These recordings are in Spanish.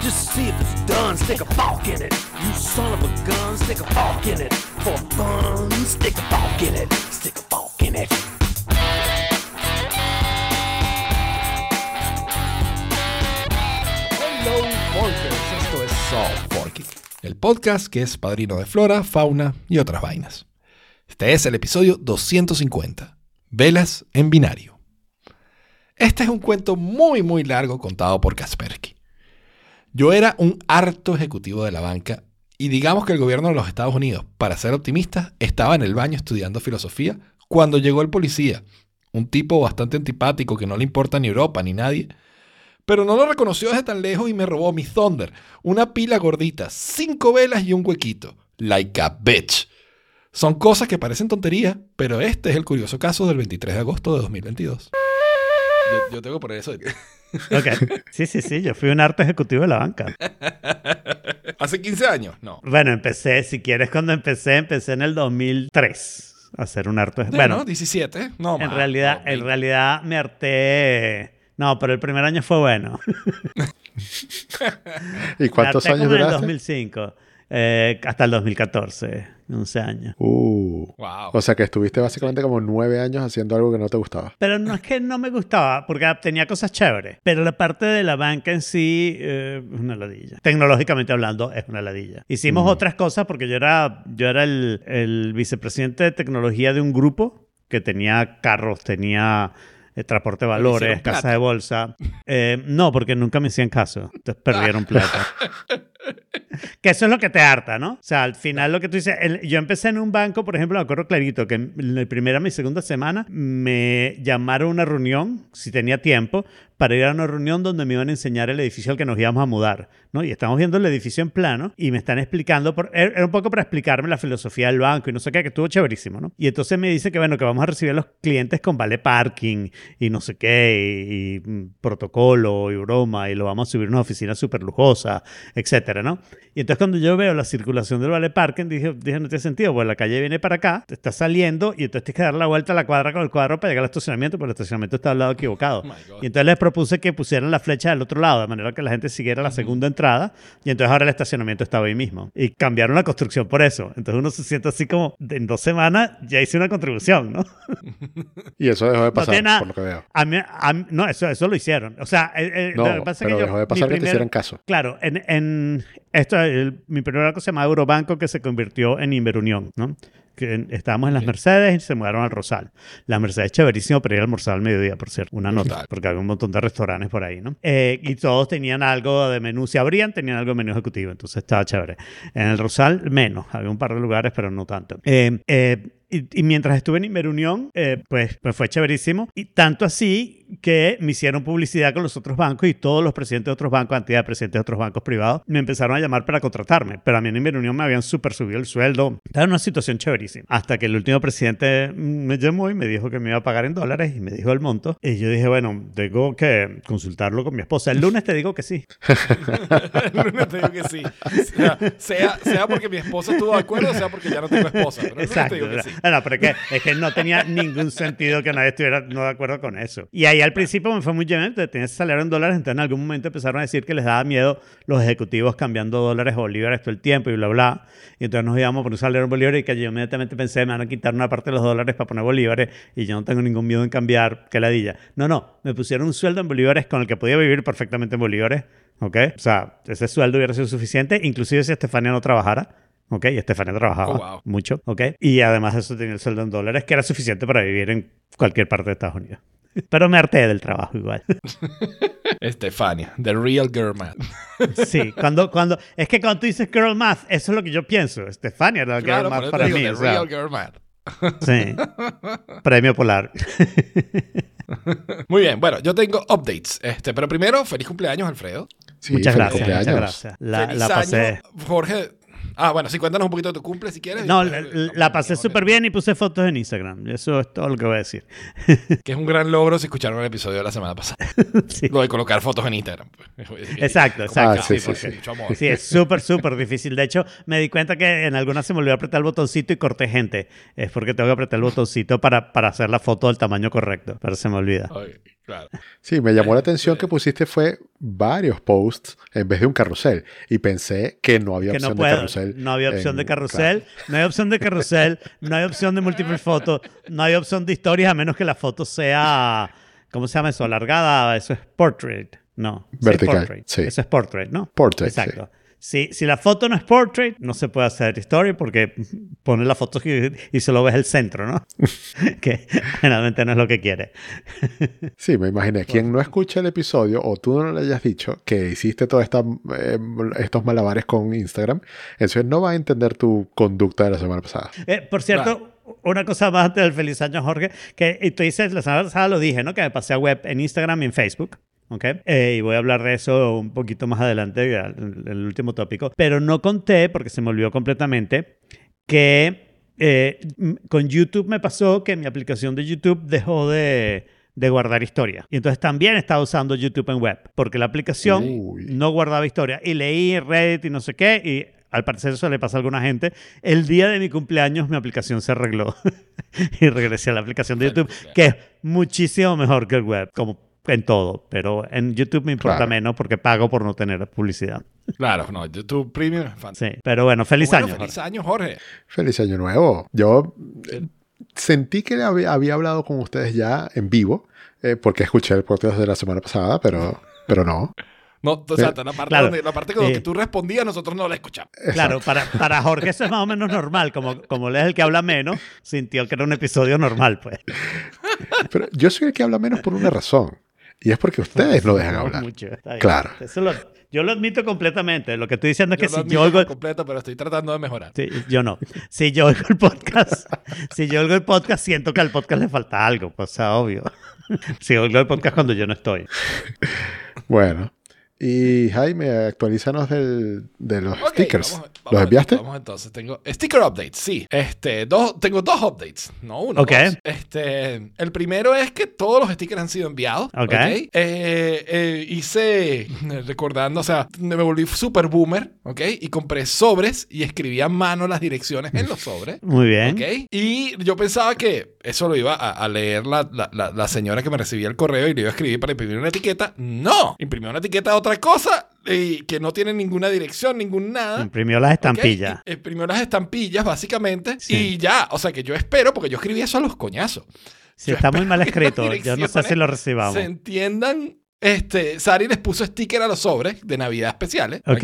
Just see if it's done, stick a in it. You son of a gun, stick a in it. For fun, stick a in it. Stick a in it. El podcast que es padrino de flora, fauna y otras vainas. Este es el episodio 250, Velas en binario. Este es un cuento muy muy largo contado por Kaspersky. Yo era un harto ejecutivo de la banca y digamos que el gobierno de los Estados Unidos, para ser optimista, estaba en el baño estudiando filosofía cuando llegó el policía, un tipo bastante antipático que no le importa ni Europa ni nadie, pero no lo reconoció desde tan lejos y me robó mi Thunder, una pila gordita, cinco velas y un huequito, like a bitch. Son cosas que parecen tontería, pero este es el curioso caso del 23 de agosto de 2022. Yo, yo tengo que poner eso. Ok. Sí, sí, sí. Yo fui un arte ejecutivo de la banca. Hace 15 años, no. Bueno, empecé, si quieres, cuando empecé, empecé en el 2003 a hacer un arte. Bueno, Bueno, 17, no en más, realidad, no, en realidad me harté. No, pero el primer año fue bueno. ¿Y cuántos me harté años como en el duraste? 2005. Eh, hasta el 2014. 11 años. Uh. Wow. O sea que estuviste básicamente como nueve años haciendo algo que no te gustaba. Pero no es que no me gustaba, porque tenía cosas chéveres. Pero la parte de la banca en sí eh, es una ladilla. Tecnológicamente hablando, es una ladilla. Hicimos otras cosas porque yo era, yo era el, el vicepresidente de tecnología de un grupo que tenía carros, tenía eh, transporte de valores, casa de bolsa. Eh, no, porque nunca me hacían caso. Entonces perdieron plata. Que eso es lo que te harta, ¿no? O sea, al final lo que tú dices, el- yo empecé en un banco, por ejemplo, me acuerdo clarito que en la primera, mi segunda semana, me llamaron a una reunión, si tenía tiempo, para ir a una reunión donde me iban a enseñar el edificio al que nos íbamos a mudar, ¿no? Y estamos viendo el edificio en plano y me están explicando, por, era era un poco para explicarme la filosofía del banco y no sé qué, que estuvo chéverísimo, ¿no? Y entonces me dice que, bueno, que vamos a recibir a los clientes con vale parking y no sé qué, y, y, mm, protocolo y broma, y lo vamos a subir a una oficina súper lujosa, etcétera, ¿no? Y entonces cuando yo veo la circulación del vale parking, dije, dije no tiene sentido, pues la calle viene para acá, te está saliendo y entonces tienes que dar la vuelta a la cuadra con el cuadro para llegar al estacionamiento, porque el estacionamiento está al lado equivocado. Oh y entonces les propuse que pusieran la flecha del otro lado, de manera que la gente siguiera la segunda entrada, y entonces ahora el estacionamiento estaba ahí mismo. Y cambiaron la construcción por eso. Entonces uno se siente así como, en dos semanas ya hice una contribución, ¿no? Y eso dejó de pasar, nada- por lo que veo. A mí- a mí- no, eso, eso lo hicieron. O sea, eh, eh, No, lo que pasa es pero que yo, dejó de pasar que te primer- hicieran caso. Claro, en, en esto, el- mi primer banco se llamaba Eurobanco, que se convirtió en Inverunión, ¿no? Que estábamos en las Mercedes y se mudaron al Rosal. La Mercedes chéverísimo, pero ir a almorzar al mediodía, por cierto. Una nota, porque había un montón de restaurantes por ahí, ¿no? Eh, y todos tenían algo de menú, si abrían, tenían algo de menú ejecutivo, entonces estaba chévere. En el Rosal, menos. Había un par de lugares, pero no tanto. Eh, eh, y, y mientras estuve en Inverunión, eh, pues, pues fue chéverísimo. Y tanto así que me hicieron publicidad con los otros bancos y todos los presidentes de otros bancos, cantidad de presidentes de otros bancos privados, me empezaron a llamar para contratarme. Pero a mí en Inverunión me habían súper subido el sueldo. Estaba en una situación chéverísima. Hasta que el último presidente me llamó y me dijo que me iba a pagar en dólares y me dijo el monto. Y yo dije, bueno, tengo que consultarlo con mi esposa. El lunes te digo que sí. El lunes te digo que sí. Sea, sea, sea porque mi esposa estuvo de acuerdo, sea porque ya no tengo esposa. Pero el lunes Exacto. te digo que sí. No, no, pero es que, es que no tenía ningún sentido que nadie estuviera no de acuerdo con eso. Y ahí al principio me fue muy bien, entonces tenía ese salario en dólares, entonces en algún momento empezaron a decir que les daba miedo los ejecutivos cambiando dólares a bolívares todo el tiempo y bla, bla. Y entonces nos íbamos por un salario en bolívares y que yo inmediatamente pensé, me van a quitar una parte de los dólares para poner bolívares y yo no tengo ningún miedo en cambiar, que ladilla. No, no, me pusieron un sueldo en bolívares con el que podía vivir perfectamente en bolívares, ¿ok? O sea, ese sueldo hubiera sido suficiente, inclusive si Estefania no trabajara. ¿Ok? Y Estefania trabajaba Oh, wow. mucho, ¿ok? Y además eso tenía el sueldo en dólares, que era suficiente para vivir en cualquier parte de Estados Unidos. Pero me harté del trabajo igual. Estefania, the real girl man. Sí, cuando, cuando, es que cuando tú dices girl math, eso es lo que yo pienso. Estefania era la Claro, girl math para digo, mí. the o sea, real girl man. sí. Premio Polar. Muy bien, bueno, yo tengo updates. Este, pero primero, feliz cumpleaños, Alfredo. Sí, muchas feliz gracias, cumpleaños. muchas gracias. La, feliz la año, pasé. Jorge. Ah, bueno, sí, cuéntanos un poquito de tu cumple si quieres. No, Y la, hablamos pasé de- súper bien y puse fotos en Instagram. Eso es todo lo que voy a decir. Que es un gran logro si escucharon el episodio de la semana pasada. Sí. Lo de colocar fotos en Instagram. pues. Exacto, exacto. Ah, sí, Sí, es súper, súper difícil. De hecho, me di cuenta que en algunas se me olvidó apretar el botoncito y corté gente. Es porque tengo que apretar el botoncito para, para hacer la foto del tamaño correcto. Pero se me olvida. Ay, Claro. Sí, me llamó la atención que pusiste fue varios posts en vez de un carrusel. Y pensé que no había que opción no puedo. de carrusel. No había opción en- de carrusel, no hay opción de carrusel, no hay opción de múltiples fotos, no hay opción de historias a menos que la foto sea, ¿cómo se llama eso? Alargada, eso es portrait. No. sí, Vertical, portrait. sí. Eso es portrait, ¿no? Portrait, sí. Si, si la foto no es portrait, no se puede hacer story porque pone la foto y, y solo ves el centro, ¿no? que generalmente no es lo que quiere. Sí, me imaginé. Quien no escucha el episodio o tú no le hayas dicho que hiciste todos estos malabares con Instagram, entonces no va a entender tu conducta de la semana pasada. Eh, por cierto, una cosa más del feliz año, Jorge, que y tú dices, la semana pasada lo dije, ¿no? Que me pasé a web en Instagram y en Facebook. Eh, y voy a hablar de eso un poquito más adelante, en el último tópico. Pero no conté, porque se me olvidó completamente, que eh, con YouTube me pasó que mi aplicación de YouTube dejó de, de guardar historia. Y entonces también estaba usando YouTube en web, porque la aplicación Uy. no guardaba historia. Y leí Reddit y no sé qué, y al parecer eso le pasa a alguna gente. El día de mi cumpleaños mi aplicación se arregló y regresé a la aplicación de YouTube, que es muchísimo mejor que el web, como en todo, pero en YouTube me importa Claro. menos porque pago por no tener publicidad. Claro, no, YouTube Premium es fantástico. Sí, pero bueno, feliz Bueno, año. Feliz Jorge. año, Jorge. Feliz año nuevo. Yo eh, sentí que había, había hablado con ustedes ya en vivo, eh, porque escuché el podcast de la semana pasada, pero, pero no. No, o sea, la parte, Claro. donde, la parte con la Eh. que tú respondías, nosotros no la escuchamos. Claro, para, para Jorge eso es más o menos normal, como, como él es el que habla menos, sintió que era un episodio normal, pues. Pero yo soy el que habla menos por una razón. Y es porque ustedes no dejan hablar. mucho, está bien. Claro. Eso lo- yo lo admito completamente. Lo que estoy diciendo es que lo si yo oigo... completo, pero estoy tratando de mejorar. Sí, yo no. Si yo oigo el podcast, si yo oigo el podcast, siento que al podcast le falta algo, pues, o sea, obvio. Si oigo el podcast cuando yo no estoy. Bueno. Y Jaime, actualízanos del, de los stickers. vamos- ¿Los enviaste? Vamos entonces. Tengo sticker updates, sí. Este, dos, tengo dos updates, no uno. Ok. dos. Este, el primero es que todos los stickers han sido enviados. Ok. Eh, eh, hice, recordando, o sea, me volví super boomer, ¿ok? Y compré sobres y escribí a mano las direcciones en los sobres. Muy bien. ¿Ok? Y yo pensaba que eso lo iba a, a leer la, la- la- la señora que me recibía el correo y le iba a escribir para imprimir una etiqueta. No, imprimió una etiqueta de otra cosa y que no tiene ninguna dirección, ningún nada. Imprimió las estampillas. Y Imprimió las estampillas, básicamente. Sí. Y ya, o sea que yo espero, porque yo escribí eso a los coñazos. Si yo está muy mal escrito, yo no sé si lo recibamos. Se entiendan. Este, Sari les puso sticker a los sobres de Navidad especiales. Ok.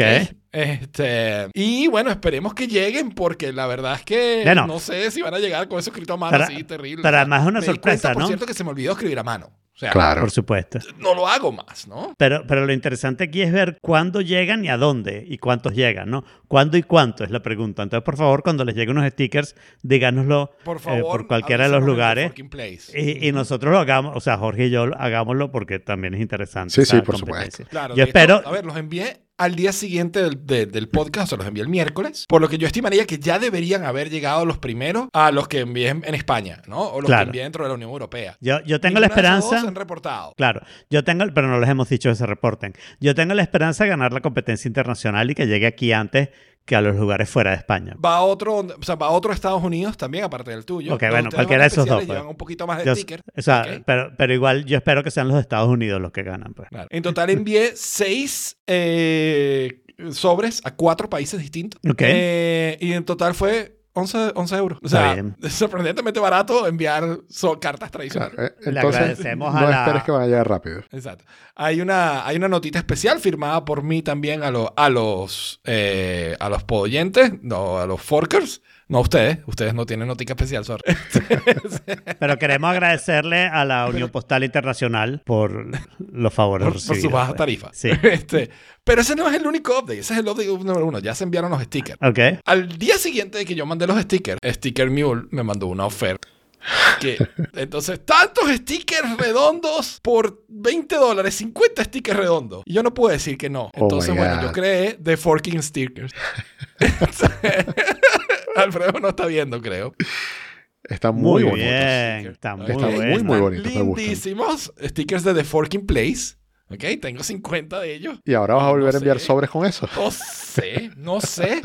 Este, y bueno, esperemos que lleguen porque la verdad es que Bueno. no sé si van a llegar con eso escrito a mano Para- así terrible. pero además es una me sorpresa, cuenta, por ¿no? cierto, que se me olvidó escribir a mano. O sea, Claro. Por supuesto. no lo hago más, ¿no? Pero, pero lo interesante aquí es ver cuándo llegan y a dónde y cuántos llegan, ¿no? ¿Cuándo y cuánto es la pregunta? Entonces, por favor, cuando les lleguen unos stickers, díganoslo Por eh, favor. por cualquiera de los lugares. Y, y nosotros lo hagamos, o sea, Jorge y yo hagámoslo porque también es interesante. Sí, sí, por competencia. Claro, Yo de hecho, espero, a ver, los envié al día siguiente del, de- del podcast, o sea, los envié el miércoles, por lo que yo estimaría que ya deberían haber llegado los primeros a los que envié en, España, ¿no? O los Claro. que envié dentro de la Unión Europea. yo, yo tengo la esperanza. se han reportado. Claro, yo tengo, pero no les hemos dicho que se reporten. Yo tengo la esperanza de ganar la competencia internacional y que llegue aquí antes que a los lugares fuera de España. Va a otro, o sea, va a otro Estados Unidos también, aparte del tuyo. Ok, bueno, cualquiera de esos dos, pues. Llevan un poquito más de Yo- sticker. o sea, ok. pero, pero igual yo espero que sean los Estados Unidos los que ganan. Pues. Claro. En total envié seis eh, sobres a cuatro países distintos. Ok. Eh, y en total fue 11, 11 euros. O sea, es sorprendentemente barato enviar so- cartas tradicionales. Claro, eh, Le Entonces, agradecemos a no la- esperes que van a llegar rápido. Exacto. Hay una, hay una notita especial firmada por mí también a, lo- a los eh, a los podoyentes, no, a los forkers. No ustedes, ustedes no tienen notica especial, sorry. Pero queremos agradecerle a la Unión Postal Internacional por los favores por, por recibidos. su baja pues. tarifa. Sí. Este, pero ese no es el único update, ese es el update número uno. Ya se enviaron los stickers. Ok. Al día siguiente de que yo mandé los stickers, Sticker Mule me mandó una oferta. Que, entonces, tantos stickers redondos por 20 dólares, 50 stickers redondos. Y yo no puedo decir que no. Oh Entonces, bueno, yo creé The Forking Stickers. Alfredo no está viendo, creo. Están muy, Muy bonitos. bien. Está muy Están muy, bueno. muy bonitos, me. Lindísimos stickers de The Forking Place. ¿Ok? Tengo 50 de ellos. Y ahora vas a No volver a enviar sé. sobres con eso. No sé, no sé.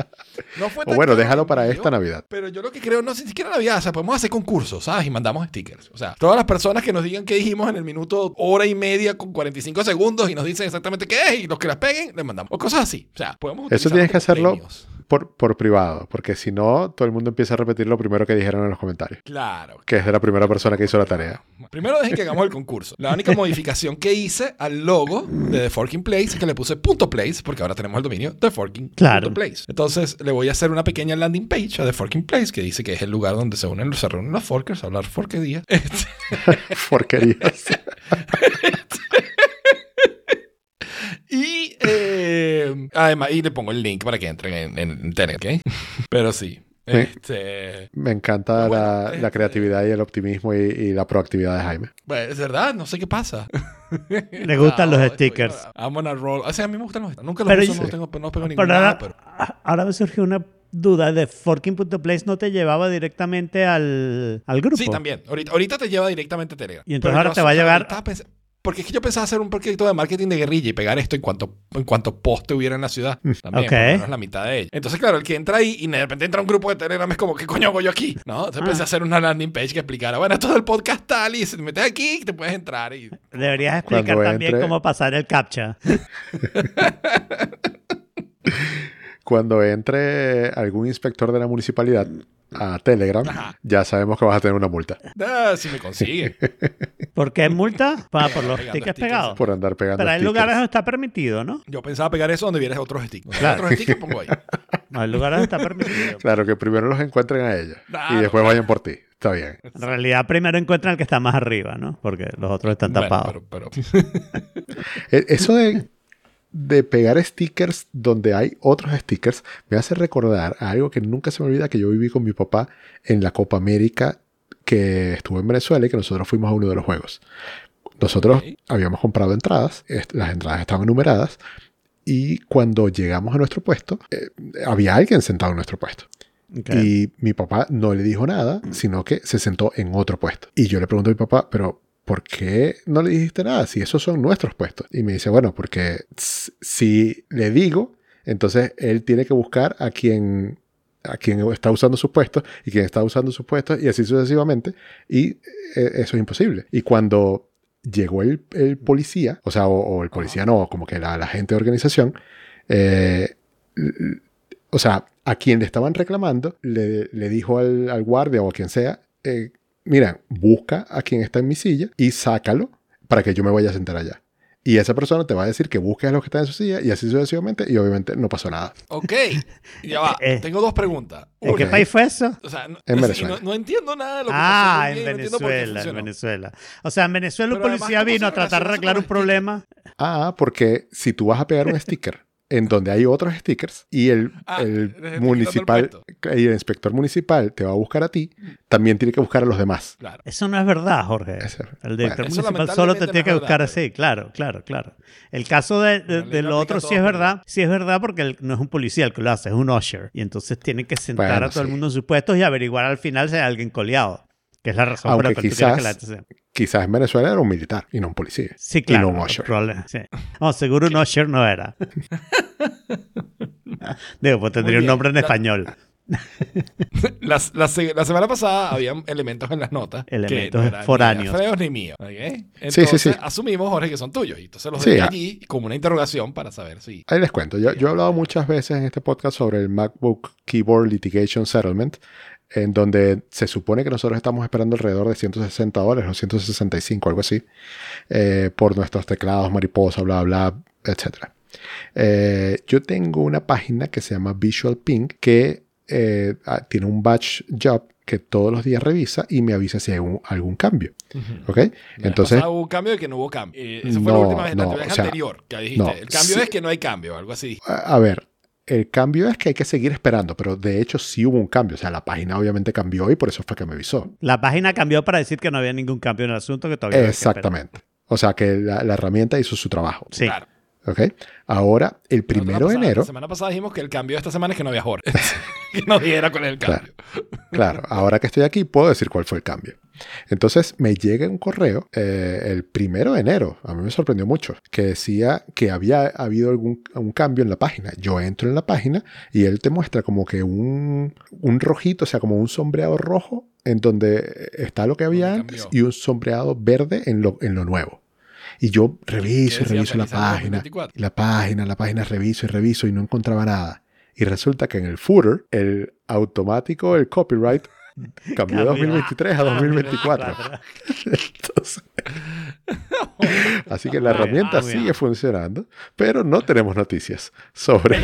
No fue O bueno, déjalo para esta Navidad. Pero yo lo que creo, no sé ni siquiera Navidad, o sea, podemos hacer concursos, ¿sabes? Y mandamos stickers. O sea, todas las personas que nos digan qué dijimos en el minuto hora y media con 45 segundos y nos dicen exactamente qué es y los que las peguen, les mandamos. O cosas así. O sea, podemos Eso tienes que hacerlo premios. Por, por privado, porque si no, todo el mundo empieza a repetir lo primero que dijeron en los comentarios, Claro. que es de la primera persona que hizo la tarea. Primero dejen que hagamos el concurso. La única modificación que hice al logo de The Forking Place es que le puse punto .place porque ahora tenemos el dominio The Forking Claro. Place. Entonces le voy a hacer una pequeña landing page a The Forking Place que dice que es el lugar donde se unen, se reúnen los forkers a hablar forquerías. Este, Porquerías. y eh, además, y le pongo el link para que entren en, en Telegram, ¿ok? Pero sí. Este, Me encanta bueno, la, la este- creatividad y el optimismo y, y la proactividad de Jaime. bueno, es verdad, no sé qué pasa. Le gustan los stickers. I'm on a roll. O sea, a mí me gustan los Nunca los Pero uso, yo- no, tengo, no pego ningún Pero ahora, nada, pero... ahora me surgió una duda de Forking.place no te llevaba directamente al, al grupo. Sí, también. Ahorita, ahorita te lleva directamente a Telegram. Y entonces Pero ahora te va a o Porque es que yo pensaba hacer un proyecto de marketing de guerrilla y pegar esto en cuanto, en cuanto poste hubiera en la ciudad. También, Ok. por lo menos la mitad de ellos. Entonces, claro, el que entra ahí y de repente entra un grupo de Telegram es como, ¿qué coño hago yo aquí? ¿No? Entonces Ah. a hacer una landing page que explicara, bueno, esto es el podcast tal y si te metes aquí te puedes entrar y... Deberías explicar Cuando también entre- cómo pasar el captcha. Cuando entre algún inspector de la municipalidad a Telegram, Ajá. ya sabemos que vas a tener una multa Ah, si me consigue. ¿Por qué multa? Pa- por los tickets stickers. pegados. por andar pegando Pero hay lugares donde está permitido, ¿no? Yo pensaba pegar eso donde vieras otros stickers. Claro. Otros stickers pongo ahí. No, hay lugares donde está permitido. Claro, que primero los encuentren a ellos Claro. y después vayan por ti. Está bien. En realidad, primero encuentran el que está más arriba, ¿no? Porque los otros están Bueno, tapados. pero, pero- E- Eso de, de pegar stickers donde hay otros stickers me hace recordar algo que nunca se me olvida que yo viví con mi papá en la Copa América que estuvo en Venezuela y que nosotros fuimos a uno de los juegos. Nosotros habíamos comprado entradas, las entradas estaban numeradas y cuando llegamos a nuestro puesto, eh, había alguien sentado en nuestro puesto. Y mi papá no le dijo nada, sino que se sentó en otro puesto. Y yo le pregunto a mi papá, pero ¿por qué no le dijiste nada si esos son nuestros puestos? Y me dice, bueno, porque si le digo, entonces él tiene que buscar a quien a quien está usando sus puestos y quien está usando sus puestos y así sucesivamente. Y eh, eso es imposible. Y cuando llegó el, el policía, o sea, o, o el policía no, como que la, la gente de organización, eh, o sea, a quien le estaban reclamando, le, le dijo al, al guardia o a quien sea, eh, mira, busca a quien está en mi silla y sácalo para que yo me vaya a sentar allá. Y esa persona te va a decir que busques a los que están en su silla y así sucesivamente y obviamente no pasó nada. Ok. Ya va. Eh, Tengo dos preguntas. ¿En qué Una, país fue eso? O sea, no, En Venezuela. No, no entiendo nada de lo que Ah, pasó en no Venezuela, en. Venezuela. O sea, en Venezuela un Pero policía ¿cómo vino a tratar de arreglar un problema. Ah, porque si tú vas a pegar un sticker en donde hay otros stickers y el, Ah, el el municipal puesto. y el inspector municipal te va a buscar a ti, también tiene que buscar a los demás. Claro. Eso no es verdad, Jorge. Ese- El director Bueno, municipal solo te tiene que es buscar verdad, así, claro, claro, claro. El caso de, lo otro sí es verdad, sí es verdad porque el- no es un policía el que lo hace, es un usher. Y entonces tiene que sentar Bueno, a todo el mundo en sus puestos y averiguar al final si hay alguien coleado. Que es la razón por la Aunque que tú quieres que quizás- la. Quizás en Venezuela era un militar y no un policía. Sí, claro. Y no un usher. sí. No, seguro un usher no era. Digo, pues tendría un nombre en La- español. La, la la semana pasada habían elementos en las notas. Elementos que no eran foráneos. Ni ni míos. ¿ok? Entonces, Sí, sí, sí. asumimos, Jorge, que son tuyos. Y entonces los Sí, dejé ah. allí como una interrogación para saber si. Ahí les cuento. Yo, yo he hablado muchas veces en este podcast sobre el MacBook Keyboard Litigation Settlement, en donde se supone que nosotros estamos esperando alrededor de 160 dólares o 165, algo así, eh, por nuestros teclados, mariposa, bla, bla, etc. Eh, yo tengo una página que se llama Visual Pink que eh, ah, tiene un batch job que todos los días revisa y me avisa si hay un- algún cambio. ¿Ok? Entonces, hubo un cambio de que no hubo cambio. Eh, esa fue No, la última vez, la no, vez o sea, anterior que dijiste. no, el cambio sí. es que no hay cambio, algo así. a a ver, el cambio es que hay que seguir esperando, pero de hecho sí hubo un cambio. O sea, la página obviamente cambió y por eso fue que me avisó. La página cambió para decir que no había ningún cambio en el asunto, que todavía había que esperar. Exactamente. O sea, que la, la herramienta hizo su trabajo. Sí. Claro. ¿Ok? Ahora, el primero de enero, La semana pasada dijimos que el cambio de esta semana es que no había Jorge. que no diera con el cambio. claro, ahora que estoy aquí puedo decir cuál fue el cambio. Entonces me llega un correo eh, el primero de enero, a mí me sorprendió mucho, que decía que había habido algún un cambio en la página. Yo entro en la página y él te muestra como que un, un rojito, o sea, como un sombreado rojo en donde está lo que había antes y un sombreado verde en lo, en lo nuevo. Y yo reviso y reviso la página, 2024. y la página, la página, reviso y reviso y no encontraba nada. Y resulta que en el footer, el automático, el copyright, cambió de 2023 a 2024. Entonces, así que la bien, herramienta sigue funcionando, pero no tenemos noticias sobre,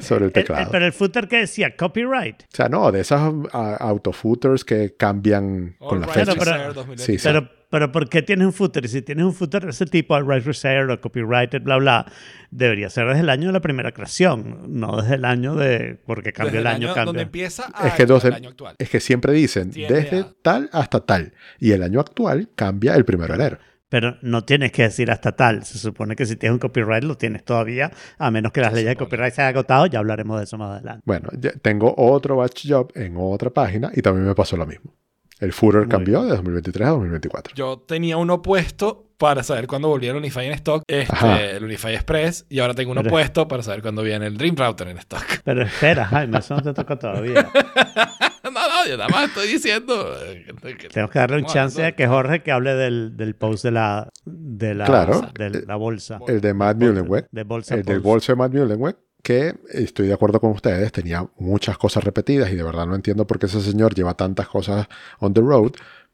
sobre el El- el- teclado. pero el footer que decía copyright. o sea, no, de esas ah, autofooters que cambian con la All fecha. right, Pero- 2024. Sí, sí. Pero, pero ¿por qué tienes un footer? Y si tienes un footer de ese tipo, el right reserved o copyrighted, bla, bla, debería ser desde el año de la primera creación, no desde el año de... porque cambió Desde el año, donde cambia. empieza a Es que el año actual. Es que siempre dicen Tiende desde a- tal hasta tal. Y el año actual cambia el primero de enero. Pero no tienes que decir hasta tal. Se supone que si tienes un copyright lo tienes todavía, a menos que las Se leyes de copyright se hayan agotado. Ya hablaremos de eso más adelante. Bueno, tengo otro batch job en otra página y también me pasó lo mismo. El Muy cambió bien. de 2023 a 2024. Yo tenía uno puesto para saber cuándo volvía el Unify en stock, este, el Unify Express, y ahora tengo uno Pero- puesto para saber cuándo viene el Dream Router en stock. Pero espera, Jaime, eso no te toca todavía. no, no, yo nada más estoy diciendo. eh, que- Tenemos que darle un chance a que Jorge que hable del, del post de la, de la, Claro. de la bolsa. El de Matt Mullenweg, De bolsa el del bolso de Matt Mullenweg, que estoy de acuerdo con ustedes, tenía muchas cosas repetidas y de verdad no entiendo por qué ese señor lleva tantas cosas on the road,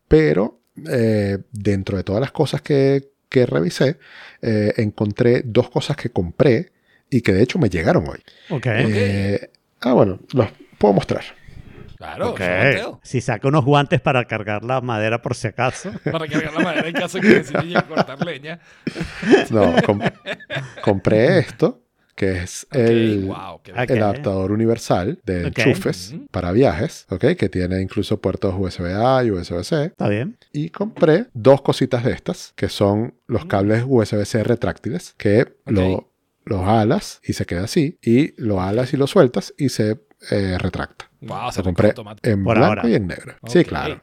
pero eh, dentro de todas las cosas que, que revisé, eh, encontré dos cosas que compré y que de hecho me llegaron hoy. Ok. Eh, ah, bueno, los puedo mostrar. Claro, Ok. eso es Mattel. Si saca unos guantes para cargar la madera por si acaso. Para cargar la madera en caso que necesite ir a cortar leña. No, com- compré esto, que es el, wow, adaptador universal de enchufes Ujú. para viajes, ¿ok? Que tiene incluso puertos USB-A y USB-C. Está bien. Y compré dos cositas de estas, que son los cables USB-C retráctiles, que lo- los alas y se queda así, y lo alas y lo sueltas y se eh, retracta. Wow, se Lo compré en Por blanco ahora. y en negro. Sí, claro.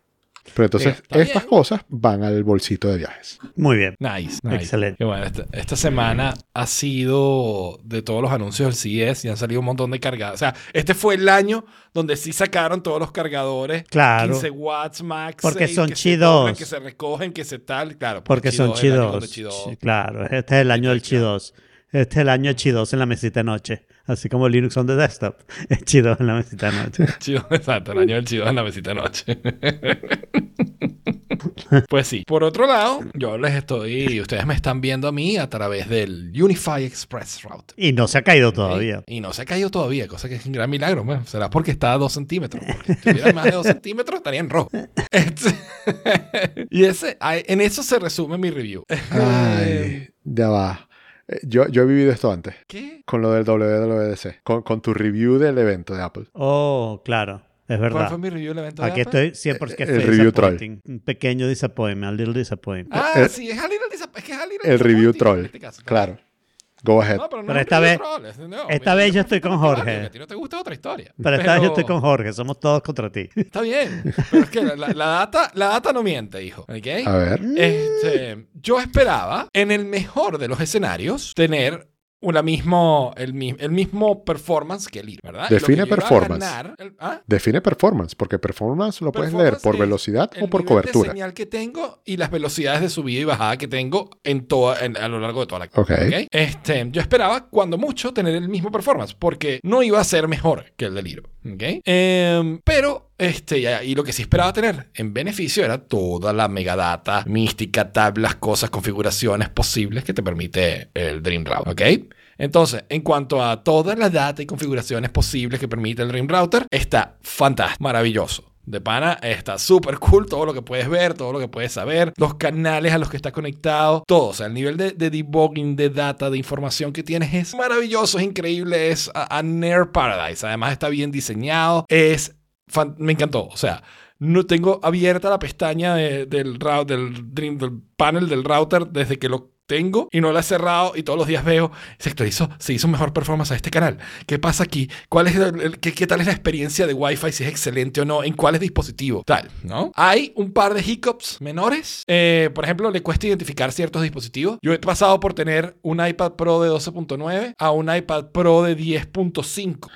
Pero entonces, estas bien. cosas van al bolsito de viajes. Muy bien. Nice, nice. Excelente. Qué bueno, esta, esta semana ha sido de todos los anuncios del CES y han salido un montón de cargadores. O sea, este fue el año donde sí sacaron todos los cargadores. Claro. 15 watts max. Porque son que se chidos. que se recogen, que se tal. Claro, Porque son Chi 2 es el año chidos. donde Chi 2 Sí, Claro, este es el año del Chi 2. Este es el año Chi 2 en la mesita de noche. Así como Linux on the desktop. Es Chi 2 en la mesita de noche. Chi 2, exacto, el año del Chi 2 en la mesita de noche. pues sí. Por otro lado, yo les estoy. Ustedes me están viendo a mí a través del Unify Express Route. Y no se ha caído todavía. Y no se ha caído todavía, cosa que es un gran milagro. Bueno, será porque está a dos centímetros. Porque si tuviera más de dos centímetros estaría en rojo. Este- y ese, en eso se resume mi review. Ay, ya va. Eh, Yo, yo he vivido esto antes, ¿Qué? con lo del WWDC, con, con tu review del evento de Apple. Oh, claro. Es ¿Cuál verdad. fue mi review del evento? de Aquí Apple? estoy siempre que El estoy review troll. Un pequeño disappointment, a little disappointment. Ah, el- sí, es a little disap- es que es a little El review troll. en este caso. Claro. Go ahead. No, pero no Pero es esta vez- no, esta vez yo estoy con Jorge. A ti no te gusta otra historia. Pero esta vez yo estoy con Jorge, somos todos contra ti. Está bien. Pero es que la, la- la data, la data no miente, hijo. ¿Ok? A ver. Este, yo esperaba, en el mejor de los escenarios, tener una mismo, el, el mismo performance que el IR, ¿verdad? Define performance. ganar- el- ¿ah? Define performance, porque performance lo puedes leer Performance por velocidad el o por cobertura. de señal que tengo y las velocidades de subida y bajada que tengo en toda, en- a lo largo de toda la Ok. ¿ok? Este, yo esperaba, cuando mucho, tener el mismo performance, porque no iba a ser mejor que el del Hero. ¿ok? Em, pero, este, y, lo que sí esperaba tener en beneficio era toda la megadata, mística, tablas, cosas, configuraciones posibles que te permite el Dream Router. ¿ok? Entonces, en cuanto a toda la data y configuraciones posibles que permite el Dream Router, está fantástico, maravilloso. De pana, está súper cool todo lo que puedes ver, todo lo que puedes saber, los canales a los que está conectado, todo. O sea, el nivel de, de debugging, de data, de información que tienes es maravilloso, es increíble, es a, a Near Paradise. Además, está bien diseñado, es. Me encantó. O sea, no tengo abierta la pestaña de- del, panel del router desde que lo tengo y no la he cerrado y todos los días veo, se actualizó, se hizo mejor performance a este canal. ¿Qué pasa aquí? ¿Cuál es qué, tal es la experiencia de Wi-Fi? Si es excelente o no, en cuáles dispositivos, tal, ¿no? Hay un par de hiccups menores. Eh, por ejemplo, le cuesta identificar ciertos dispositivos. Yo he pasado por tener un iPad Pro de 12.9 a un iPad Pro de 10.5.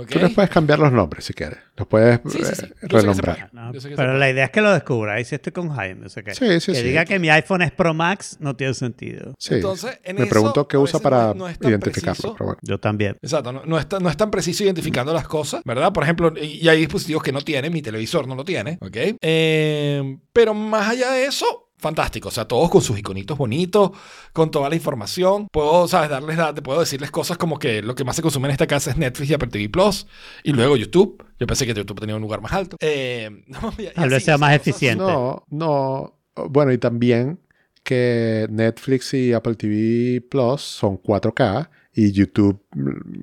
¿ok? Tú les puedes cambiar los nombres si quieres. Los puedes Sí, sí, sí. eh, renombrar. No, pero la idea es que lo descubra. Ahí sí estoy con Jaime. o sea que, Sí, sí, que sí. diga que mi iPhone es Pro Max no tiene sentido. Sí. Entonces, en Me eso, pregunto qué usa para no identificarlo. preciso. Pero bueno. Yo también. Exacto, no, no es tan, no es tan preciso identificando las cosas, ¿verdad? Por ejemplo, y y hay dispositivos que no tienen, mi televisor no lo tiene, ¿ok? Eh, pero más allá de eso, fantástico, o sea, todos con sus iconitos bonitos, con toda la información. Puedo, ¿sabes? Darles, da- te puedo decirles cosas como que lo que más se consume en esta casa es Netflix y Apple TV Plus, y luego YouTube. Yo pensé que YouTube tenía un lugar más alto. Eh, no, y- y Tal vez sea más cosas- eficiente. No, no. Bueno, y también que Netflix y Apple TV Plus son 4K y YouTube,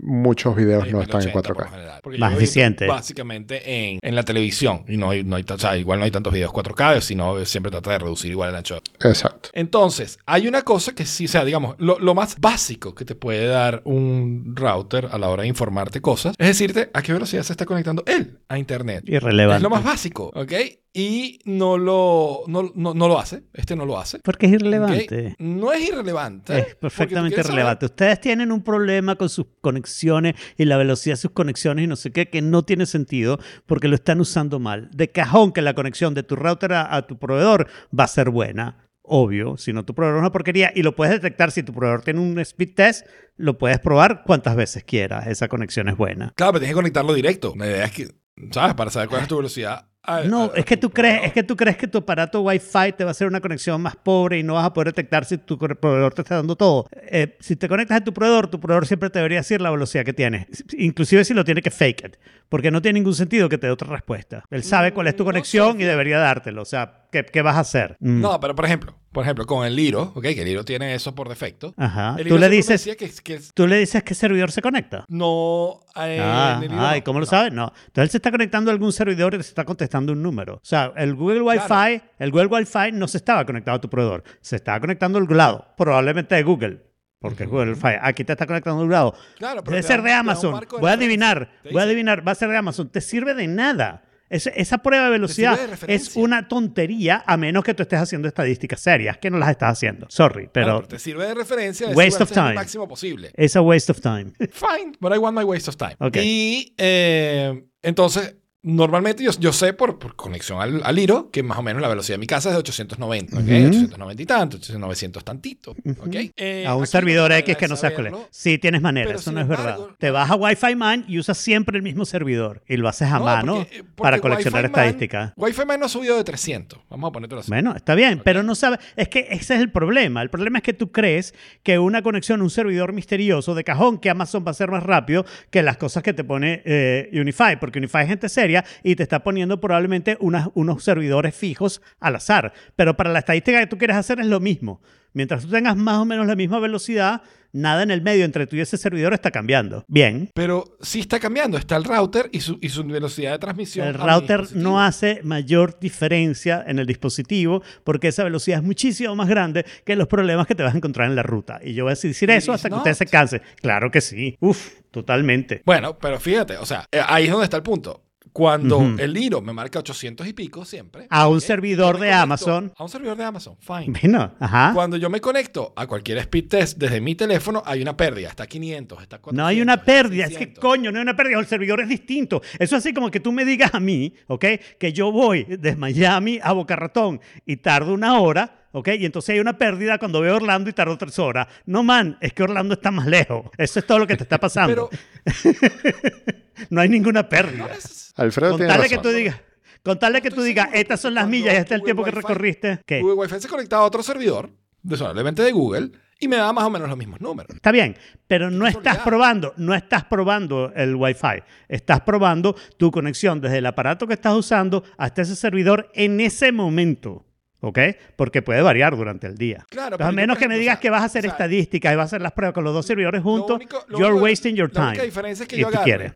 muchos videos no están en 1080 por lo 4K. general. Porque Más eficiente. Básicamente en, en la televisión. Y no hay, no hay, o sea, igual no hay tantos videos 4K, sino siempre trata de reducir igual el ancho. Exacto. Entonces, hay una cosa que sí, o sea, digamos, lo, lo más básico que te puede dar un router a la hora de informarte cosas es decirte a qué velocidad se está conectando él a Internet. Irrelevante. Es lo más básico, ¿ok? Y no lo, no, no, no lo hace. Este no lo hace. Porque es irrelevante. No es irrelevante. Es perfectamente quieres saber- irrelevante. Ustedes tienen un problema con sus conexiones y la velocidad de sus conexiones y no sé qué, que no tiene sentido porque lo están usando mal. De cajón que la conexión de tu router a, a tu proveedor va a ser buena. Obvio, si no tu proveedor es una porquería y lo puedes detectar si tu proveedor tiene un speed test, lo puedes probar cuantas veces quieras. Esa conexión es buena. Claro, pero tienes que conectarlo directo. La idea es que, ¿sabes? Para saber cuál es tu velocidad. Al- No, al- es que tú crees, es que tú crees que tu aparato Wi-Fi te va a hacer una conexión más pobre y no vas a poder detectar si tu proveedor te está dando todo. Eh, si te conectas a tu proveedor, tu proveedor siempre te debería decir la velocidad que tienes, inclusive si lo tiene que fake it, porque no tiene ningún sentido que te dé otra respuesta. Él sabe cuál es tu Mm, no conexión sé. y debería dártelo. O sea, ¿qué, qué vas a hacer? Mm. No, pero por ejemplo, por ejemplo, con el Liro, ¿ok? Que el Liro tiene eso por defecto. Ajá. Tú le dices, que, que tú le dices qué servidor se conecta. no. eh, Ah, en el Liro ah, no. ¿y cómo lo No. sabes? No. Entonces él se está conectando a algún servidor y te está contestando un número. O sea, el Google Wi-Fi, Claro. el Google Wi-Fi no se estaba conectado a tu proveedor, se estaba conectando al lado, probablemente de Google. Porque Google Wi-Fi. Aquí te está conectando a un lado. Claro, pero Debe ser de Amazon. Voy a adivinar. Voy a adivinar. Va a ser de Amazon. Te sirve de nada. Es- esa prueba de velocidad de es una tontería a menos que tú estés haciendo estadísticas serias, que no las estás haciendo. Sorry, pero Claro, te sirve de referencia. de Waste of "Voy a hacer time. el máximo posible. es a waste of time. Fine, but I want my waste of time. Ok. Y eh, entonces, normalmente yo, yo sé por, por conexión al, al Liro que más o menos la velocidad de mi casa es de 890, ¿ok? Ujú. 890 y tanto, 900 tantito, ¿ok? Eh, a un servidor X que no saberlo- Sí, tienes manera, Pero eso no es embargo, verdad. Te vas a Wi-Fi Man y usas siempre el mismo servidor y lo haces a No, mano porque- eh, porque para coleccionar estadísticas. Wi-Fi Man no ha subido de 300. Vamos a ponértelo así. Bueno, está bien, pero no sabes. Es que ese es el problema. El problema es que tú crees que una conexión a un servidor misterioso de cajón que Amazon va a ser más rápido que las cosas que te pone eh, Unify, porque Unify es gente seria y te está poniendo probablemente unas- unos servidores fijos al azar. Pero para la estadística que tú quieres hacer es lo mismo. Mientras tú tengas más o menos la misma velocidad, nada en el medio entre tú y ese servidor está cambiando. Bien. Pero sí está cambiando. Está el router y su, y su velocidad de transmisión. El router no hace mayor diferencia en el dispositivo porque esa velocidad es muchísimo más grande que los problemas que te vas a encontrar en la ruta. Y yo voy a decir eso hasta que ustedes se cansen. Claro que sí. Uf, totalmente. Bueno, pero fíjate, o sea, eh, ahí es donde está el punto. Cuando Ujú. el Liro me marca 800 y pico siempre. A un servidor de conecto Amazon. A un servidor de Amazon, fine. Bueno, ajá. Cuando yo me conecto a cualquier speed test desde mi teléfono, hay una pérdida. Está 500, está 400. No hay una pérdida, es que 600. coño, no hay una pérdida, el servidor es distinto. Eso es así como que tú me digas a mí, ¿ok? Que yo voy de Miami a Boca Ratón y tardo una hora, ¿ok? Y entonces hay una pérdida cuando veo Orlando y tardo tres horas. No, man, es que Orlando está más lejos. Eso es todo lo que te está pasando. Pero no hay ninguna pérdida. no es- Alfredo Con tiene tal de que razón. tú digas, con tal de que tú digas, estas son las millas y este es el tiempo que recorriste. ¿Qué? Google Wi-Fi se conectaba a otro servidor, probablemente de Google, y me daba más o menos los mismos números. Está bien, pero no estás probando, no estás probando el Wi-Fi. Estás probando tu conexión desde el aparato que estás usando hasta ese servidor en ese momento. ¿Ok? Porque puede variar durante el día. Claro, pero a menos que me digas o sea, que vas a hacer o sea, estadísticas y vas a hacer las pruebas con los dos servidores juntos, único- you're único- wasting your La única time. diferencia es que yo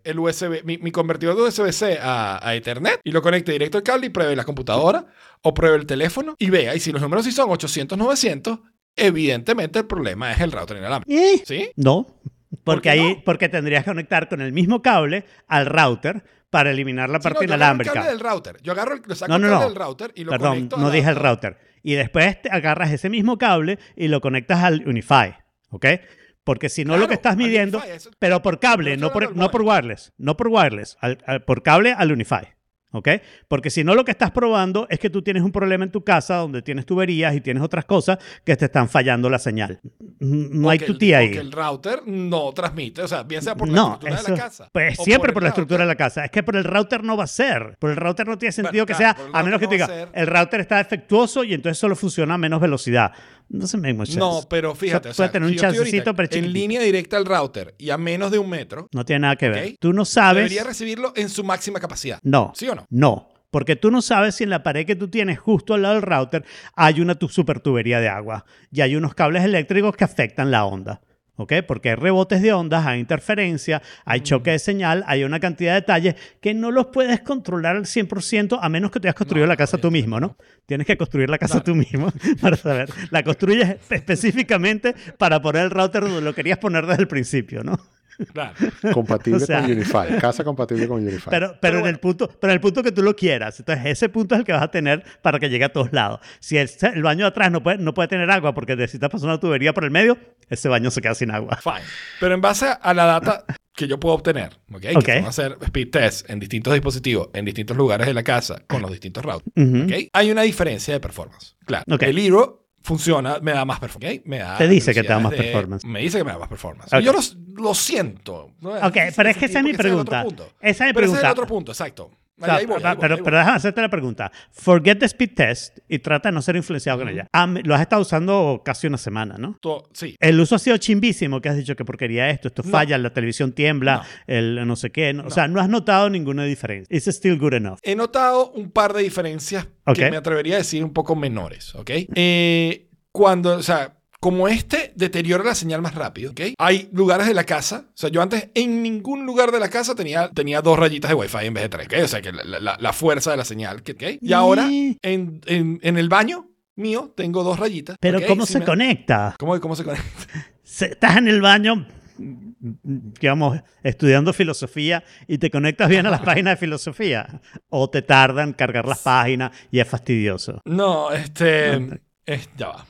el USB, mi, mi convertidor de USB-C a, a Ethernet y lo conecte directo al cable y pruebe la computadora o pruebe el teléfono y vea. Y si los números sí son 800, 900, evidentemente el problema es el router inalámbrico. Eh, ¿Sí? No, porque ahí no? porque tendrías que conectar con el mismo cable al router para eliminar la Sí, parte no, yo agarro el inalámbrica. cable del router. Yo agarro el, lo saco No, el no, cable no. del router y lo Perdón, conecto a no dije el router. Y después te agarras ese mismo cable y lo conectas al Unify, ¿ok? Porque si no lo que estás midiendo, Unify, eso- pero por cable, no por, no por wireless, no por wireless, al- al- por cable al Unify. ¿Ok? Porque si no, lo que estás probando es que tú tienes un problema en tu casa donde tienes tuberías y tienes otras cosas que te están fallando la señal. No hay tu tía ahí. que el router no transmite, o sea, bien sea por la no, estructura eso, de la casa. pues siempre por, la router. estructura de la casa. Es que por el router no va a ser. Por el router no tiene sentido que claro, sea, a menos que te diga, el router está defectuoso y entonces solo funciona a menos velocidad. No se me mucho No, pero fíjate, o sea, tener un si ahorita chancecito, en línea directa al router y a menos de un metro, No tiene nada que ver. Tú no sabes. debería recibirlo en su máxima capacidad. No. ¿Sí o no? No. Porque tú no sabes si en la pared que tú tienes justo al lado del router hay una tu super tubería de agua y hay unos cables eléctricos que afectan la onda. ¿Ok? Porque hay rebotes de ondas, hay interferencia, hay choque de señal, hay una cantidad de detalles que no los puedes controlar al 100% a menos que te hayas construido No, la casa tú obviamente mismo, ¿no? Tienes que construir la casa tú mismo para saber. La construyes específicamente para poner el router donde lo querías poner desde el principio, ¿no? Claro. Compatible O sea- con Unify. Casa compatible con Unify. Pero, pero, en el punto, pero en el punto que tú lo quieras. Entonces, ese punto es el que vas a tener para que llegue a todos lados. Si el, el baño de atrás no puede, no puede tener agua porque necesitas pasar una tubería por el medio, ese baño se queda sin agua. Fine. Pero en base a la data que yo puedo obtener, ¿ok? Ok. Que son hacer speed tests en distintos dispositivos, en distintos lugares de la casa, con los distintos routers. ¿ok? Hay una diferencia de performance. Claro. Ok. El Hero funciona, me da más performance. Me da Te dice que te da más de- performance. Me dice que me da más performance. Yo lo, lo siento. ¿no? Ok, difícil pero es que esa es mi ese pregunta. Esa es mi Pero ese es el otro punto, exacto. O sea, Ahí voy, ahí pero, voy, pero, ahí pero voy. déjame hacerte la pregunta. Forget the speed test y trata de no ser influenciado con ella. Ah, lo has estado usando casi una semana, ¿no? To- Sí. El uso ha sido chimbísimo, que has dicho que porquería esto, esto No. falla, la televisión tiembla, No. el no sé qué. no- O sea, no has notado ninguna diferencia. It's still good enough. He notado un par de diferencias que me atrevería a decir un poco menores, ¿ok? Eh, cuando, o sea, como este deteriora la señal más rápido, ¿ok? Hay lugares de la casa, o sea, yo antes en ningún lugar de la casa tenía, tenía dos rayitas de Wi-Fi en vez de tres, ¿ok? O sea, que la, la- la fuerza de la señal, ¿ok? Y ahora en, en- en el baño mío tengo dos rayitas. Pero. ¿cómo Sí se me- conecta? ¿Cómo, ¿Cómo se conecta? Se- Estás en el baño, digamos, estudiando filosofía y te conectas bien a las páginas de filosofía. O te tardan cargar las páginas y es fastidioso. No, este... es- ya va.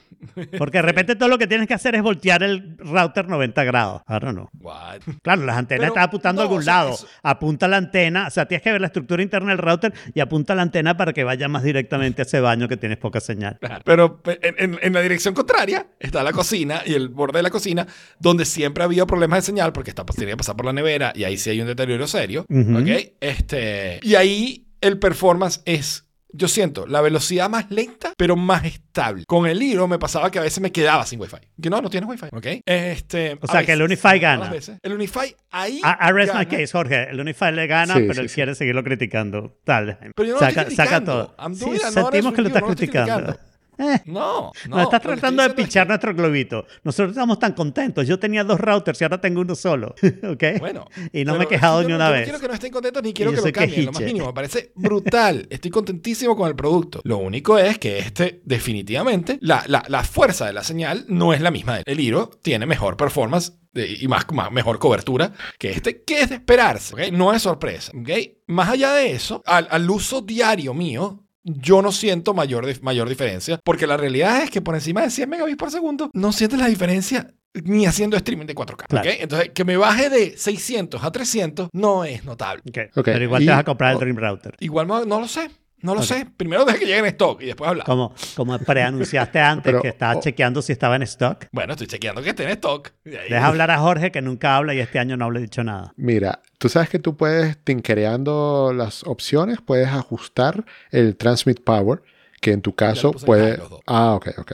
Porque de repente todo lo que tienes que hacer es voltear el router 90 grados. Ahora no. What? Claro, las antenas Pero, están apuntando a algún o sea, lado. eso- Apunta la antena, o sea, tienes que ver la estructura interna del router y apunta la antena para que vaya más directamente a ese baño que tienes poca señal. Claro. Pero pe- en, en- en la dirección contraria está la cocina y el borde de la cocina, donde siempre ha habido problemas de señal porque está, tiene que pasar por la nevera y ahí sí hay un deterioro serio. ¿ok? este, y ahí el performance es, yo siento, la velocidad más lenta, pero más estable. Con el Hero me pasaba que a veces me quedaba sin Wi-Fi. Que no, no tienes Wi-Fi. ¿ok? Este, O a sea, que el veces, Unify gana. veces. El Unify ahí. I, I rest my gana. case, Jorge. El Unify le gana, Sí, pero sí, él sí. quiere seguirlo criticando. Dale. Pero yo no lo saca, estoy saca criticando. todo. Doing an sentimos que lo estás criticando. criticando. Eh, No, no. nos estás que tratando de pichar que- nuestro globito. Nosotros estamos tan contentos. Yo tenía dos routers y ahora tengo uno solo. ¿Ok? Bueno. y no me he quejado ni no- una yo no vez. quiero que no estén contentos ni quiero que lo cambien, lo más mínimo. Me parece brutal. Estoy contentísimo con el producto. Lo único es que este, definitivamente, la, la, la fuerza de la señal no es la misma. El Hero tiene mejor performance y más, más- mejor cobertura que este, que es de esperarse. ¿ok? No es sorpresa. ¿ok? Más allá de eso, al, al uso diario mío, yo no siento mayor, mayor diferencia, porque la realidad es que por encima de 100 megabits por segundo, no sientes la diferencia ni haciendo streaming de 4K. Claro. ¿ok? Entonces, que me baje de 600 a 300 no es notable. Pero igual y- te vas a comprar el. Dream Router. Igual no lo sé, no lo sé. Primero deja que llegue en stock y después hablar. Como, como preanunciaste antes Pero, que estabas oh. chequeando si estaba en stock. Bueno, estoy chequeando que esté en stock. Ahí- Deja hablar a Jorge que nunca habla y este año no le he dicho nada. Mira, tú sabes que tú puedes, tinkereando las opciones, puedes ajustar el transmit power, que en tu caso puede... Ah, ok, ok.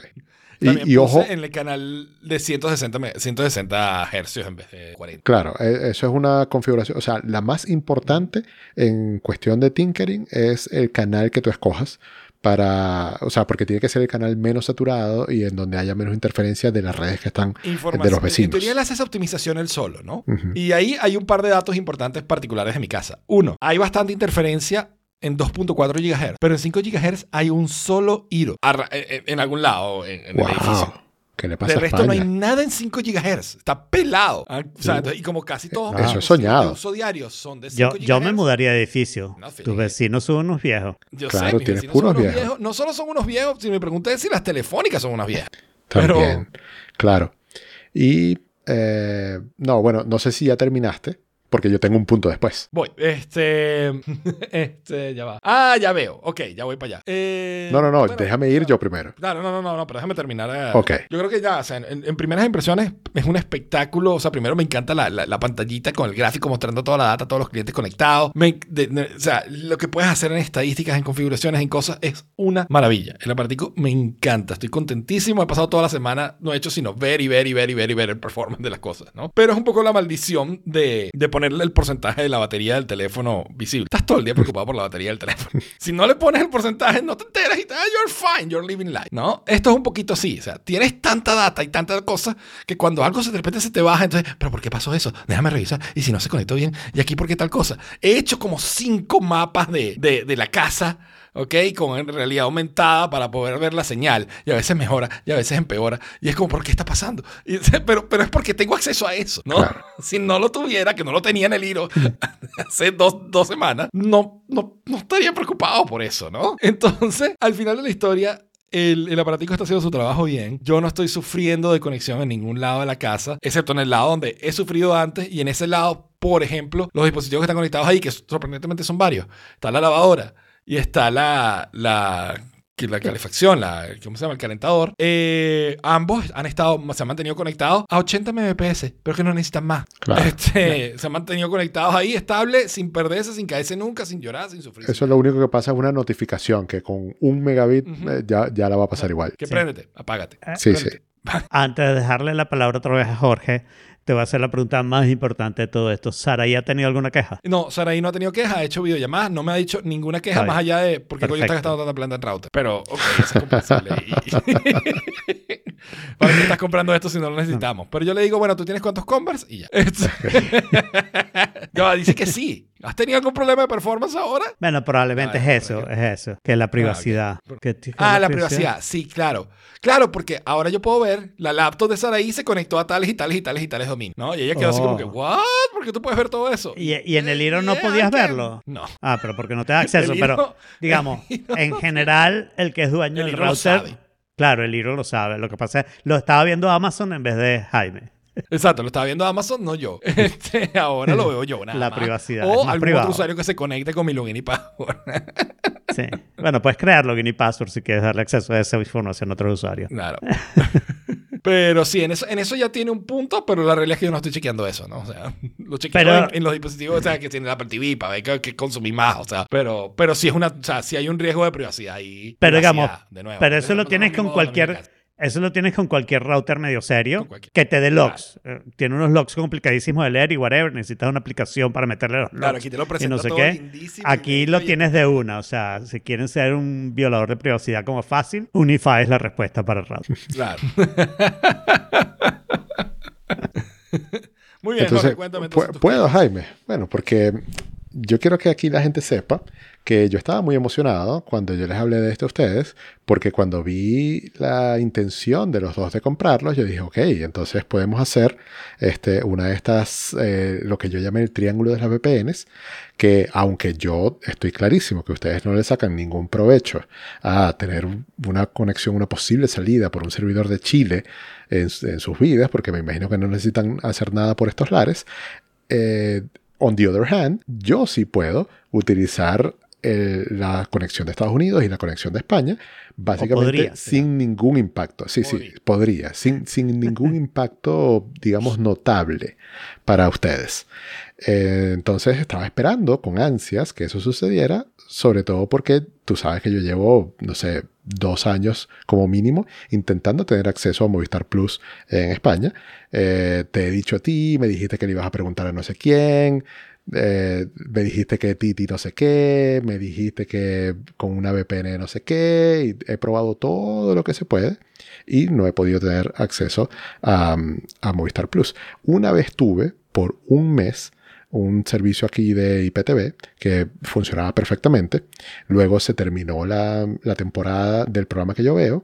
Y, También y puse ojo, en el canal de 160, me- 160 hercios en vez de 40. claro, e- eso es una configuración, o sea, la más importante en cuestión de tinkering es el canal que tú escojas para, o sea, porque tiene que ser el canal menos saturado y en donde haya menos interferencia de las redes que están de los En vecinos. teoría él hace esa optimización él solo, ¿no? Ujú. Y ahí hay un par de datos importantes particulares de mi casa. Uno, hay bastante interferencia en 2.4 GHz, pero en 5 GHz hay un solo hilo arra- en, en algún lado en, en Wow. el edificio. ¿Qué le pasa De a resto no hay nada en 5 GHz. Está pelado. Ah, o sea, entonces, y como casi todos Ah, eso es soñado. uso diario son de 5 Yo, GHz. yo me mudaría de edificio. No. Tus vecinos son unos viejos. Yo Claro, sé, tienes puros son unos viejos. No solo son unos viejos, si me pregunté es si las telefónicas son unas viejas. También, claro. Y, eh, no, bueno, no sé si ya terminaste, porque yo tengo un punto después. Voy, este. Este, ya va. Ah, ya veo. Ok, ya voy para allá. Eh, No, no, no, bueno, déjame ir yo primero. Claro, no, no, no, no, pero déjame terminar. eh. Ok. Yo creo que ya, o sea, en, en primeras impresiones es un espectáculo. O sea, primero me encanta la, la- la pantallita con el gráfico mostrando toda la data, todos los clientes conectados. Me- de- de- o sea, lo que puedes hacer en estadísticas, en configuraciones, en cosas, es una maravilla. El aparatico me encanta. Estoy contentísimo. He pasado toda la semana, no he hecho sino ver y ver y ver y ver y ver el performance de las cosas, ¿no? Pero es un poco la maldición de, de ponerle el porcentaje de la batería del teléfono visible. Estás todo el día preocupado por la batería del teléfono. Si no le pones el porcentaje, no te enteras y te, ah, you're fine, you're living life, ¿no? Esto es un poquito así, o sea, tienes tanta data y tanta cosa que cuando algo se de repente se te baja, entonces, pero ¿por qué pasó eso? Déjame revisar. Y si no se conectó bien, y aquí por qué tal cosa. He hecho como cinco mapas de, de, de la casa. ¿Ok? Con realidad aumentada para poder ver la señal. Y a veces mejora y a veces empeora. Y es como, ¿por qué está pasando? Y- pero, pero es porque tengo acceso a eso, ¿no? Claro. Si no lo tuviera, que no lo tenía en el hilo hace dos, dos semanas, no, no, no estaría preocupado por eso, ¿no? Entonces, al final de la historia, el, el aparatico está haciendo su trabajo bien. Yo no estoy sufriendo de conexión en ningún lado de la casa, excepto en el lado donde he sufrido antes. Y en ese lado, por ejemplo, los dispositivos que están conectados ahí, que sorprendentemente son varios. Está la lavadora y está la, la, que la calefacción, la, ¿cómo se llama? El calentador. Eh, ambos han estado, se han mantenido conectados a 80 mbps, pero que no necesitan más. Claro. Este, se han mantenido conectados ahí, estable, sin perderse, sin caerse nunca, sin llorar, sin sufrir. Eso es lo único que pasa es una notificación que con un megabit eh, ya, ya la va a pasar igual. Que Sí. préndete, apágate. Sí, Préndete. Antes de dejarle la palabra otra vez a Jorge, te voy a hacer la pregunta más importante de todo esto. ¿Saraí ha tenido alguna queja? No, Saraí no ha tenido queja, ha hecho videollamadas, no me ha dicho ninguna queja más allá de porque coño está gastando tanta plata en router. Pero, ok, es comprensible. ¿Para qué estás comprando esto si no lo necesitamos? Pero yo le digo, bueno, ¿tú tienes cuántos Converse? Y ya. Este- Ya, dice que sí. ¿Has tenido algún problema de performance ahora? Bueno, probablemente Ah, es eso, es eso, que la privacidad. Que t- que Ah, la privacidad. Sí, claro. Claro, porque ahora yo puedo ver, la laptop de Saraí se conectó a tales y tales y tales y tales dominios, ¿no? Y ella quedó así como Oh. que, ¿what? ¿Por qué tú puedes ver todo eso? Y, y en el hilo no Yeah, podías verlo. No. Ah, pero porque no te da acceso. Pero digamos, en general, el que es dueño El del router. sabe. Claro, el hilo lo sabe. Lo que pasa es lo estaba viendo Amazon en vez de Jaime. Exacto, lo estaba viendo Amazon, no yo. Este, ahora lo veo yo, nada La más. privacidad, O algún privado. otro usuario que se conecte con mi login y password. Sí. Bueno, puedes crear login y password si quieres darle acceso a esa información a otro usuario. Claro. Pero sí, en eso, en eso ya tiene un punto, pero la realidad es que yo no estoy chequeando eso, ¿no? O sea, lo chequeo Pero- en, en los dispositivos, o sea, que tienen la Apple TV para ver que, que consumí más, o sea, pero, pero sí es una, o sea, sí hay un riesgo de privacidad y Pero privacidad, digamos, de nuevo. pero eso lo tienes con cualquier-. Eso lo tienes con cualquier router medio serio cualquier- que te dé logs. Eh, Tiene unos logs complicadísimos de leer y whatever. Necesitas una aplicación para meterle los logs. Claro, aquí te lo y presento no sé todo qué. lindísimo, Aquí lo y- tienes de una. O sea, si quieren ser un violador de privacidad como fácil, Unify es la respuesta para el router. Claro. Muy bien, Entonces, Jorge, cuéntame. entonces ¿puedo. Jaime? Bueno, porque yo quiero que aquí la gente sepa que yo estaba muy emocionado cuando yo les hablé de esto a ustedes, porque cuando vi la intención de los dos de comprarlos, yo dije, ok, entonces podemos hacer este, una de estas, eh, lo que yo llamé el triángulo de las VPNs, que aunque yo estoy clarísimo que ustedes no le sacan ningún provecho a tener un- una conexión, una posible salida por un servidor de Chile en, en sus vidas, porque me imagino que no necesitan hacer nada por estos lares, eh, on the other hand, yo sí puedo utilizar eh, la conexión de Estados Unidos y la conexión de España, básicamente sin ningún impacto. Sí, sí, podría, sin, sin ningún impacto, digamos, notable para ustedes. Eh, entonces estaba esperando con ansias que eso sucediera, sobre todo porque tú sabes que yo llevo, no sé, dos años como mínimo intentando tener acceso a Movistar Plus en España. Eh, te he dicho a ti, me dijiste que le ibas a preguntar a no sé quién, eh, me dijiste que Titi no sé qué, me dijiste que con una VPN no sé qué, y he probado todo lo que se puede y no he podido tener acceso a, a Movistar Plus. Una vez tuve por un mes un servicio aquí de IPTV que funcionaba perfectamente. Luego se terminó la, la temporada del programa que yo veo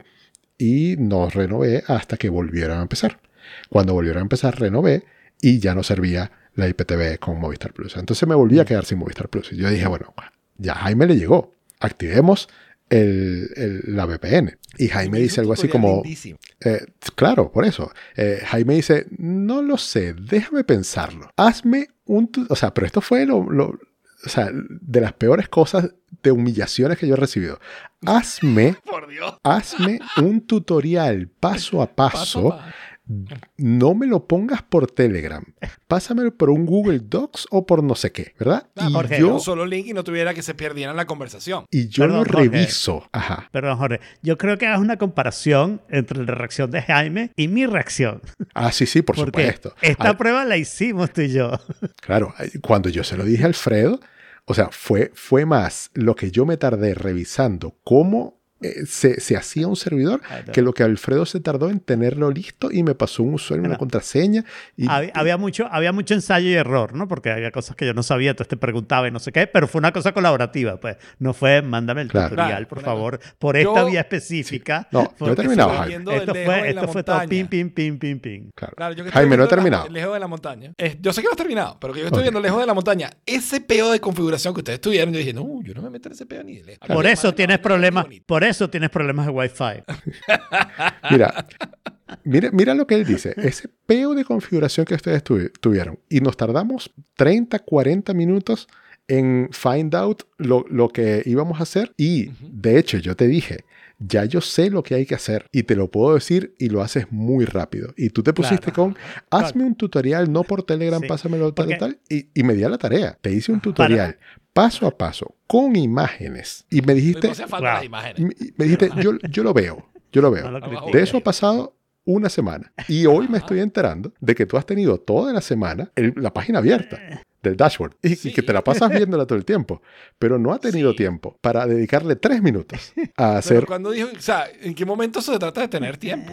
y no renové hasta que volvieron a empezar. Cuando volvieron a empezar, renové y ya no servía la IPTV con Movistar Plus. Entonces me volví a quedar sin Movistar Plus. Y yo dije, bueno, ya Jaime le llegó. Activemos el, el- la VPN. Y Jaime dice algo así como, eh, claro, por eso. Eh, Jaime dice, no lo sé, déjame pensarlo. Hazme un... O sea, pero esto fue lo, lo- o sea, de las peores cosas de humillaciones que yo he recibido. Hazme, Por Dios. hazme un tutorial paso a paso. Paso a paso. No me lo pongas por Telegram. Pásamelo por un Google Docs o por no sé qué, ¿verdad? Ah, y Jorge, yo, Un solo link y no tuviera que se perdieran la conversación. y yo Perdón, lo Jorge. reviso. Ajá. Perdón, Jorge. Yo creo que hagas una comparación entre la reacción de Jaime y mi reacción. Ah, sí, sí, por Porque supuesto. esta prueba la hicimos tú y yo. Claro, cuando yo se lo dije a Alfredo, o sea, fue, fue más lo que yo me tardé revisando cómo eh, se, se hacía un servidor Claro. que lo que Alfredo se tardó en tenerlo listo y me pasó un usuario, una contraseña. Y, Había, había mucho, había mucho ensayo y error, ¿no? Porque había cosas que yo no sabía, entonces te preguntaba y no sé qué, pero fue una cosa colaborativa, pues. No fue, mándame el Claro. tutorial, Claro, por una favor, por esta Yo- vía específica. No, yo he terminado, no- Jaime. Esto fue, esto fue todo pim, pim, pim, pim, pim. claro. Claro, yo que Jaime, no he viendo la- terminado. Lejos de la montaña. Eh, yo sé que no has terminado, pero que yo estoy Ok. viendo lejos de la montaña. Ese peo de configuración que ustedes tuvieron, yo dije, no, yo no me meto en ese peo ni de lejos. Por eso tienes problemas, por eso tienes problemas de Wi-Fi. Mira, mira, mira lo que él dice. Ese peo de configuración que ustedes tuvi- tuvieron. Y nos tardamos 30, 40 minutos en find out lo, lo que íbamos a hacer. Y de hecho, yo te dije, ya yo sé lo que hay que hacer y te lo puedo decir y lo haces muy rápido. Y tú te pusiste Claro. con, hazme un tutorial, no por Telegram, Sí, pásamelo tal, porque- tal, y, y me di a la tarea. Te hice un tutorial paso a paso con imágenes y me dijiste, No hacía falta Wow. las imágenes. me- dijiste, yo, yo lo veo, yo lo veo. No lo De critiques. De eso ha pasado una semana. Y hoy me estoy enterando de que tú has tenido toda la semana el- la página abierta del dashboard y, y Sí. que te la pasas viéndola todo el tiempo. Pero no ha tenido Sí. tiempo para dedicarle tres minutos a Pero hacer. cuando dijo, o sea, ¿en qué momento se trata de tener tiempo?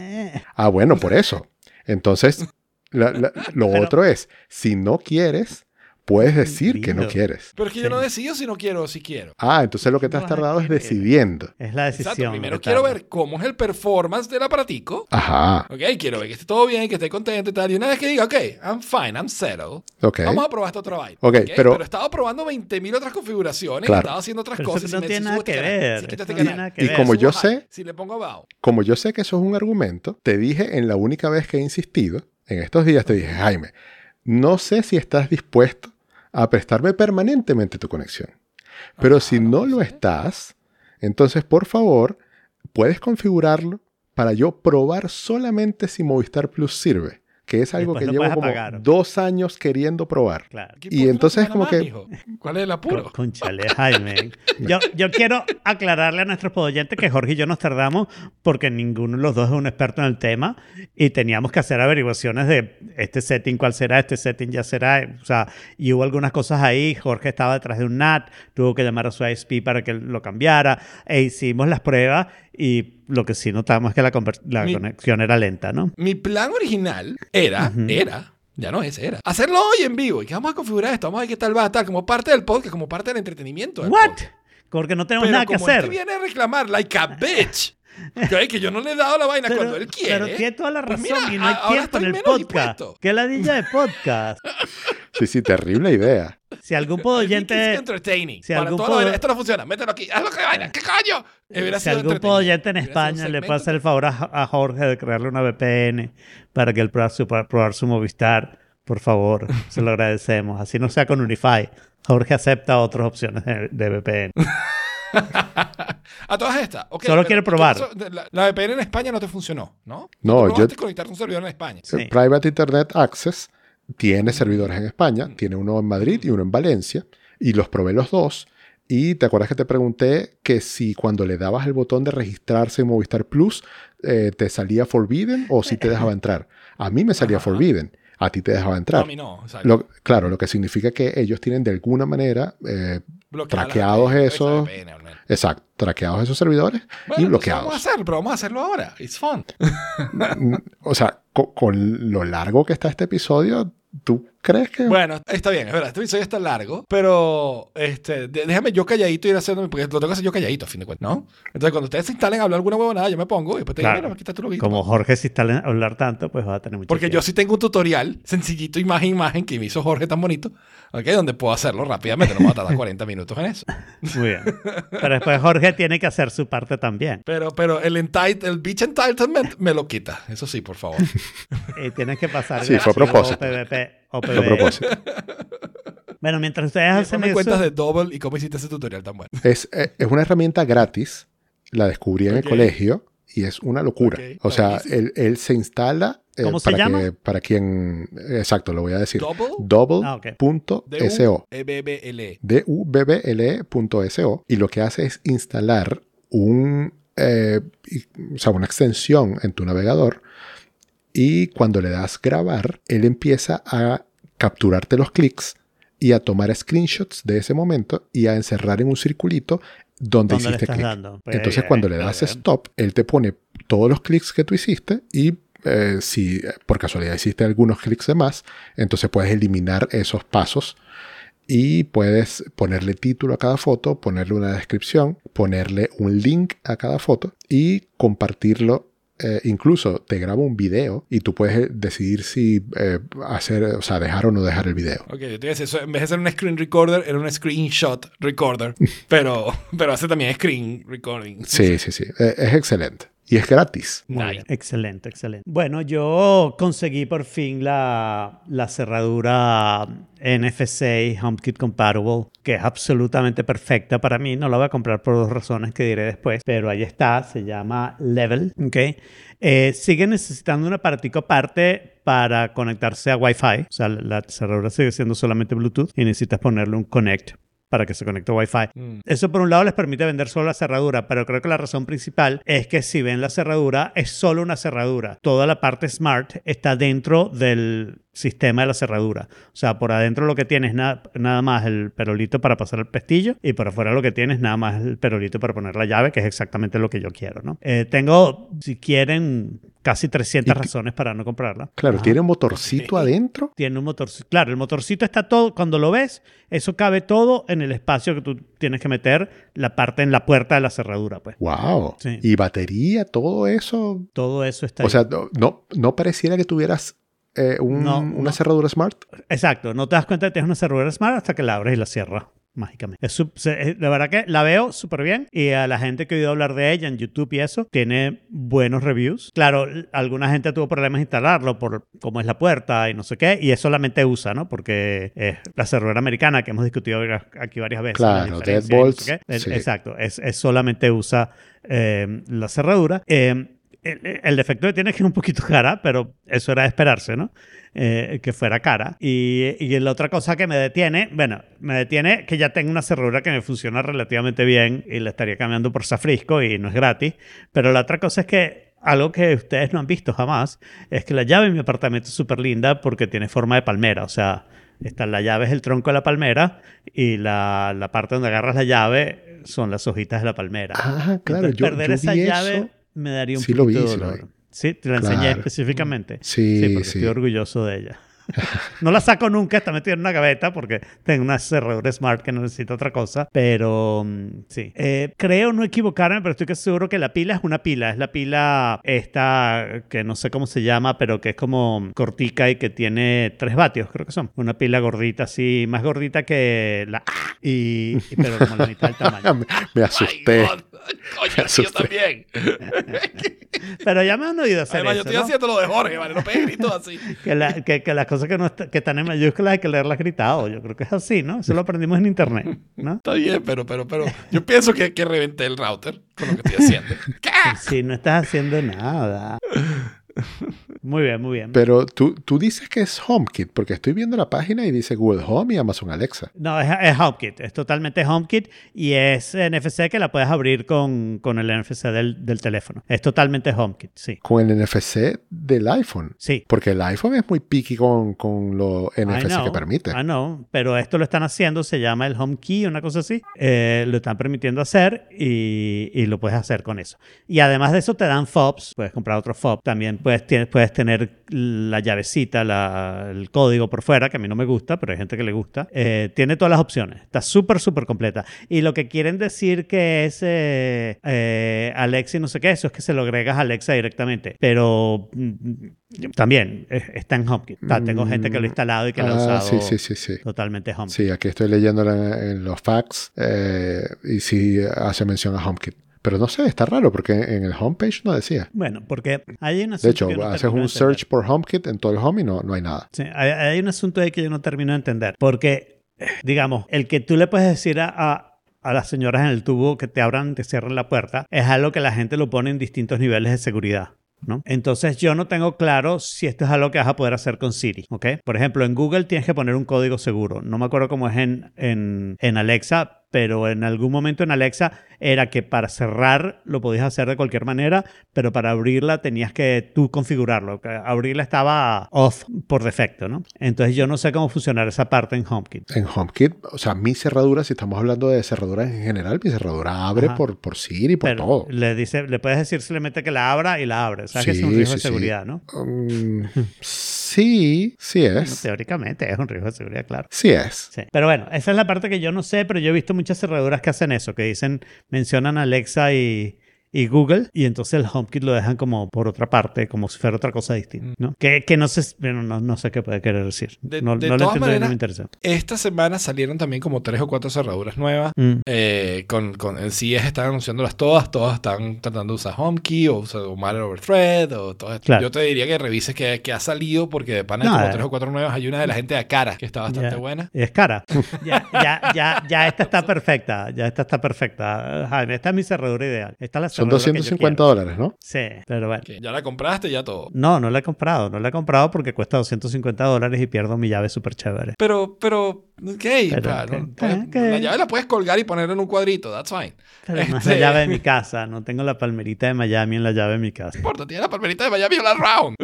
Ah, bueno, por eso. Entonces, la- la- lo Pero- otro es, si no quieres, puedes decir que no quieres. Pero es que yo no decido si no quiero o si quiero. Ah, entonces lo que te has tardado es decidiendo. Es la Exacto, decisión. primero que quiero ver cómo es el performance del aparatico. Ajá, Ok, quiero ver que esté todo bien, que esté contento y tal. Y una vez que diga, ok, I'm fine, I'm settled. ok. Vamos a probar esta otra vaina. Ok, pero- he estado probando 20.000 otras configuraciones, Claro. he estado haciendo otras Pero cosas. eso y no me tiene si nada este que ver, si quito eso este no tiene canal, nada que Y ver. como yo sé- Si le pongo abajo. Como yo sé que eso es un argumento, te dije en la única vez que he insistido, en estos días te dije, Jaime, no sé si estás dispuesto a prestarme permanentemente tu conexión. Pero si no lo estás, entonces por favor, puedes configurarlo para yo probar solamente si Movistar Plus sirve, que es algo Después que llevo como apagar. dos años queriendo probar. Claro. ¿Qué Y entonces semana como más, que- mijo? ¿Cuál es el apuro? Con- Conchale, Jaime. Yo, yo quiero aclararle a nuestros oyentes que Jorge y yo nos tardamos porque ninguno de los dos es un experto en el tema y teníamos que hacer averiguaciones de este setting, cuál será, este setting ya será. O sea, y hubo algunas cosas ahí. Jorge estaba detrás de un NAT, tuvo que llamar a su ISP para que lo cambiara e hicimos las pruebas y lo que sí notamos es que la, la Mi- conexión era lenta, ¿no? Mi plan original era, era, ya no es, era, hacerlo hoy en vivo y que vamos a configurar esto, vamos a ver qué tal va a estar, como parte del podcast, como parte del entretenimiento. del ¿What? podcast. Porque no tenemos Pero nada que como hacer. este viene a reclamar like a bitch, ok, que yo no le he dado la vaina Pero, cuando él quiere. pero tiene toda la pues razón mira, y no hay a- ahora tiempo en el podcast. dispuesto. ¿Qué ladilla de podcast? Sí, sí, terrible idea. Si algún I think it's oyente, entertaining. si algún pod- esto no funciona, mételo aquí, hazlo que vaina, ¿qué coño? Hubiera si sido algún entretenido. oyente en España le puede hacer el favor a, a Jorge de crearle una VPN para que él pueda probar su Movistar, por favor, se lo agradecemos. Así no sea con Unify. Jorge acepta otras opciones de, de VPN. A todas estas. Solo pero quiere ¿qué probar. La, la VPN en España no te funcionó, ¿no? No, yo- a un servidor en España. Sí. El Private Internet Access tiene servidores en España, tiene uno en Madrid y uno en Valencia, y los probé los dos. Y te acuerdas que te pregunté que si cuando le dabas el botón de registrarse en Movistar Plus eh, te salía Forbidden o si te dejaba entrar. A mí me salía Ajá. Forbidden, a ti te dejaba No, a entrar. mí no. Lo- claro, lo que significa que ellos tienen de alguna manera, eh, traqueados esos- exacto, traqueados esos servidores Bueno, y bloqueados. Vamos a hacerlo, pero vamos a hacerlo ahora. It's fun. Mm, o sea, co- con, lo largo que está este episodio, tú crees que.? Bueno, está bien, es verdad, este episodio está largo, pero este, déjame yo calladito ir haciendo, porque lo tengo que hacer yo calladito a fin de cuentas, ¿no? Entonces, cuando ustedes se instalen a hablar alguna huevonada, yo me pongo y después te digo, Claro. mira, aquí está tu loguito. Como Jorge si está a hablar tanto, pues va a tener mucho Porque yo sí tengo un tutorial, sencillito, imagen, imagen, que me hizo Jorge tan bonito, ¿ok? Donde puedo hacerlo rápidamente, no me va a tardar 40 minutos en eso. Muy bien. Pero después Jorge tiene que hacer su parte también. Pero, pero el, entitle, el Beach Entitlement me lo quita, eso sí, por favor. Y tienes que pasar Sí, el fue a propósito. OPVP, A propósito. Bueno, mientras ustedes hacen me eso... cuentas de Double y cómo hiciste ese tutorial tan bueno. Es, eh, es una herramienta gratis. La descubrí en el colegio y es una locura. O sea, él, él se instala. eh, ¿Cómo se para llama? Que, para quien. Exacto, lo voy a decir. Double, Ah, ok. Double.so. D-U-E-B-B-L. D-U-B-B-L-E.so. Y lo que hace es instalar un. eh, y- o sea, una extensión en tu navegador. Y cuando le das grabar, él empieza a capturarte los clics y a tomar screenshots de ese momento y a encerrar en un circulito donde ¿Dónde le hiciste clic. Pues, Entonces, cuando le das stop, él te pone todos los clics que tú hiciste y eh, si por casualidad hiciste algunos clics de más, entonces puedes eliminar esos pasos y puedes ponerle título a cada foto, ponerle una descripción, ponerle un link a cada foto y compartirlo. Eh, incluso te graba un video y tú puedes eh, decidir si eh, hacer, o sea, dejar o no dejar el video. Ok, yo te iba a decir, eso, en vez de ser un screen recorder, era un screenshot recorder. pero, pero hace también screen recording. Sí, sí, sí. Eh, es excelente. Y es gratis. Muy Nice. bien. Excelente, excelente. Bueno, yo conseguí por fin la, la cerradura NFC HomeKit Compatible, que es absolutamente perfecta para mí. No la voy a comprar por dos razones que diré después, pero ahí está, se llama Level. ¿ok? Eh, sigue necesitando un aparatico aparte para conectarse a Wi-Fi. O sea, la cerradura sigue siendo solamente Bluetooth y necesitas ponerle un Connect para que se conecte Wi-Fi. Mm. Eso por un lado les permite vender solo la cerradura, pero creo que la razón principal es que si ven la cerradura es solo una cerradura. Toda la parte smart está dentro del sistema de la cerradura. O sea, por adentro lo que tienes na- nada más el perolito para pasar el pestillo y por afuera lo que tienes nada más el perolito para poner la llave, que es exactamente lo que yo quiero, ¿no? Eh, tengo, si quieren, casi 300 Y- razones para no comprarla. Claro, Ajá. tiene un motorcito adentro. Tiene un motorcito. Claro, el motorcito está todo, cuando lo ves, eso cabe todo en el espacio que tú tienes que meter, la parte en la puerta de la cerradura, pues. ¡Wow! Sí. Y batería, todo eso. Todo eso está O ahí. sea, no, no pareciera que tuvieras eh, un- No, una no. cerradura smart. Exacto, no te das cuenta de que tienes una cerradura smart hasta que la abres y la cierras mágicamente. Es es- la verdad que la veo súper bien y a la gente que he oído hablar de ella en YouTube y eso, tiene buenos reviews. Claro, alguna gente tuvo problemas instalarlo por cómo es la puerta y no sé qué, y es solamente USA, ¿no? Porque es la cerradura americana que hemos discutido aquí varias veces. Claro, deadbolts, qué. Eh, sí. Exacto, es, es solamente USA eh, la cerradura. Eh, el, el defecto que tiene es que es un poquito cara, pero eso era de esperarse, ¿no? Eh, que fuera cara. Y, y la otra cosa que me detiene, bueno, me detiene que ya tengo una cerradura que me funciona relativamente bien y la estaría cambiando por Safrisco y no es gratis. Pero la otra cosa es que algo que ustedes no han visto jamás es que la llave en mi apartamento es súper linda porque tiene forma de palmera. O sea, está, la llave es el tronco de la palmera y la, la parte donde agarras la llave son las hojitas de la palmera. Ah, claro. Entonces, yo, perder yo esa vi llave eso. Me daría un Sí lo poquito vi, de sí lo dolor. vi. Sí, te la enseñé específicamente. Sí, porque estoy orgulloso de ella. no la saco nunca, está metida en una gaveta porque tengo una cerradura smart que no necesita otra cosa. Pero mm, sí. Eh, creo no equivocarme, pero estoy seguro que la pila es una pila. Es la pila esta que no sé cómo se llama, pero que es como cortica y que tiene 3 vatios, creo que son. Una pila gordita así, más gordita que la y- pero como la mitad del tamaño. me, me asusté. Coño, sí, yo también. Pero ya me han oído hacer Además, yo eso, estoy ¿no? haciendo lo de Jorge, ¿vale? No pegues gritos así. Que, la- que- que las cosas que, no está- que están en mayúsculas hay que leerlas gritado. Yo creo que es así, ¿no? Eso lo aprendimos en internet, ¿no? Está bien, pero, pero, pero. Yo pienso que, que reventé el router con lo que estoy haciendo. ¿Qué? Si no estás haciendo nada. Muy bien, muy bien. Pero tú, tú dices que es HomeKit, porque estoy viendo la página y dice Google Home y Amazon Alexa. No, es, es HomeKit, es totalmente HomeKit y es NFC que la puedes abrir con, con el NFC del, del teléfono. Es totalmente HomeKit, sí. Con el NFC del iPhone. Sí. Porque el iPhone es muy picky con, con lo I NFC que permite. I know, pero esto lo están haciendo, se llama el Home Key, una cosa así. Eh, lo están permitiendo hacer y, y lo puedes hacer con eso. Y además de eso te dan fobs, puedes comprar otro fob. También puedes, tienes, puedes puedes tener la llavecita, la- el código por fuera, que a mí no me gusta, pero hay gente que le gusta. Eh, tiene todas las opciones. Está súper, súper completa. Y lo que quieren decir que es eh, eh, Alexa y no sé qué, eso es que se lo agregas a Alexa directamente. Pero mm, también eh, está en HomeKit. Ta- Tengo gente que lo ha instalado y que lo ha Ah, usado sí, sí, sí, sí. totalmente HomeKit. Sí, aquí estoy leyendo en, en los facts eh, y sí hace mención a HomeKit. Pero no sé, está raro porque en el homepage no decía. Bueno, porque hay un De asunto hecho, que yo no haces de un search por HomeKit en todo el home y no, no hay nada. Sí, hay, hay un asunto ahí que yo no termino de entender. Porque, digamos, el que tú le puedes decir a, a, a las señoras en el tubo que te abran, te cierren la puerta, es algo que la gente lo pone en distintos niveles de seguridad. ¿no? Entonces yo no tengo claro si esto es algo que vas a poder hacer con Siri, ¿ok? Por ejemplo, en Google tienes que poner un código seguro. No me acuerdo cómo es en, en, en Alexa, pero en algún momento en Alexa era que para cerrar lo podías hacer de cualquier manera, pero para abrirla tenías que tú configurarlo. Abrirla estaba off por defecto, ¿no? Entonces yo no sé cómo funcionar esa parte en HomeKit. En HomeKit, o sea, mi cerradura, si estamos hablando de cerraduras en general, mi cerradura abre Ajá. por, por Siri, por Pero todo. le dice, le puedes decir simplemente que la abra y la abre. ¿Sabes que es Sí, un riesgo sí, de sí. seguridad, no? Mm, sí, sí Bueno, es. teóricamente es un riesgo de seguridad, claro. Sí es. Sí. Pero bueno, esa es la parte que yo no sé, pero yo he visto muchas cerraduras que hacen eso, que dicen, mencionan Alexa y, y Google, y entonces el HomeKit lo dejan como por otra parte, como si fuera otra cosa distinta, ¿no? Que, que no sé, bueno, no, no sé qué puede querer decir. De- no de no todas entiendo y no maneras- me interesa. Esta semana salieron también como tres o cuatro cerraduras nuevas. Mm. Eh, con, con en CES están anunciándolas todas, todas están tratando de usar HomeKey o usar o Matter over Thread o todo esto. Claro. Yo te diría que revises que, que ha salido porque de pana hay como eh. tres o cuatro nuevas. Hay una de la gente de Cara que está bastante Ya. buena. Es cara. Ya, ya, ya, ya esta está perfecta. Ya esta está perfecta. Jaime, esta es mi cerradura ideal. Esta es la Son cerradura que yo 250 quiero. dólares, ¿no? Sí, pero bueno. Ya la compraste, ya todo. No, no la he comprado. No la he comprado porque cuesta 250 dólares y pierdo mi llave súper chévere. Pero, pero, ok, Pero, pa, ¿qué- no, pues, la llave la puedes colgar y poner en un cuadrito, that's fine. Pero no es Este- la llave de mi casa. No tengo la palmerita de Miami en la llave de mi casa. No importa, tiene la palmerita de Miami All Round.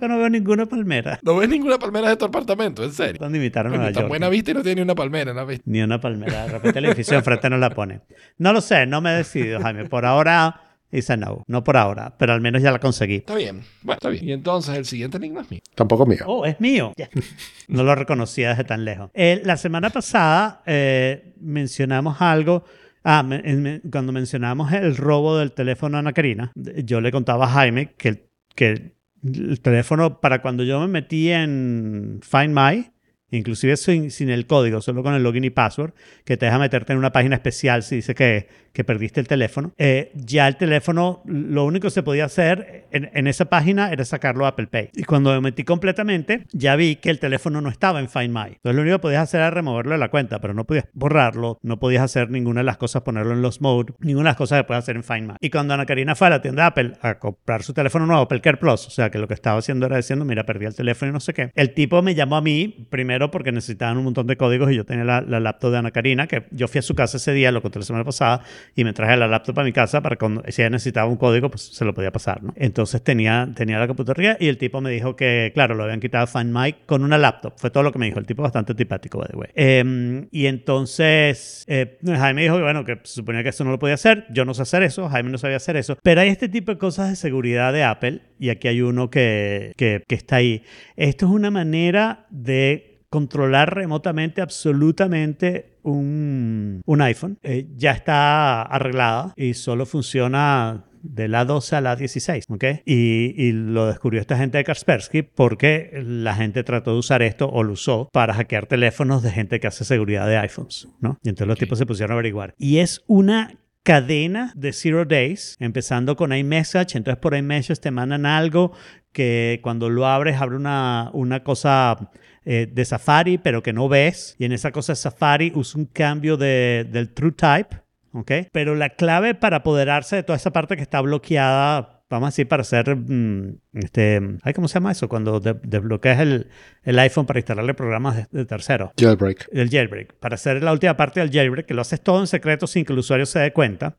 Yo no veo ninguna palmera. No ves ninguna palmera de tu apartamento, en serio. ¿Dónde invitaron a Nueva York? buena vista y no tiene ni una palmera, ¿no? Ni una palmera. De repente el edificio enfrente no la pone. No lo sé, no me he decidido, Jaime. Por ahora, dice no. No por ahora, pero al menos ya la conseguí. Está bien, bueno, está bien. Y entonces el siguiente enigma es mío. Tampoco mío. Oh, es mío. No lo reconocía desde tan lejos. Eh, la semana pasada eh, mencionamos algo. Ah, me- en- me- cuando mencionamos el robo del teléfono a Ana Karina, yo le contaba a Jaime que, que el teléfono, para cuando yo me metí en Find My, inclusive sin, el código, solo con el login y password, que te deja meterte en una página especial si dice que, que perdiste el teléfono, eh, ya el teléfono, lo único que se podía hacer en, en esa página era sacarlo a Apple Pay. Y cuando me metí completamente, ya vi que el teléfono no estaba en Find My. Entonces lo único que podías hacer era removerlo de la cuenta, pero no podías borrarlo, no podías hacer ninguna de las cosas, ponerlo en los mode, ninguna de las cosas que puedes hacer en Find My. Y cuando Ana Karina fue a la tienda de Apple a comprar su teléfono nuevo, Apple Care Plus, o sea que lo que estaba haciendo era diciendo, mira, perdí el teléfono y no sé qué. El tipo me llamó a mí, primero porque necesitaban un montón de códigos y yo tenía la, la laptop de Ana Karina, que yo fui a su casa ese día, lo conté la semana pasada, y me traje la laptop a mi casa para cuando si ella necesitaba un código, pues se lo podía pasar, ¿no? Entonces tenía, tenía la computadora y el tipo me dijo que, claro, lo habían quitado Find My con una laptop. Fue todo lo que me dijo. El tipo bastante antipático, by the way. Eh, y entonces eh, Jaime dijo que, bueno, que suponía que eso no lo podía hacer. Yo no sé hacer eso, Jaime no sabía hacer eso. Pero hay este tipo de cosas de seguridad de Apple y aquí hay uno que, que, que está ahí. Esto es una manera de controlar remotamente absolutamente un, un iPhone. Eh, ya está arreglada y solo funciona de la 12 a la 16, ¿ok? Y, y lo descubrió esta gente de Kaspersky porque la gente trató de usar esto o lo usó para hackear teléfonos de gente que hace seguridad de iPhones, ¿no? Y entonces los Ok. tipos se pusieron a averiguar. Y es una cadena de zero days, empezando con iMessage. Entonces por iMessage te mandan algo que cuando lo abres abre una, una cosa eh, de Safari, pero que no ves. Y en esa cosa Safari usa un cambio de, del true type. ¿ok? Pero la clave para apoderarse de toda esa parte que está bloqueada, vamos a decir, para hacer, mm, este, ¿cómo se llama eso? Cuando de- desbloqueas el, el iPhone para instalarle programas de, de terceros. Jailbreak. El jailbreak. Para hacer la última parte del jailbreak, que lo haces todo en secreto sin que el usuario se dé cuenta.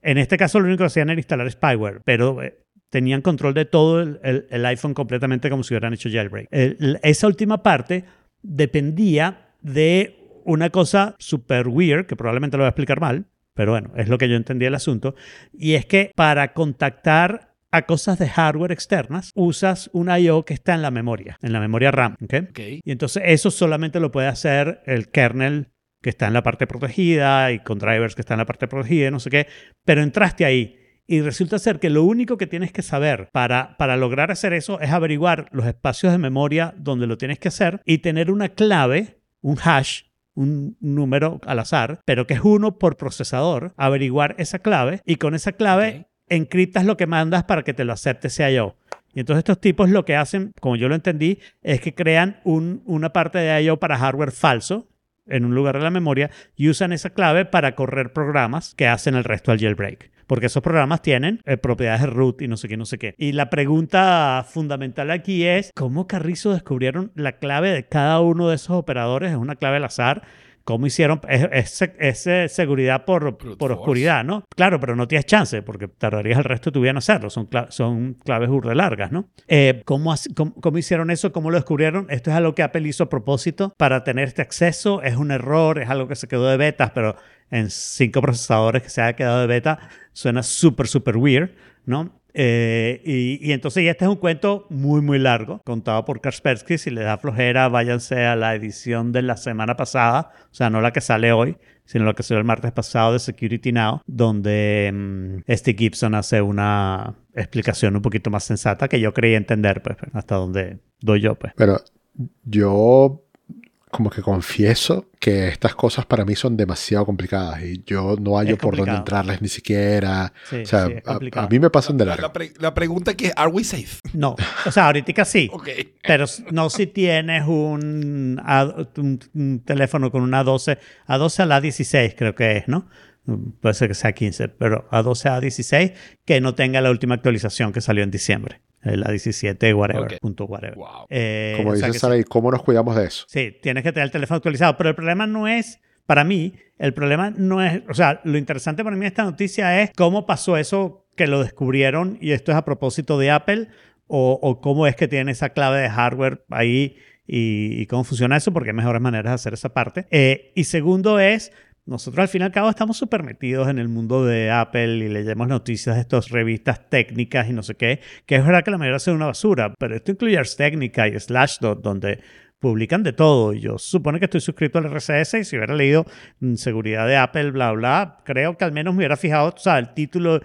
En este caso, lo único que hacían era instalar spyware, pero eh, tenían control de todo el, el- el iPhone completamente como si hubieran hecho jailbreak. El- el- esa última parte dependía de una cosa super weird, que probablemente lo voy a explicar mal, pero bueno, es lo que yo entendí del asunto, y es que para contactar a cosas de hardware externas, usas un I.O. que está en la memoria, en la memoria RAM. ¿ok? Ok. Y entonces eso solamente lo puede hacer el kernel que está en la parte protegida y con drivers que está en la parte protegida, y no sé qué, pero entraste ahí. Y resulta ser que lo único que tienes que saber para, para lograr hacer eso es averiguar los espacios de memoria donde lo tienes que hacer y tener una clave, un hash, un número al azar, pero que es uno por procesador, averiguar esa clave y con esa clave Ok. encriptas lo que mandas para que te lo acepte CIO. Y entonces estos tipos lo que hacen, como yo lo entendí, es que crean un- una parte de I.O. para hardware falso en un lugar de la memoria y usan esa clave para correr programas que hacen el resto del jailbreak. Porque esos programas tienen eh, propiedades de root y no sé qué, no sé qué. Y la pregunta fundamental aquí es, ¿cómo Carrizo descubrieron la clave de cada uno de esos operadores? Es una clave al azar. ¿Cómo hicieron? Es, es- es, eh, seguridad por, por oscuridad, ¿no? Claro, pero no tienes chance porque tardarías el resto de tu vida en hacerlo. Son, cla- son claves burde largas, ¿no? Eh, ¿cómo, cómo- cómo hicieron eso? ¿Cómo lo descubrieron? Esto es algo que Apple hizo a propósito para tener este acceso. Es un error, es algo que se quedó de betas, pero en cinco procesadores que se haya quedado de beta suena súper, súper weird, ¿no? Eh, y, y entonces ya este es un cuento muy, muy largo, contado por Kaspersky. Si les da flojera, váyanse a la edición de la semana pasada, o sea, no la que sale hoy, sino la que salió el martes pasado de Security Now, donde mm, Steve Gibson hace una explicación un poquito más sensata que yo creí entender, pues, hasta donde doy yo, pues. Pero yo como que confieso que estas cosas para mí son demasiado complicadas y yo no hallo por dónde entrarles ni siquiera. Sí, o sea, sí, a- a, mí me pasan de La, largo. la pre- la pregunta aquí es, ¿are we safe? No, o sea, ahorita sí. Ok. Pero no si tienes un, A- un, un teléfono con una 12, A12 a la 16 creo que es, ¿no? Puede ser que sea 15, pero A12 a 16 que no tenga la última actualización que salió en diciembre. Eh, La 17 whatever, Ok. punto whatever. Wow. Eh, Como o sea dice Sara, ¿y cómo nos cuidamos de eso? Sí, tienes que tener el teléfono actualizado, pero el problema no es, para mí, el problema no es, o sea, lo interesante para mí de esta noticia es cómo pasó eso que lo descubrieron y esto es a propósito de Apple o, o cómo es que tienen esa clave de hardware ahí y, y cómo funciona eso, porque hay mejores maneras de hacer esa parte. Eh, y segundo es... Nosotros al fin y al cabo estamos súper metidos en el mundo de Apple y leemos noticias de estas revistas técnicas y no sé qué, que es verdad que la mayoría son una basura, pero esto incluye Ars Technica y Slashdot, donde publican de todo. Yo supone que estoy suscrito al RCS y si hubiera leído mm, seguridad de Apple, bla, bla, creo que al menos me hubiera fijado, o sea, el título.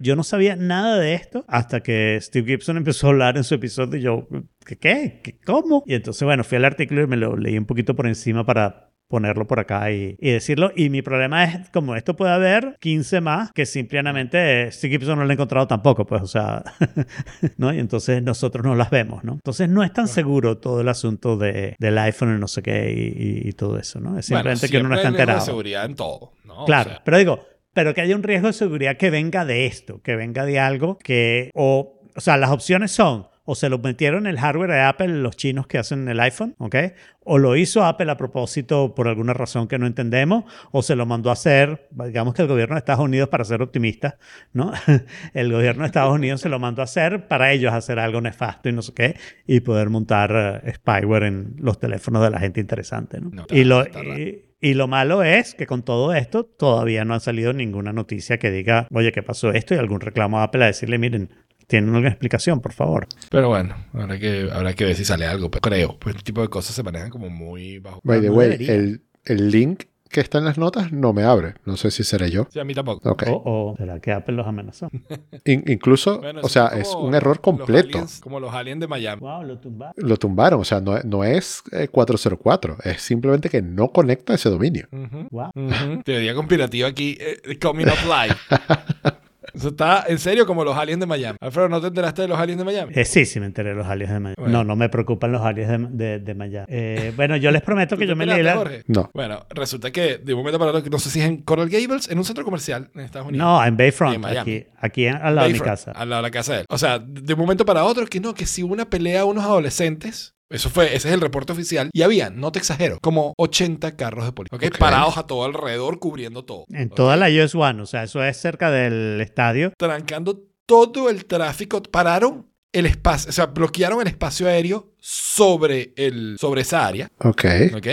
Yo no sabía nada de esto hasta que Steve Gibson empezó a hablar en su episodio y yo. ¿Qué? ¿Qué? ¿Cómo? Y entonces, bueno, fui al artículo y me lo leí un poquito por encima para ponerlo por acá y, y decirlo. Y mi problema es, como esto puede haber 15 más, que simplemente Steve Gibson no lo ha encontrado tampoco, pues, o sea, ¿no? Y entonces nosotros no las vemos, ¿no? Entonces no es tan seguro todo el asunto de, del iPhone y no sé qué y, y- y todo eso, ¿no? Es Bueno, simplemente que uno no está riesgo de enterado. seguridad en todo, ¿no? O Claro, sea, pero digo, pero que haya un riesgo de seguridad que venga de esto, que venga de algo que, o, o sea, las opciones son, o se lo metieron en el hardware de Apple los chinos que hacen el iPhone, ¿ok? O lo hizo Apple a propósito por alguna razón que no entendemos, o se lo mandó a hacer, digamos que el gobierno de Estados Unidos, para ser optimista, ¿no? el gobierno de Estados Unidos se lo mandó a hacer para ellos hacer algo nefasto y no sé qué, y poder montar eh, spyware en los teléfonos de la gente interesante, ¿no? No, y, lo, y lo malo es que con todo esto todavía no ha salido ninguna noticia que diga, oye, ¿qué pasó esto? Y algún reclamo a Apple a decirle, miren, tienen alguna explicación, por favor. Pero bueno, habrá que, habrá que ver si sale algo. Pero creo, pues este tipo de cosas se manejan como muy bajo. By the way, el, el link que está en las notas no me abre. No sé si seré yo. Sí, a mí tampoco. Ok. O, o será que Apple los amenazó. In- incluso, Bueno, o sea, es un error los completo. aliens- como los aliens de Miami. wow, lo tumbaron. Lo tumbaron, o sea, no, no es eh, 404, es simplemente que no conecta ese dominio. Ujú, Wow. ujú. Teoría conspirativa aquí, eh, coming up live. Eso está en serio como los aliens de Miami. Alfredo, ¿no te enteraste de los aliens de Miami? Eh, sí, sí, me enteré de los aliens de Miami. Bueno. No, no me preocupan los aliens de, de, de Miami. Eh, bueno, yo les prometo ¿Tú que yo me leí la... Jorge? No. Bueno, resulta que de un momento para otro, no sé si es en Coral Gables, en un centro comercial en Estados Unidos. No, en En Bayfront, Miami. aquí, aquí en- al lado de mi casa. Al lado de la casa de él. O sea, de un momento para otro, que no, que si hubo una pelea a unos adolescentes. Eso fue, ese es el reporte oficial. Y había, no te exagero, como 80 carros de policía. ¿ok? Ok. Parados a todo alrededor, cubriendo todo. En toda la US One, o sea, eso es cerca del estadio. Trancando todo el tráfico. Pararon el espacio, o sea, bloquearon el espacio aéreo sobre, el, sobre esa área. Ok. ¿Ok?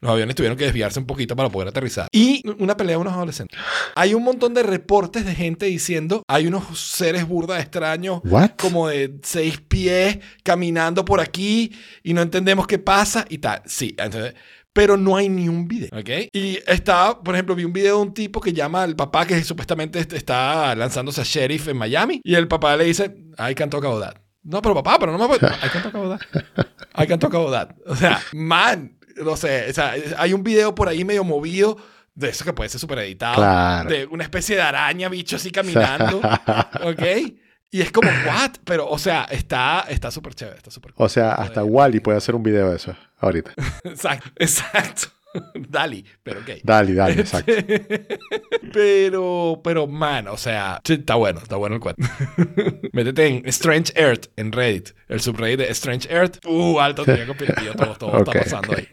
Los aviones tuvieron que desviarse un poquito para poder aterrizar. Y una pelea de unos adolescentes. Hay un montón de reportes de gente diciendo hay unos seres burda extraños ¿What? como de seis pies caminando por aquí y no entendemos qué pasa y tal. Sí, entonces, pero no hay ni un video, ¿ok? Y está, por ejemplo, vi un video de un tipo que llama al papá que supuestamente est- está lanzándose a sheriff en Miami y el papá le dice, I can talk about that. No, pero papá, pero no me puedo... I can talk about that. I can talk about that. O sea, man, no sé, o sea, hay un video por ahí medio movido de eso que puede ser súper editado. Claro. De una especie de araña, bicho así caminando. ¿Ok? Y es como, ¿what? Pero, o sea, está está súper chévere, está súper O sea, hasta Wally puede hacer un video de eso ahorita. Exacto, exacto. Dali, pero ok. Dale, dale, exacto. pero, pero, man, o sea, sí, está bueno, está bueno el cuento. Métete en Strange Earth en Reddit, el subreddit de Strange Earth. Uh, alto teoría conspirativa, todo, todo está pasando ahí.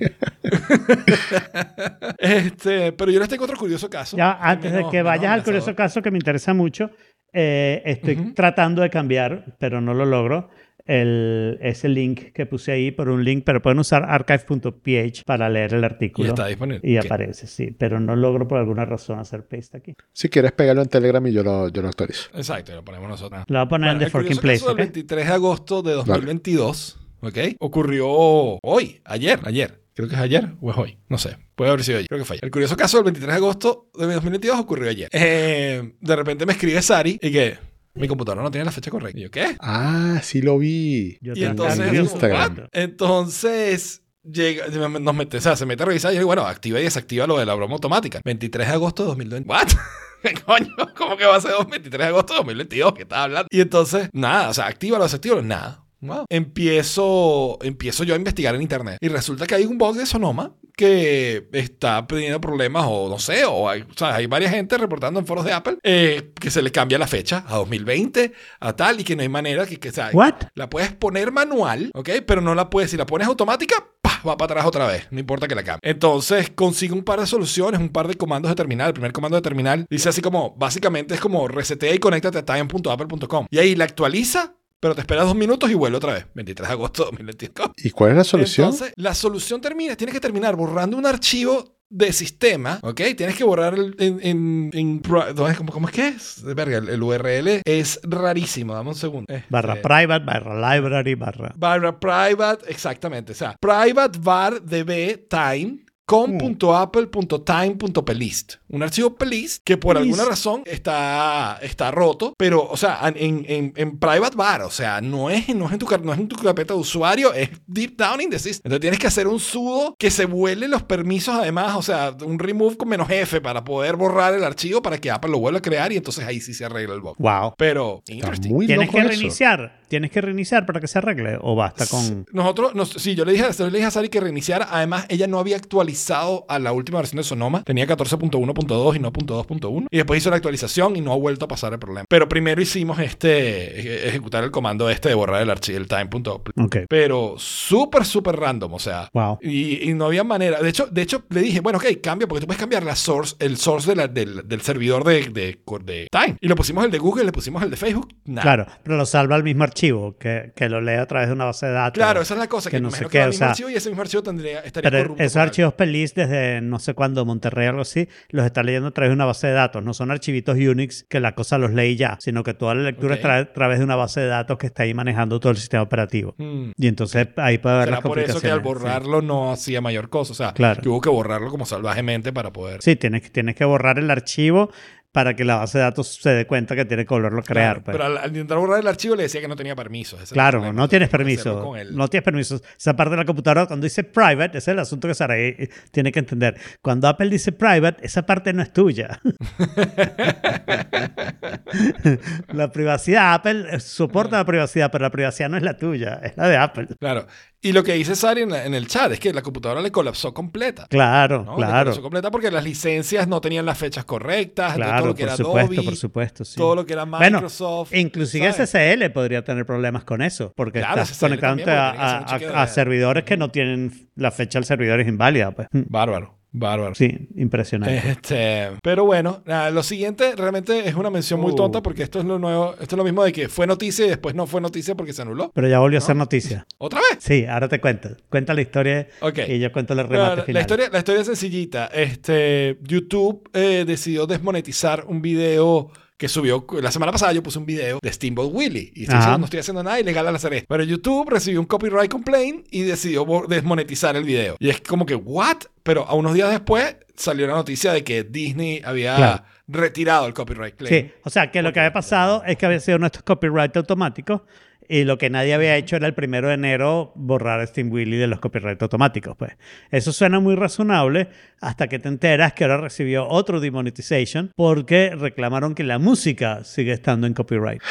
este, pero yo les tengo otro curioso caso. Ya, antes de que vayas al curioso caso que me interesa mucho, eh, estoy tratando de cambiar, pero no lo logro, el, ese link que puse ahí por un link, pero pueden usar archive.ph para leer el Y artículo. está disponible. Y aparece, sí, pero no logro por alguna razón hacer paste aquí. Si quieres pegarlo en Telegram y yo lo, yo lo actualizo. Exacto, lo ponemos nosotros. Lo voy a poner en Bueno, The el Forking curioso Place. caso del ¿ok? 23 de agosto de 2022, ¿ok? Ocurrió hoy, ayer, ayer. Creo que es ayer o es hoy. No sé. Puede haber sido ayer. Creo que fue ayer. El curioso caso del 23 de agosto de 2022 ocurrió ayer. Eh, de repente me escribe Sari y que mi computadora no tiene la fecha correcta. Y yo, ¿qué? Ah, sí lo vi. Yo Y entonces, en Instagram. Entonces, llega, nos mete, o sea, se mete a revisar y yo, bueno, activa y desactiva lo de la broma automática. 23 de agosto de 2020. ¿What? ¿Qué coño? ¿Cómo que va a ser 23 de agosto de 2022? ¿Qué estás hablando? Y entonces, nada, o sea, activa, desactiva, nada. Wow. Empiezo, empiezo yo a investigar en internet y resulta que hay un bug de Sonoma que está teniendo problemas o no sé, o hay, o sea, hay varias gente reportando en foros de Apple eh, que se le cambia la fecha a 2020, a tal, y que no hay manera que, que o sea, What? la puedes poner manual, ¿ok? Pero no la puedes, si la pones automática, ¡pah! va para atrás otra vez, no importa que la cambie. Entonces consigo un par de soluciones, un par de comandos de terminal. El primer comando de terminal dice así como, básicamente es como resetea y conéctate a time.apple.com. Y ahí la actualiza, pero te esperas dos minutos y vuelve otra vez. 23 de agosto de 2022. ¿Y cuál es la solución? Entonces, la solución termina, tienes que terminar borrando un archivo de sistema, ¿ok? Tienes que borrar el, en, en, en pro- ¿dónde es? ¿cómo, cómo es que es? Verga, el, el URL es rarísimo, dame un segundo. Barra Este, private, barra library, barra. barra private, exactamente. O sea, private var db time com.apple.time.plist. Un archivo plist que por alguna razón está, está roto, pero, o sea, en, en, en private var, o sea, no es, no, es en tu, no es en tu carpeta de usuario, es deep down in the system. Entonces tienes que hacer un sudo que se vuele los permisos además, o sea, un remove con menos F para poder borrar el archivo para que Apple lo vuelva a crear y entonces ahí sí se arregla el bug. Wow. Pero, Está interesting. muy ¿Tienes que eso. reiniciar? ¿Tienes que reiniciar para que se arregle? ¿O basta con.? Nosotros, nos, sí, yo le dije, yo le dije a Sari que reiniciara. Además, ella no había actualizado a la última versión de Sonoma. Tenía 14.1.2 y no .2.1. Y después hizo la actualización y no ha vuelto a pasar el problema. Pero primero hicimos este, eje- ejecutar el comando este de borrar el archivo, el time.up. Ok. Pero súper, súper random, o sea. Wow. Y, y no había manera. De hecho, de hecho, le dije, bueno, ok, cambia, porque tú puedes cambiar la source, el source de la- del, del servidor de, de, de Time. Y le pusimos el de Google, le pusimos el de Facebook. Nada. Claro, pero lo salva al mismo archivo, que, que lo lee a través de una base de datos. Claro, esa es la cosa, que, que no sé qué, va al o mismo sea, archivo y ese mismo archivo tendría, estaría Pero corrupto esos algo. Pelis desde no sé cuándo, Monterrey o algo así, los está leyendo a través de una base de datos. No son archivitos Unix que la cosa los lee ya, sino que toda la lectura Ok. es tra- a través de una base de datos que está ahí manejando todo el sistema operativo. Mm. Y entonces ahí puede haber las por eso que al complicaciones, sí. borrarlo no hacía mayor cosa. O sea, Claro. que hubo que borrarlo como salvajemente para poder. Sí, tienes, tienes que borrar el archivo para que la base de datos se dé cuenta que tiene que volverlo a crear. Claro, pues. Pero al, al intentar borrar el archivo le decía que no tenía permisos. Ese Claro, problema. no tienes permiso. No tienes permiso. Esa parte de la computadora, cuando dice private, ese es el asunto que Sara eh, tiene que entender. Cuando Apple dice private, esa parte no es tuya. la privacidad, Apple eh, soporta la privacidad, pero la privacidad no es la tuya, es la de Apple. Claro. Y lo que dice Sari en, la- en el chat es que la computadora le colapsó completa. Claro, ¿no? Le claro. colapsó completa porque las licencias no tenían las fechas correctas. entonces todo Claro, lo que por era supuesto, Adobe, por supuesto. sí. todo lo que era Bueno, Microsoft. Inclusive ¿sabes? SSL podría tener problemas con eso, porque Claro, estás conectándote a, servidores que no tienen la fecha del servidor es inválida. Pues. Bárbaro. Bárbaro. Sí, impresionante. Este, pero bueno, nada, lo siguiente realmente es una mención muy Oh. tonta porque esto es lo nuevo, esto es lo mismo de que fue noticia y después no fue noticia porque se anuló. Pero ya volvió a ser noticia. ¿Otra vez? Sí, ahora te cuento. Cuenta la historia Ok. y yo cuento el remate final. la historia, la historia es sencillita. Este, YouTube eh, decidió desmonetizar un video que subió la semana pasada. Yo puse un video de Steamboat Willie y estoy Ajá. diciendo, no estoy haciendo nada ilegal al hacer esto. Pero YouTube recibió un copyright complaint y decidió desmonetizar el video. Y es como que, ¿what? Pero a unos días después salió la noticia de que Disney había Claro. retirado el copyright claim. Sí, o sea, que lo que había pasado es que había sido nuestros copyright automáticos y lo que nadie había hecho era el primero de enero borrar a Steam Willy de los copyright automáticos. Pues eso suena muy razonable hasta que te enteras que ahora recibió otro demonetization porque reclamaron que la música sigue estando en copyright.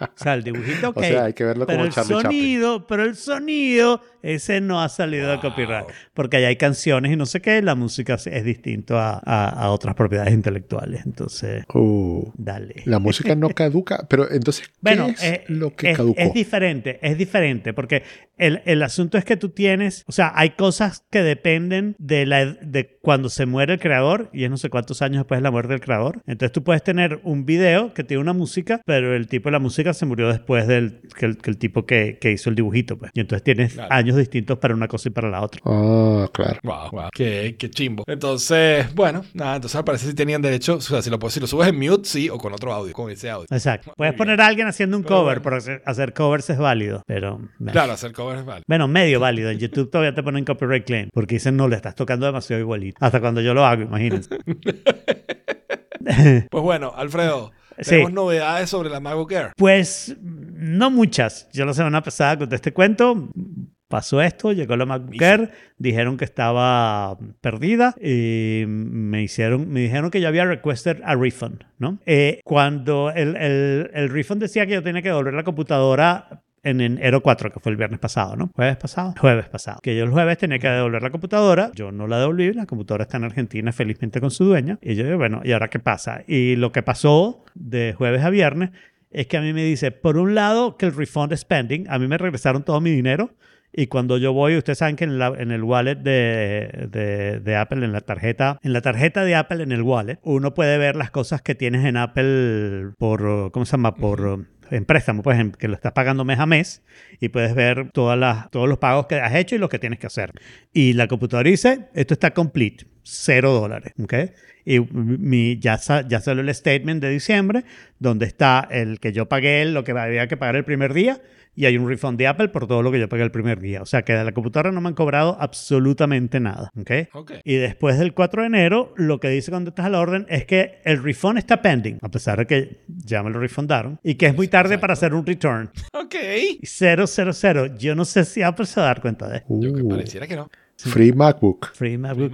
o sea, el dibujito, ok. O sea, hay que verlo pero como el Charlie Chaplin. sonido, pero el sonido, ese no ha salido de copyright. Porque ahí hay canciones y no sé qué, la música es distinto a, a- a otras propiedades intelectuales. Entonces, Uh, dale. la música no caduca, pero entonces, ¿qué Bueno, es eh, lo que es, caducó? es diferente, es diferente, porque el, el asunto es que tú tienes, o sea, hay cosas que dependen de, la, de cuando se muere el creador, y es no sé cuántos años después de la muerte del creador. Entonces tú puedes tener un video que tiene una música, pero el tipo de la música se murió después del que el, que el tipo que, que hizo el dibujito, pues. Y entonces tienes Claro. años distintos para una cosa y para la otra. Ah, claro. Wow, wow. Qué, qué chimbo. Entonces, bueno, nada, entonces al parecer sí tenían derecho, o sea, si lo, si lo subes en mute, sí, o con otro audio, con ese audio. Exacto. Puedes poner a alguien haciendo un Pero cover, bueno. Hacer, hacer covers es válido, pero... Claro, hacer covers vale. Bueno, medio válido. En YouTube todavía te ponen copyright claim porque dicen no, le estás tocando demasiado igualito. Hasta cuando yo lo hago, imagínense. Pues bueno, Alfredo, Sí. tenemos novedades sobre la MacBook Air. Pues no muchas. Yo la semana pasada conté este cuento. Pasó esto, llegó la MacBook Air, dijeron que estaba perdida y me, hicieron, me dijeron que yo había requested a refund, ¿no? Eh, cuando el, el, el refund decía que yo tenía que devolver la computadora en enero 4, que fue el viernes pasado, ¿no? ¿Jueves pasado? Jueves pasado. Que yo el jueves tenía que devolver la computadora. Yo no la devolví. La computadora está en Argentina felizmente con su dueña. Y yo digo, bueno, ¿y ahora qué pasa? Y lo que pasó de jueves a viernes es que a mí me dice, por un lado, que el refund is pending. A mí me regresaron todo mi dinero. Y cuando yo voy, ustedes saben que en, la- en el wallet de, de- de Apple, en la tarjeta, en la tarjeta de Apple en el wallet, uno puede ver las cosas que tienes en Apple por, ¿cómo se llama? Por en préstamo, pues en- que lo estás pagando mes a mes y puedes ver todas las, todos los pagos que has hecho y los que tienes que hacer. Y la computadora dice, esto está complete, cero dólares, ¿ok? Y mi, ya, ya salió el statement de diciembre, donde está el que yo pagué, lo que había que pagar el primer día, y hay un refund de Apple por todo lo que yo pagué el primer día. O sea que de la computadora no me han cobrado absolutamente nada, ¿ok? Ok. Y después del 4 de enero, lo que dice cuando estás a la orden es que el refund está pending, a pesar de que ya me lo refundaron, y que es muy tarde para hacer un return. Ok. Y 000, yo no sé si Apple se va a dar cuenta de esto. Yo que pareciera que no. Free MacBook. Free MacBook.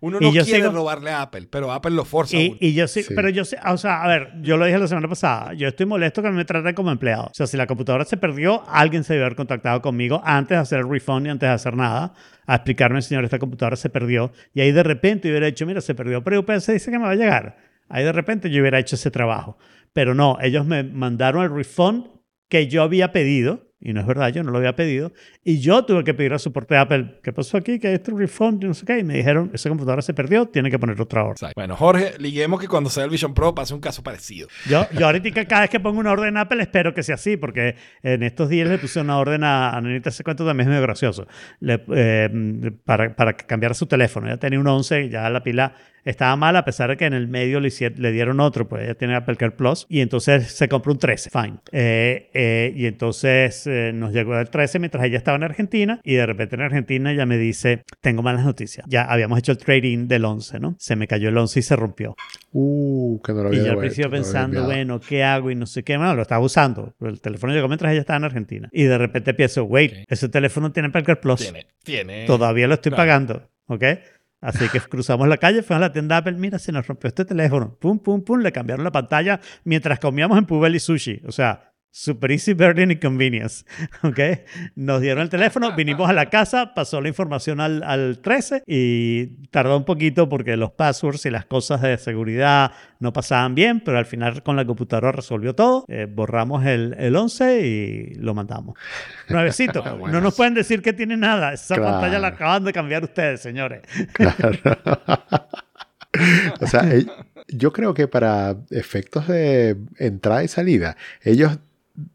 Uno Y no yo quiere sigo- robarle a Apple, pero Apple lo forza. Y, yo sí, Sí. pero yo sé, o sea, a ver, yo lo dije la semana pasada, yo estoy molesto que me traten como empleado. O sea, si la computadora se perdió, alguien se debe haber contactado conmigo antes de hacer el refund y antes de hacer nada, a explicarme, señor, esta computadora se perdió. Y ahí de repente yo hubiera dicho, mira, se perdió, pero UPS dice que me va a llegar. Ahí de repente yo hubiera hecho ese trabajo. Pero no, ellos me mandaron el refund que yo había pedido. Y no es verdad, yo no lo había pedido. Y yo tuve que pedir al soporte de Apple, ¿qué pasó aquí? Que este refund y no sé qué. Y me dijeron, esa computadora se perdió, tiene que poner otra orden. Exacto. Bueno, Jorge, liguemos que cuando sea el Vision Pro pase un caso parecido. Yo, yo ahorita cada vez que pongo una orden en Apple espero que sea así, porque en estos días le puse una orden a, a Nenita, ese cuento también es medio gracioso, Le- eh, para, para que cambiara su teléfono. Ella tenía un 11 y ya la pila estaba mal, a pesar de que en el medio le, hici- le dieron otro, pues ella tiene Apple Care Plus, y entonces se compró un 13, fine. Eh, eh, y entonces eh, nos llegó el 13 mientras ella estaba en Argentina, y de repente en Argentina ella me dice, tengo malas noticias. Ya habíamos hecho el trading del 11, ¿no? Se me cayó el 11 y se rompió. Uh, que no lo Y había yo al principio no había pensando, enviado. bueno, ¿qué hago? Y no sé qué. Bueno, lo estaba usando. pero El teléfono llegó mientras ella estaba en Argentina. Y de repente pienso, wait, Ok. ese teléfono tiene Parker Plus. Tiene, tiene. Todavía lo estoy Claro. pagando. ¿Ok? Así que cruzamos la calle, fuimos a la tienda Apple. Mira, se nos rompió este teléfono. Pum, pum, pum. Le cambiaron la pantalla mientras comíamos en Pubel y Sushi. O sea, Super easy, burden y convenience. ¿Ok? Nos dieron el teléfono, vinimos a la casa, pasó la información al, al 13 y tardó un poquito porque los passwords y las cosas de seguridad no pasaban bien, pero al final con la computadora resolvió todo. Eh, borramos el, el 11 y lo mandamos. Nuevecito. Bueno. No nos pueden decir que tiene nada. Esa Claro. pantalla la acaban de cambiar ustedes, señores. Claro. o sea, eh, yo creo que para efectos de entrada y salida, ellos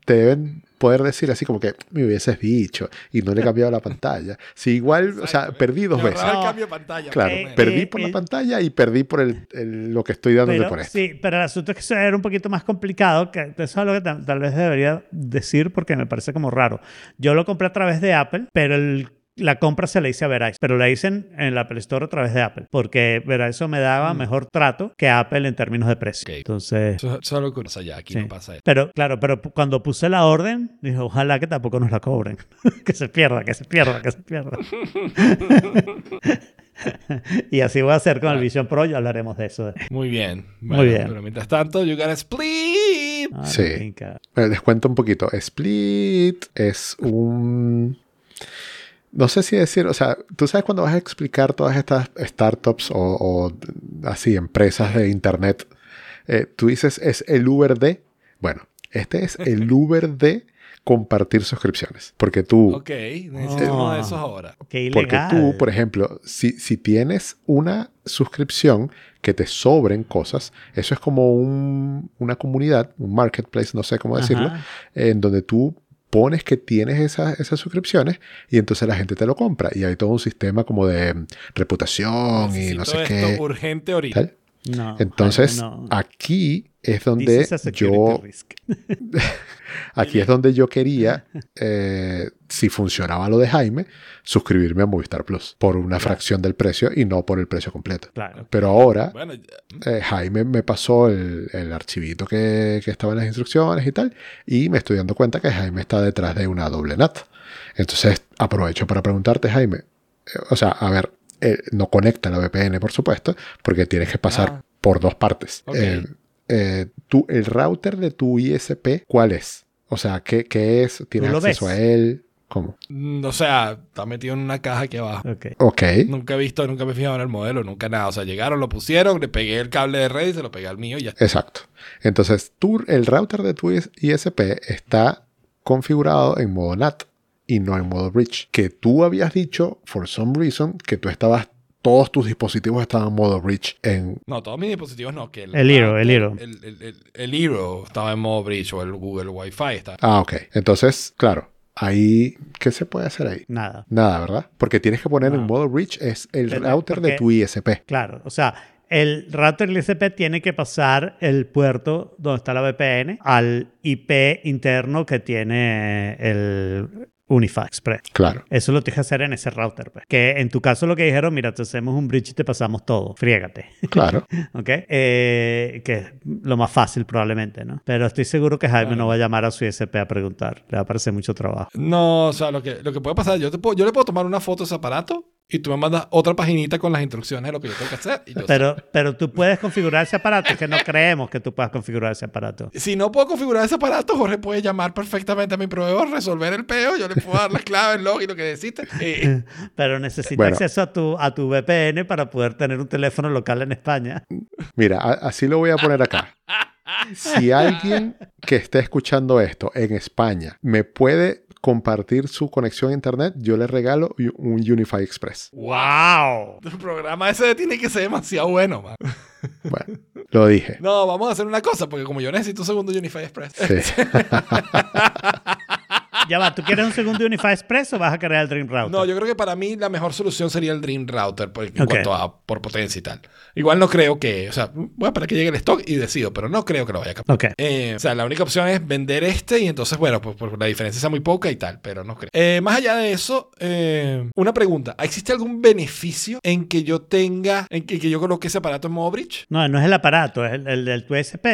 te deben poder decir así como que me hubieses dicho y no le he cambiado la pantalla. Si igual, o sea, perdí dos veces. No. cambio de pantalla. Claro, perdí eh, por la pantalla y perdí por el, el- lo que estoy dándole Pero, por esto. sí, pero el asunto es que eso era un poquito más complicado, que eso es algo que tal, tal vez debería decir porque me parece como raro. Yo lo compré a través de Apple, pero el- la compra se la hice a Verizon, pero la hice en, en la Apple Store a través de Apple, porque Verizon me daba Mm. mejor trato que Apple en términos de precio. Ok. Entonces... Eso, eso es algo que pasa allá, aquí Sí. no pasa eso. Pero claro, pero cuando puse la orden, dije, ojalá que tampoco nos la cobren. que se pierda, que se pierda, que se pierda. y así voy a hacer con el Vision Pro, ya hablaremos de eso. Muy bien. Muy bien. Pero mientras tanto, you gotta split. Ah, Sí. Les cuento un poquito. Split es un... No sé si decir, o sea, tú sabes cuando vas a explicar todas estas startups o, o así empresas de internet, eh, tú dices es el Uber de, bueno, este es el Uber de compartir suscripciones, porque tú, Ok, necesito uno de esos ahora. Qué porque tú, por ejemplo, si, si tienes una suscripción que te sobren cosas, eso es como un- una comunidad, un marketplace, no sé cómo decirlo, Ajá. en donde tú pones que tienes esas, esas suscripciones y entonces la gente te lo compra. Y hay todo un sistema como de mm, reputación y no sé Necesito qué. esto urgente ahorita. tal. No, Entonces, no. aquí es This donde is a security yo risk. aquí es donde yo quería, eh, si funcionaba lo de Jaime, suscribirme a Movistar Plus por una fracción del precio y no por el precio completo. Claro. Pero ahora Bueno, eh, Jaime me pasó el, el archivito que, que estaba en las instrucciones y tal, y me estoy dando cuenta que Jaime está detrás de una doble NAT. Entonces aprovecho para preguntarte, Jaime, eh, o sea, a ver, no conecta la VPN, por supuesto, porque tienes que pasar Ah. por dos partes. Ok. Eh, eh, el router de tu ISP, ¿cuál es? O sea, ¿qué, qué es? ¿Tienes acceso ves? a él? ¿Cómo? mm, o sea, está metido en una caja aquí abajo. Ok. Ok, Nunca he visto, nunca me he fijado en el modelo, nunca nada. O sea, llegaron, lo pusieron, le pegué el cable de red y se lo pegué al mío y ya. exacto. Entonces, tú, el router de tu IS- ISP está configurado en modo NAT y no en modo bridge. Que tú habías dicho, for some reason, que tú estabas, todos tus dispositivos estaban en modo bridge en... No, todos mis dispositivos no. Que El Hero, el Hero. El, el, el- el Hero estaba en modo bridge o el Google Wi-Fi estaba. Ah, ok. Entonces, claro, ahí, ¿qué se puede hacer ahí? Nada. Nada, ¿verdad? Porque tienes que poner en modo bridge es el Pero, router de tu ISP. Claro. O sea, el router ISP tiene que pasar el puerto donde está la VPN al IP interno que tiene el Unify Express. Claro. Eso lo tienes que hacer en ese router. pues. Que en tu caso lo que dijeron, mira, te hacemos un bridge y te pasamos todo. Friégate. Claro. ¿Ok? Eh, que es lo más fácil probablemente, ¿no? Pero estoy seguro que Jaime Claro. no va a llamar a su ISP a preguntar. Le va a parecer mucho trabajo. No, o sea, lo que, lo que puede pasar, yo, te puedo, yo le puedo tomar una foto de ese aparato y tú me mandas otra paginita con las instrucciones de lo que yo tengo que hacer. y yo Pero, pero tú puedes configurar ese aparato. Es que no creemos que tú puedas configurar ese aparato. Si no puedo configurar ese aparato, Jorge puede llamar perfectamente a mi proveedor, resolver el peo, yo le puedo dar las claves, el log y lo que necesite. Eh, Pero necesitas Bueno. acceso a tu, a tu VPN para poder tener un teléfono local en España. Mira, a- así lo voy a poner acá. Si alguien que esté escuchando esto en España me puede compartir su conexión a internet, yo le regalo un Unify Express. ¡Wow! el programa ese tiene que ser demasiado bueno, man. Bueno, lo dije. No, vamos a hacer una cosa, porque como yo necesito un segundo Unify Express. Sí. Ya va, ¿tú quieres un segundo Unify Express o vas a crear el Dream Router? No, yo creo que para mí la mejor solución sería el Dream Router por- en Ok. cuanto a por potencia y tal. Igual no creo que, o sea, voy a esperar que llegue el stock y decido, pero no creo que lo vaya a cambiar. Ok. Eh, o sea, la única opción es vender este y entonces, bueno, pues, pues la diferencia sea muy poca y tal, pero no creo. Eh, más allá de eso, eh, una pregunta. ¿Existe algún beneficio en que yo tenga, en que, que yo coloque ese aparato en modo bridge? No, no es el aparato, es el, el del tu ISP.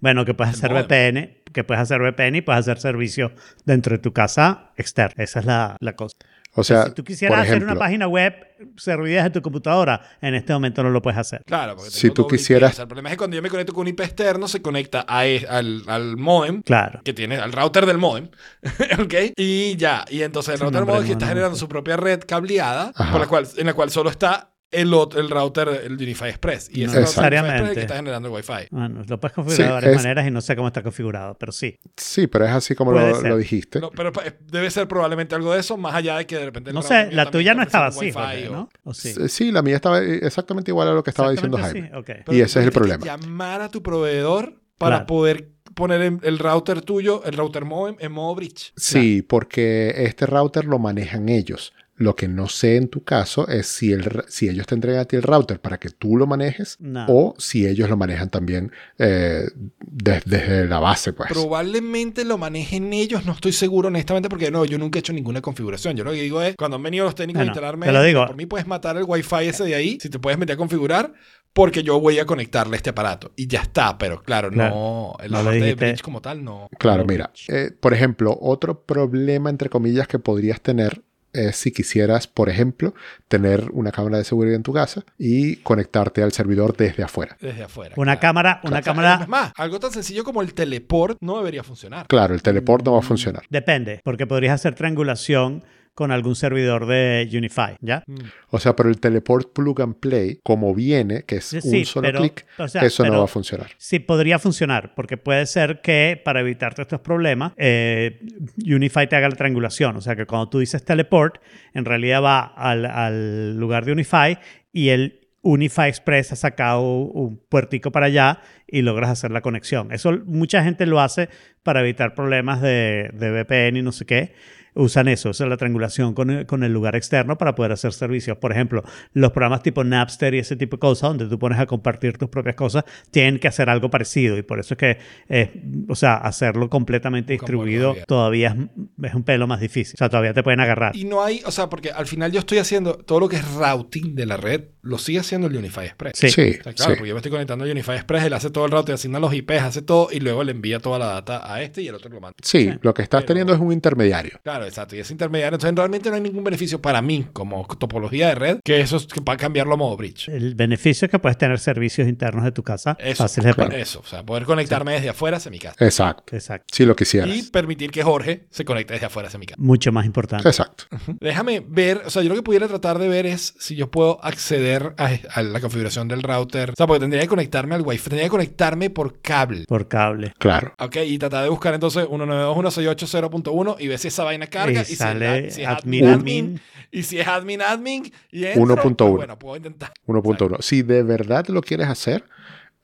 Bueno, que puedes El hacer modem. VPN, que puedes hacer VPN y puedes hacer servicio dentro de tu casa externa. Esa es la, la cosa. O sea, si tú quisieras por hacer una página web servida desde tu computadora, en este momento no lo puedes hacer. Claro, porque Si tú quisieras- el problema es que cuando yo me conecto con un IP externo, se conecta a e- al, al modem. Claro. Que tiene al router del modem, ¿ok? Y ya, y entonces el router del modem que está generando su propia red cableada, por la cual, en la cual solo está el, ot- el router, el Unify Express. Y ese No router Unify Express es el necesariamente. que está generando el Wi-Fi. Bueno, lo puedes configurar Sí, de varias es- maneras y no sé cómo está configurado, pero sí. sí, pero es así como lo, lo dijiste. No, pero pa- debe ser probablemente algo de eso, más allá de que de repente. el No router sé, la tuya no está estaba así, Jorge, o- ¿no? ¿O sí? Sí, sí, la mía estaba exactamente igual a lo que estaba diciendo Jaime. así, ok. Pero Y ese es el problema. Llamar a tu proveedor para Claro. poder poner en- el router tuyo, el router modem, en modo bridge. Sí, porque este router lo manejan ellos. Lo que no sé en tu caso es si, el, si ellos te entregan a ti el router para que tú lo manejes No. o si ellos lo manejan también eh, des- desde la base, pues. Probablemente lo manejen ellos, no estoy seguro honestamente porque no, yo nunca he hecho ninguna configuración. Yo lo que digo es, cuando han venido los técnicos Bueno, a instalarme, te lo digo. por mí puedes matar el wifi ese de ahí, si te puedes meter a configurar, porque yo voy a conectarle este aparato. Y ya está, pero claro, Claro. no, la No de bridge como tal, no. Claro, no, mira, eh, por ejemplo, otro problema, entre comillas, que podrías tener es si quisieras, por ejemplo, tener una cámara de seguridad en tu casa y conectarte al servidor desde afuera. Desde afuera. Una claro. cámara, una O sea, cámara Es más, algo tan sencillo como el teleport no debería funcionar. Claro, el teleport no va a funcionar. depende, porque podrías hacer triangulación con algún servidor de Unify, ¿ya? Mm. O sea, pero el teleport plug and play, como viene, que es Sí, un solo pero, clic, o sea, eso no va a funcionar. Sí, podría funcionar, porque puede ser que para evitarte estos problemas, eh, Unify te haga la triangulación. O sea, que cuando tú dices teleport, en realidad va al, al lugar de Unify y el Unify Express ha sacado un puertico para allá y logras hacer la conexión. Eso mucha gente lo hace para evitar problemas de, de VPN y no sé qué. Usan eso, usan la triangulación con el, con el lugar externo para poder hacer servicios. Por ejemplo, los programas tipo Napster y ese tipo de cosas, donde tú pones a compartir tus propias cosas, tienen que hacer algo parecido. Y por eso es que, eh, o sea, hacerlo completamente distribuido todavía es, es un pelo más difícil. O sea, todavía te pueden agarrar. Y no hay, o sea, porque al final yo estoy haciendo todo lo que es routing de la red, lo sigue haciendo el Unify Express. Sí. Sí, O sea, claro, sí. porque yo me estoy conectando a Unify Express, él hace todo el routing, asigna los IPs, hace todo y luego le envía toda la data a este y el otro lo manda. Sí, Sí. lo que estás Pero- teniendo es un intermediario. Claro, exacto. Y es intermediario. Entonces realmente no hay ningún beneficio para mí como topología de red que eso es que para cambiarlo a modo bridge. El beneficio es que puedes tener servicios internos de tu casa Eso, fáciles de eso. O sea, poder conectarme desde afuera hacia mi casa. Exacto. Exacto. Si lo quisieras. Y permitir que Jorge se conecte desde afuera hacia mi casa. Mucho más importante. Exacto. Déjame ver, o sea, yo lo que pudiera tratar de ver es si yo puedo acceder a, a la configuración del router. O sea, porque tendría que conectarme al Wi-Fi, tendría que conectarme por cable. Por cable. Claro. Ok, y tratar de buscar entonces 192.168.0.1 y ver si esa vaina carga. Y y, sale si es admin, admin, admin. admin, Y si es admin, admin. Y entro, 1.1. pues Bueno, puedo intentar. 1.1. Si de verdad lo quieres hacer,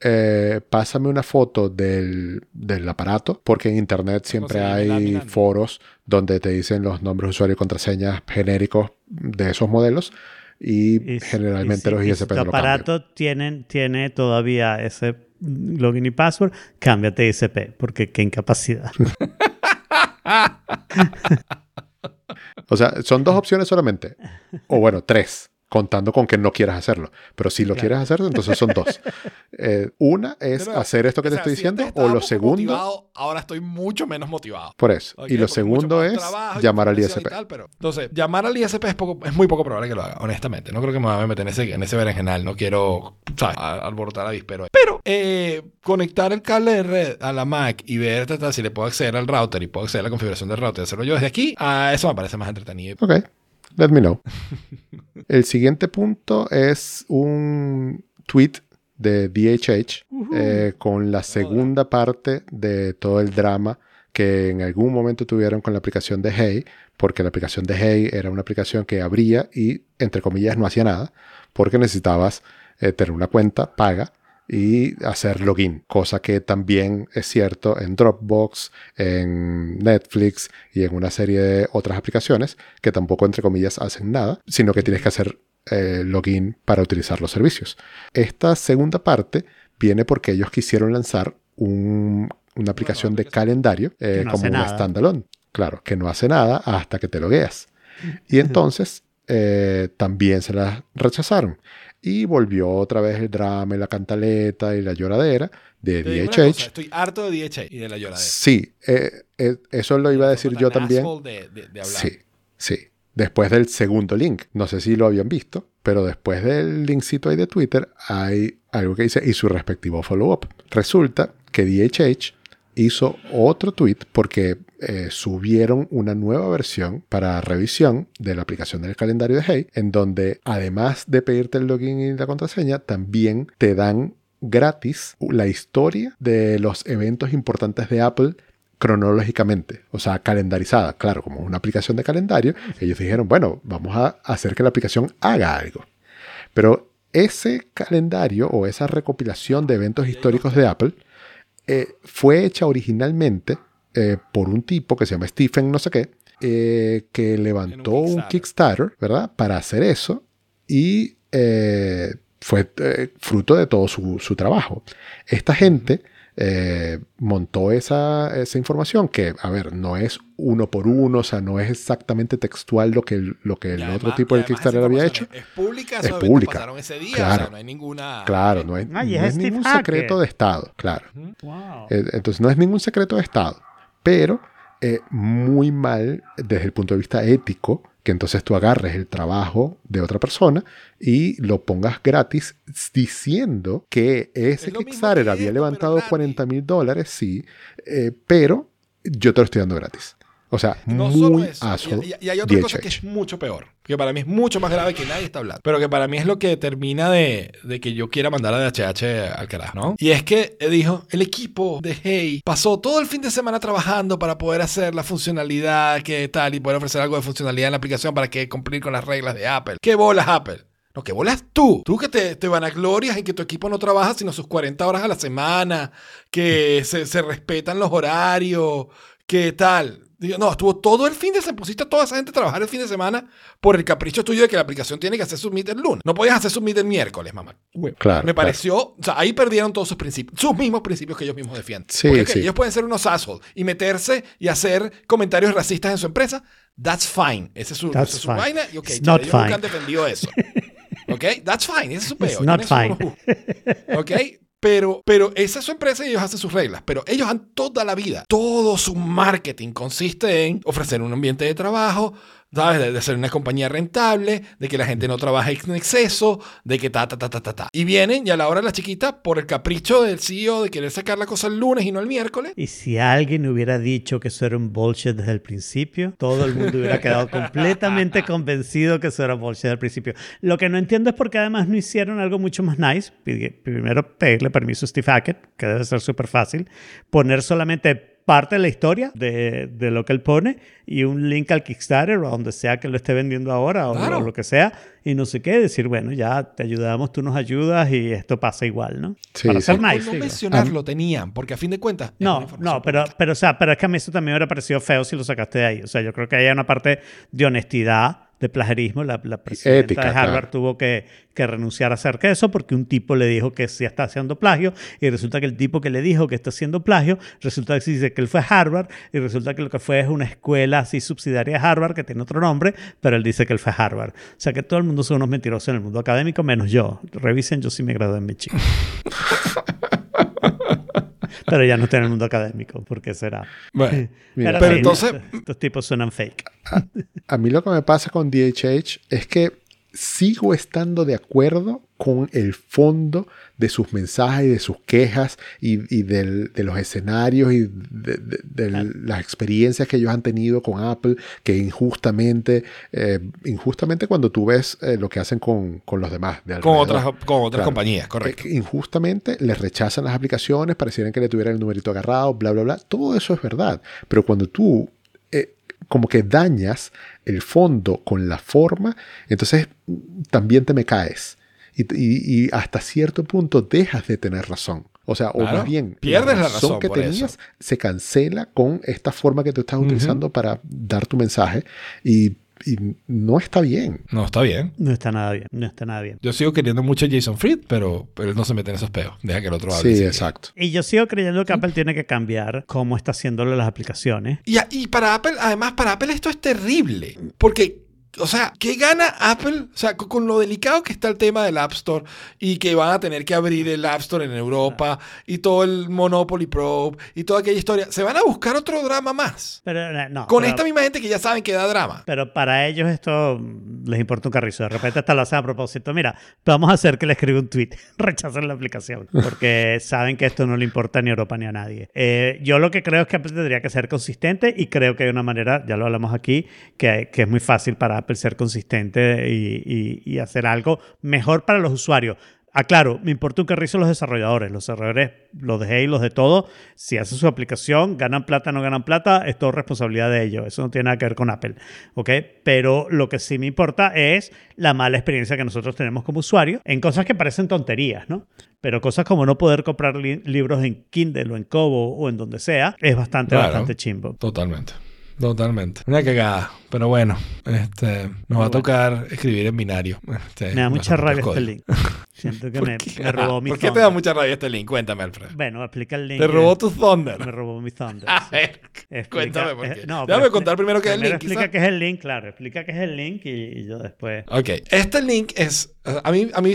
eh, pásame una foto del, del aparato, porque en internet siempre hay foros donde te dicen los nombres de usuario y contraseñas genéricos de esos modelos y, Y- generalmente y los ISP tu no lo cambian. aparato tienen, tiene todavía ese login y password, cámbiate ISP, porque qué incapacidad. O sea, son dos opciones solamente. O bueno, tres, contando con que no quieras hacerlo. Pero si lo Claro. quieres hacer, entonces son dos. Eh, una es Pero, hacer esto que o te estoy si diciendo, o lo segundo, motivado, ahora estoy mucho menos motivado. por eso. Y lo segundo es trabajo llamar al ISP. y tal, pero- entonces, llamar al ISP es, poco, es muy poco probable que lo haga, honestamente. No creo que me vaya a meter en ese, en ese berenjenal. No quiero, ¿sabes? Alborotar a avispero. Pero eh, conectar el cable de red a la Mac y ver tal, si le puedo acceder al router y puedo acceder a la configuración del router y hacerlo yo desde aquí, a eso me parece más entretenido. Ok, let me know. El siguiente punto es un tweet de DHH eh, con la segunda parte de todo el drama que en algún momento tuvieron con la aplicación de Hey, porque la aplicación de Hey era una aplicación que abría y, entre comillas, no hacía nada, porque necesitabas eh, tener una cuenta paga y hacer login, cosa que también es cierto en Dropbox, en Netflix y en una serie de otras aplicaciones que tampoco, entre comillas, hacen nada, sino que tienes que hacer eh, login para utilizar los servicios. Esta segunda parte viene porque ellos quisieron lanzar un- una aplicación de calendario eh, no como un standalone. Claro, que no hace nada hasta que te logueas. Y entonces eh, también se la rechazaron. Y volvió otra vez el drama y la cantaleta y la lloradera de Te cosa, DHH. estoy harto de DHH y de la lloradera. Sí, eh, eh, eso lo iba a decir yo también. De, de- de hablar. Sí, sí. después del segundo link. No sé si lo habían visto, pero después del linkcito ahí de Twitter hay algo que dice y su respectivo follow-up. Resulta que DHH hizo otro tweet porque eh, subieron una nueva versión para revisión de la aplicación del calendario de Hey, en donde además de pedirte el login y la contraseña, también te dan gratis la historia de los eventos importantes de Apple cronológicamente, o sea, calendarizada. Claro, como una aplicación de calendario, ellos dijeron, bueno, vamos a hacer que la aplicación haga algo. Pero ese calendario o esa recopilación de eventos históricos de Apple eh, fue hecha originalmente eh, por un tipo que se llama Stephen no sé qué, eh, que levantó un Kickstarter. ¿verdad? Para hacer eso y fue fruto de todo su, su trabajo. Esta gente eh, montó esa, esa, información que, a ver, no es uno por uno, o sea, no es exactamente textual lo que, lo que el otro tipo de Kickstarter había hecho. Es pública, es pública. Pasaron ese día, claro, o sea, no hay ninguna... Claro, no, hay, no es, ningún secreto de Estado, claro. Wow. Eh, entonces no es ningún secreto de Estado, pero eh, muy mal desde el punto de vista ético que entonces tú agarres el trabajo de otra persona y lo pongas gratis diciendo que ese Kickstarter había levantado 40 mil dólares, sí, eh, pero yo te lo estoy dando gratis. O sea, no muy solo eso. Y, hay otra cosa que es mucho peor, que para mí es mucho más grave que nadie está hablando, pero que para mí es lo que termina de, de que yo quiera mandar a DHH al carajo, ¿no? Y es que dijo, el equipo de Hey pasó todo el fin de semana trabajando para poder hacer la funcionalidad que tal y poder ofrecer algo de funcionalidad en la aplicación para que cumplir con las reglas de Apple. ¿Qué bolas Apple? No, ¿qué bolas tú? Tú que te, te vanaglorias en que tu equipo no trabaja sino sus 40 horas a la semana, que se, se respetan los horarios, ¿qué tal? No, estuvo todo el fin de semana, pusiste a toda esa gente a trabajar el fin de semana por el capricho tuyo de que la aplicación tiene que hacer submit el lunes. No podías hacer submit el miércoles, mamá. Claro. Me pareció, o sea, ahí perdieron todos sus principios, sus mismos principios que ellos mismos defienden. Sí, Porque sí. ellos pueden ser unos assholes y meterse y hacer comentarios racistas en su empresa. That's fine. Esa es su, That's esa es su fine. vaina. Y ok, It's ya, not ellos nunca han defendido eso. Ok, that's fine. Ese es su peo. It's not fine. Ok, pero, pero esa es su empresa y ellos hacen sus reglas. Pero ellos han toda la vida. Todo su marketing consiste en ofrecer un ambiente de trabajo, ¿sabes? De, de ser una compañía rentable, de que la gente no trabaje en exceso, de que ta, ta, ta, ta, ta, ta. Y vienen y a la hora de la chiquita, por el capricho del CEO de querer sacar la cosa el lunes y no el miércoles. Y si alguien hubiera dicho que eso era un bullshit desde el principio, todo el mundo hubiera quedado completamente convencido que eso era bullshit desde el principio. Lo que no entiendo es por qué además no hicieron algo mucho más nice. Primero, pedirle permiso a Steve Hackett, que debe ser súper fácil. Poner solamente parte de la historia de, de lo que él pone y un link al Kickstarter o a donde sea que lo esté vendiendo ahora o, Claro. o lo que sea y no sé qué, decir, bueno, ya te ayudamos, tú nos ayudas y esto pasa igual, ¿no? Sí, Para sí. ser Por nice. no digo. mencionarlo tenían, porque a fin de cuentas. No, no, pero, pero, o sea, pero es que a mí eso también me hubiera parecido feo si lo sacaste de ahí. O sea, yo creo que hay una parte de honestidad, de plagiarismo. La, la presidenta Ética, de Harvard claro. tuvo que, que renunciar acerca de eso porque un tipo le dijo que sí está haciendo plagio y resulta que el tipo que le dijo que está haciendo plagio, resulta que sí dice que él fue a Harvard y resulta que lo que fue es una escuela así subsidiaria de Harvard que tiene otro nombre, pero él dice que él fue a Harvard. O sea, que todo el mundo son unos mentirosos en el mundo académico, menos yo. Revisen, yo sí me gradué en Michigan. Pero ya no estoy en el mundo académico, ¿por qué será? Bueno, Mira, pero sí, entonces- estos, tipos suenan fake. A mí lo que me pasa con DHH es que sigo estando de acuerdo con el fondo de sus mensajes y de sus quejas y, y del- de los escenarios y de, de- de Claro. las experiencias que ellos han tenido con Apple, que injustamente, eh, injustamente cuando tú ves eh, lo que hacen con, con los demás. De con otras, con otras Claro. compañías, que- correcto. que injustamente les rechazan las aplicaciones, parecieran que le tuvieran el numerito agarrado, bla, bla, bla. Todo eso es verdad. Pero cuando tú eh, como que dañas el fondo con la forma, entonces mm, también te me caes. Y, y- y hasta cierto punto dejas de tener razón. O sea, o Claro, más bien, pierdes la razón que por eso. tenías se cancela con esta forma que tú estás utilizando para dar tu mensaje y, y no está bien. No, está bien. No está nada bien, no está nada bien. Yo sigo queriendo mucho a Jason Fried, pero, pero él no se mete en esos peos. Deja que el otro hable. Sí, exacto. Y yo sigo creyendo que Apple tiene que cambiar cómo está haciéndolo las aplicaciones. Y, y para Apple, además, para Apple esto es terrible. Porque, o sea, ¿qué gana Apple? O sea, con, con lo delicado que está el tema del App Store y que van a tener que abrir el App Store en Europa y todo el Monopoly Probe y toda aquella historia, se van a buscar otro drama más. Pero eh, no. Con pero- esta misma gente que ya saben que da drama. Pero para ellos esto les importa un carrizo. De repente hasta lo hacen a propósito. Mira, vamos a hacer que le escriba un tweet. Rechacen la aplicación. Porque saben que esto no le importa ni a Europa ni a nadie. Eh, yo lo que creo es que Apple tendría que ser consistente y creo que hay una manera, ya lo hablamos aquí, que, que es muy fácil para Apple ser consistente y, y- y hacer algo mejor para los usuarios. Aclaro, me importa un carrizo los desarrolladores. Los desarrolladores, los de Hey, los de todo, si hacen su aplicación, ganan plata, no ganan plata, es todo responsabilidad de ellos. Eso no tiene nada que ver con Apple. ¿Ok? Pero lo que sí me importa es la mala experiencia que nosotros tenemos como usuarios en cosas que parecen tonterías, ¿no? Pero cosas como no poder comprar li- libros en Kindle o en Kobo o en donde sea, es bastante, Claro. bastante chimbo. Totalmente. Totalmente. Una cagada. Pero bueno, este, nos va a tocar escribir en binario. Este, Me da mucha rabia este link. Siento que ¿Por me, qué? me robó mi ¿Por qué te da mucha rabia este link? Cuéntame, Alfred. Bueno, explica el link. Te robó tu Thunder. Me robó mi Thunder. A ver, Explica- cuéntame por eh, qué. no, Déjame contar primero qué es el link. Explica quizá. qué es el link, claro. Explica qué es el link y, y yo después. Ok, este link es, a mí, a mí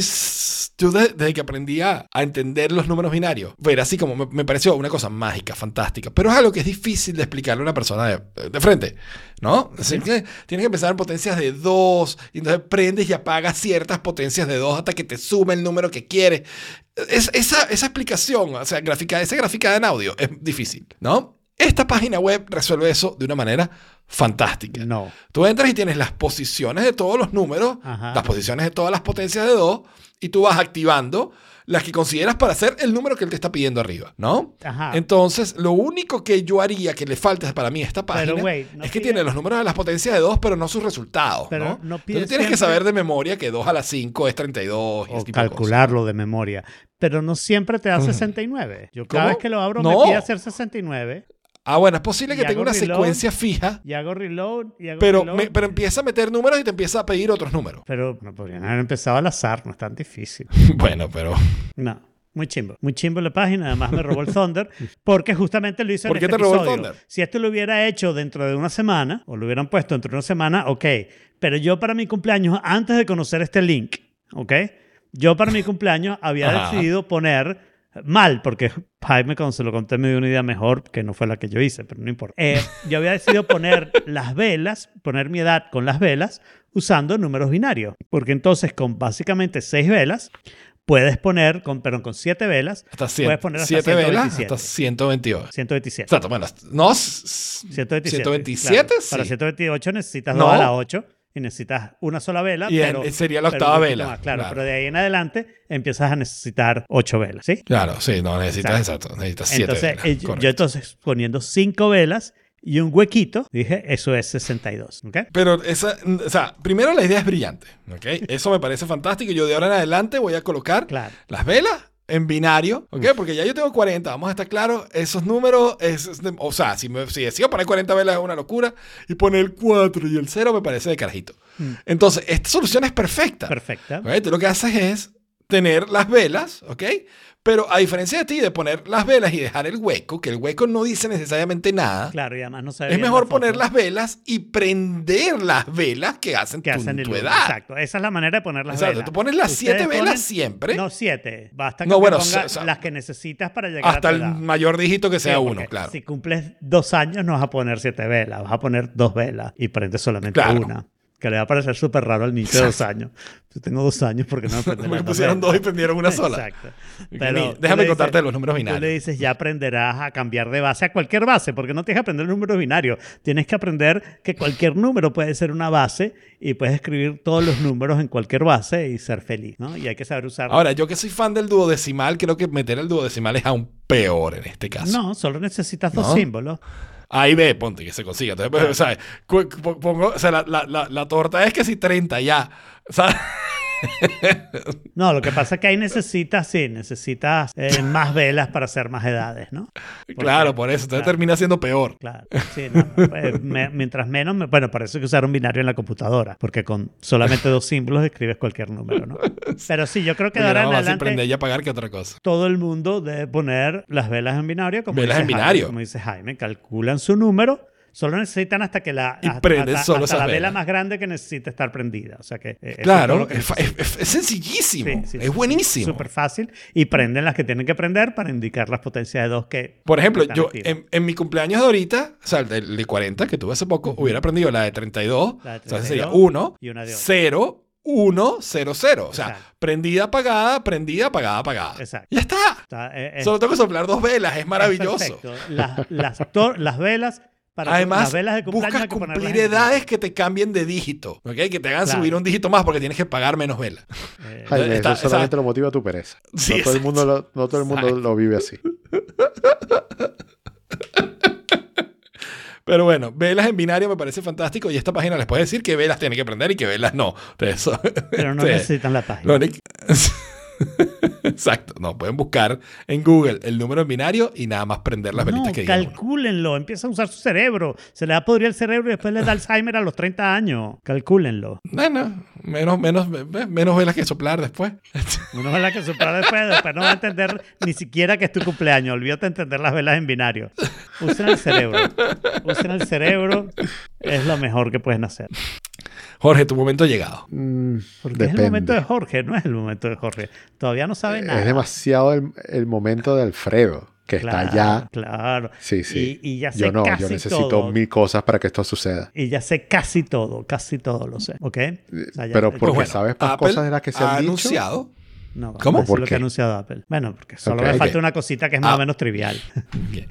yo de- desde que aprendí a, a entender los números binarios, fue así como me, me pareció una cosa mágica, fantástica, pero es algo que es difícil de explicarle a una persona de, de frente, ¿no? Que tienes que empezar en potencias de 2, y entonces prendes y apagas ciertas potencias de 2 hasta que te sume el número que quieres. Es, esa, esa explicación, o sea, gráfica, esa gráfica en audio es difícil, ¿no? Esta página web resuelve eso de una manera fantástica. No. Tú entras y tienes las posiciones de todos los números, Ajá. las posiciones de todas las potencias de 2, y tú vas activando las que consideras para hacer el número que él te está pidiendo arriba, ¿no? Ajá. Entonces, lo único que yo haría que le falta para mí a esta página Pero, wait, no es que pide- tiene los números de las potencias de 2, pero no sus resultados, Pero ¿no? no Entonces tienes que saber de memoria que 2 a la 5 es 32 y O tipo de calcularlo de memoria. Pero no siempre te da 69. Yo cada ¿Cómo? vez que lo abro No. me pide hacer 69. Ah, bueno, es posible que tenga una reload. secuencia fija, Y hago reload y hago pero, reload. me- pero empieza a meter números y te empieza a pedir otros números. Pero no podrían haber empezado al azar, no es tan difícil. bueno, pero... No. Muy chimbo. Muy chimbo la página. Además me robó el Thunder. Porque justamente lo hizo ¿Por en qué este te robó el. Thunder? Si esto lo hubiera hecho dentro de una semana, o lo hubieran puesto dentro de una semana, ok. Pero yo para mi cumpleaños, antes de conocer este link, ok. Yo para mi cumpleaños había Ajá. decidido poner mal, porque Jaime cuando se lo conté me dio una idea mejor, que no fue la que yo hice, pero no importa. Eh, yo había decidido poner las velas, poner mi edad con las velas, usando números binarios. Porque entonces con básicamente seis velas, puedes poner, con, perdón, con siete velas, Hasta puedes poner hasta 7 velas 127. hasta 128. 127. Exacto, bueno, no, s- 127. 127, claro. sí. Para 128 necesitas No. 2 a la 8 y necesitas una sola vela. Y pero, sería la octava vela, más, claro, claro. pero de ahí en adelante empiezas a necesitar 8 velas, ¿sí? Claro, sí, no necesitas exacto, necesitas 7 Entonces, velas. eh, yo- yo entonces poniendo 5 velas y un huequito, dije, eso es 62, ¿ok? Pero esa, o sea, primero la idea es brillante, ¿ok? Eso me parece fantástico. Yo de ahora en adelante voy a colocar Claro. las velas en binario, ¿ok? Porque ya yo tengo 40, vamos a estar claros, esos números, es, es de- o sea, si, me, si decido poner 40 velas es una locura, y poner el 4 y el 0 me parece de carajito. Entonces, esta solución es perfecta. Perfecta. ¿ok? Tú lo que haces es tener las velas, ¿ok? Pero a diferencia de ti, de poner las velas y dejar el hueco, que el hueco no dice necesariamente nada, Claro, y además no se ve es mejor la poner las velas y prender las velas que hacen que tu, hacen el tu humo. edad. Exacto, esa es la manera de poner las Exacto, velas. tú pones las Ustedes siete velas ponen- siempre. No, siete. Basta que No, bueno, pongas o sea, las que necesitas para llegar Hasta a tu el edad. mayor dígito que sea Sí, uno, claro. Si cumples dos años, no vas a poner siete velas, vas a poner dos velas y prendes solamente Claro. una. Que le va a parecer súper raro al niño de dos años. Yo tengo dos años porque no me Porque las pusieron dos y prendieron una sola. Exacto. Pero déjame contarte dices- los números Tú le binarios. dices, ya aprenderás a cambiar de base a cualquier base, porque no tienes que aprender números binarios. Tienes que aprender que cualquier número puede ser una base y puedes escribir todos los números en cualquier base y ser feliz, ¿no? Y hay que saber usar. Ahora, yo que soy fan del duodecimal, creo que meter el duodecimal es aún peor en este caso. no, solo necesitas dos ¿No? símbolos. Ahí ve, ponte que se consiga. Entonces, pues, pongo, o sea, la, la, la, la torta es que si 30 ya. Sea, No, lo que pasa es que ahí necesitas, sí, necesitas eh, más velas para hacer más edades, ¿no? claro, por eso. Entonces claro. termina siendo peor. Claro, sí, no, me- mientras menos, me- bueno, hay que usar un binario en la computadora, porque con solamente dos símbolos escribes cualquier número, ¿no? Pero sí, yo creo que de ahora no, en adelante y apagar que otra cosa. todo el mundo debe poner las velas en binario, como Velas dice en Jaime, binario. como dice Jaime, calculan su número, Solo necesitan hasta que la, Y hasta- prenden hasta- solo hasta esas la vela más grande que necesita estar prendida. O sea que, eh, es Claro, que es, sencillísimo. Sí, sí, sí, es buenísimo. Súper fácil. Y prenden las que tienen que prender para indicar las potencias de dos que. Por ejemplo, yo en, en mi cumpleaños de ahorita, o sea, el de, el de 40 que tuve hace poco, hubiera aprendido la de 32. La de o sea, sería 32 1, y una de 0, 1, 0, 0. O sea, Exacto. prendida, apagada, prendida, apagada, apagada. Exacto. Ya está. Está, eh, es- Solo tengo que soplar dos velas. Es maravilloso. Las, las, las velas. Para Además, las velas de cumpleaños buscas hay que ponerlas cumplir edades que te cambien de dígito, ¿ok? Que te hagan Claro. subir un dígito más porque tienes que pagar menos velas. Eh, Jaime, Está- eso solamente está- lo motiva tu pereza. Sí, no, todo el mundo lo, no todo el mundo Exacto. lo vive así. Pero bueno, velas en binario me parece fantástico y esta página les puede decir que velas tienen que prender y que velas no. Eso, pero no este, necesitan la página. Exacto, no, pueden buscar en Google el número en binario y nada más prender las velitas que calcúlenlo. Empieza a usar su cerebro. Se le va a podrir el cerebro y después le da Alzheimer a los 30 años. Calcúlenlo. No, no, menos, menos, menos velas que soplar después. Una vela que soplar después, después no va a entender ni siquiera que es tu cumpleaños. Olvídate de entender las velas en binario. Usen el cerebro. Usen el cerebro. Es lo mejor que pueden hacer. Jorge, tu momento ha llegado. Mm, Porque es el momento de depende. Jorge, no es el momento de Jorge. Todavía no sabe nada. Es demasiado el, el momento de Alfredo, que está Claro, allá. Claro. Sí, sí. Y, y ya sé yo no, casi yo necesito todo. mil cosas para que esto suceda. Y ya sé casi todo, casi todo lo sé. ¿Ok? O sea, ya- Pero porque bueno, sabes más Apple cosas de las que se han ha dicho. anunciado. No, ¿Cómo? ¿Por lo que qué? ha anunciado Apple. Bueno, porque solo Ok. me falta una cosita que es más Ah. o menos trivial. Bien.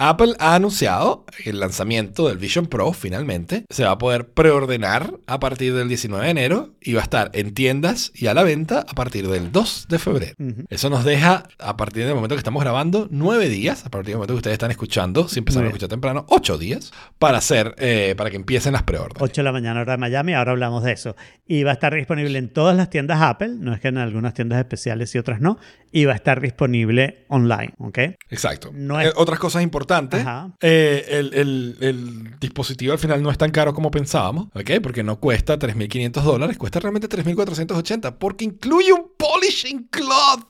Apple ha anunciado el lanzamiento del Vision Pro finalmente. Se va a poder preordenar a partir del 19 de enero y va a estar en tiendas y a la venta a partir del 2 de febrero. Eso nos deja, a partir del momento que estamos grabando, nueve días, a partir del momento que ustedes están escuchando, si empezaron a escuchar temprano, ocho días, para hacer, eh, para que empiecen las preórdenes. 8 de la mañana hora de Miami, ahora hablamos de eso. Y va a estar disponible en todas las tiendas Apple, no es que en algunas tiendas especiales y otras no, y va a estar disponible online, ¿ok? Exacto. No es- Eh, otras cosas importantes. Ajá. eh, el, el- el dispositivo al final no es tan caro como pensábamos, ¿ok? Porque no cuesta 3.500 dólares, cuesta realmente 3.480 porque incluye un polishing cloth.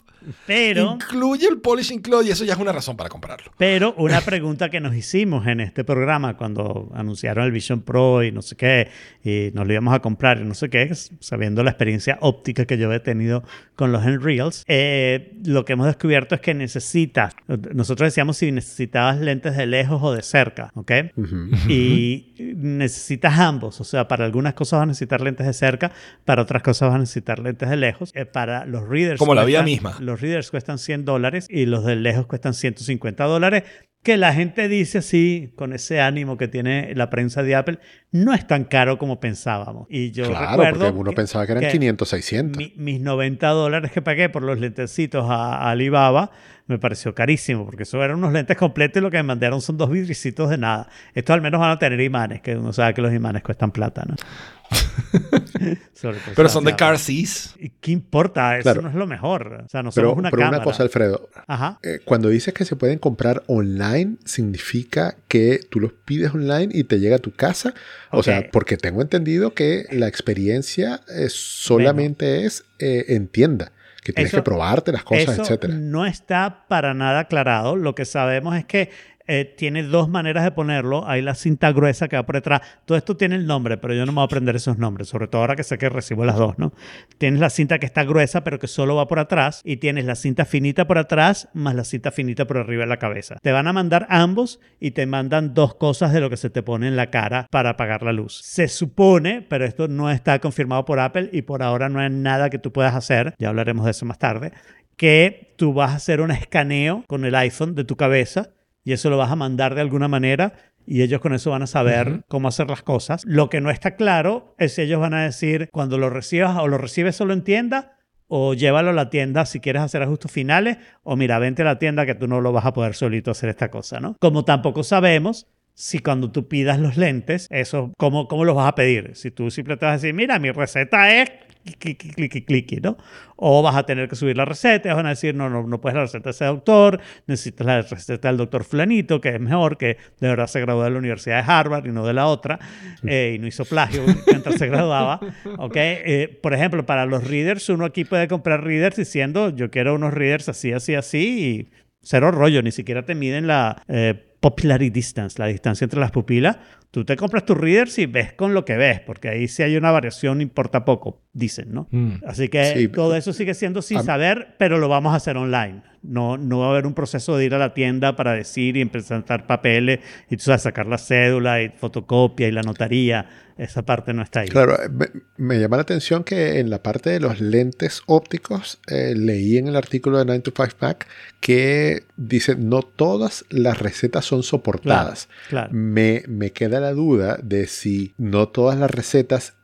Pero, Incluye el polishing cloth y eso ya es una razón para comprarlo. pero una pregunta que nos hicimos en este programa cuando anunciaron el Vision Pro y no sé qué, y nos lo íbamos a comprar y no sé qué, sabiendo la experiencia óptica que yo he tenido con los Enreals, eh, lo que hemos descubierto es que necesitas, nosotros decíamos si necesitabas lentes de lejos o de cerca, ¿ok? Y necesitas ambos. O sea, para algunas cosas vas a necesitar lentes de cerca, para otras cosas vas a necesitar lentes de lejos. Eh, para los readers. Como la vida misma. Los readers cuestan 100 dólares y los de lejos cuestan 150 dólares. Que la gente dice así, con ese ánimo que tiene la prensa de Apple, no es tan caro como pensábamos. Y yo Claro, recuerdo porque uno pensaba que eran 500, 600. mi- mis 90 dólares que pagué por los lentecitos a, a Alibaba me pareció carísimo, porque eso eran unos lentes completos y lo que me mandaron son dos vidricitos de nada. Estos al menos van a tener imanes, que uno sabe que los imanes cuestan plata, ¿no? Sobre todo Pero son de car seats. ¿Y ¿Qué importa? Eso Claro. no es lo mejor. O sea, no Pero, somos una pero cámara. una cosa, Alfredo. Ajá. eh, cuando dices que se pueden comprar online, significa que tú los pides online y te llega a tu casa. O sea, porque tengo entendido que la experiencia eh, solamente es eh, en tienda. Que tienes Eso- que probarte las cosas, Eso etcétera. no está para nada aclarado. Lo que sabemos es que eh, tiene dos maneras de ponerlo. Hay la cinta gruesa que va por detrás. Todo esto tiene el nombre, pero yo no me voy a aprender esos nombres, sobre todo ahora que sé que recibo las dos, ¿no? Tienes la cinta que está gruesa, pero que solo va por atrás, y tienes la cinta finita por atrás, más la cinta finita por arriba de la cabeza. Te van a mandar ambos y te mandan dos cosas de lo que se te pone en la cara para apagar la luz. Se supone, pero esto no está confirmado por Apple y por ahora no hay nada que tú puedas hacer, ya hablaremos de eso más tarde, que tú vas a hacer un escaneo con el iPhone de tu cabeza y eso lo vas a mandar de alguna manera y ellos con eso van a saber cómo hacer las cosas. Lo que no está claro es si ellos van a decir cuando lo recibas o lo recibes solo en tienda o llévalo a la tienda si quieres hacer ajustes finales o mira, vente a la tienda que tú no lo vas a poder solito hacer esta cosa, ¿no? Como tampoco sabemos si cuando tú pidas los lentes, eso, ¿cómo, cómo los vas a pedir? Si tú simplemente vas a decir, mira, mi receta es cliqui, cliqui, cliqui, ¿no? O vas a tener que subir la receta van a decir, no, no, no puedes la receta de ese doctor, necesitas la receta del doctor fulanito, que es mejor, que de verdad se graduó de la Universidad de Harvard y no de la otra, eh, y no hizo plagio mientras se graduaba, ¿ok? Eh, por ejemplo, para los readers, uno aquí puede comprar readers diciendo, yo quiero unos readers así, así, así, y cero rollo, ni siquiera te miden la, eh, pupillary distance, la distancia entre las pupilas, tú te compras tus readers y ves con lo que ves, porque ahí si hay una variación importa poco, dicen, ¿no? Mm. Así que Sí. todo eso sigue siendo sin saber, pero lo vamos a hacer online. No, no va a haber un proceso de ir a la tienda para decir y presentar papeles y tú sabes, sacar la cédula y fotocopia y la notaría. Esa parte no está ahí. Claro, eh, me, me llama la atención que en la parte de los lentes ópticos eh, leí en el artículo de 9 to 5 Mac que dice no todas las recetas son soportadas. Claro. Me, me queda la duda de si no todas las recetas,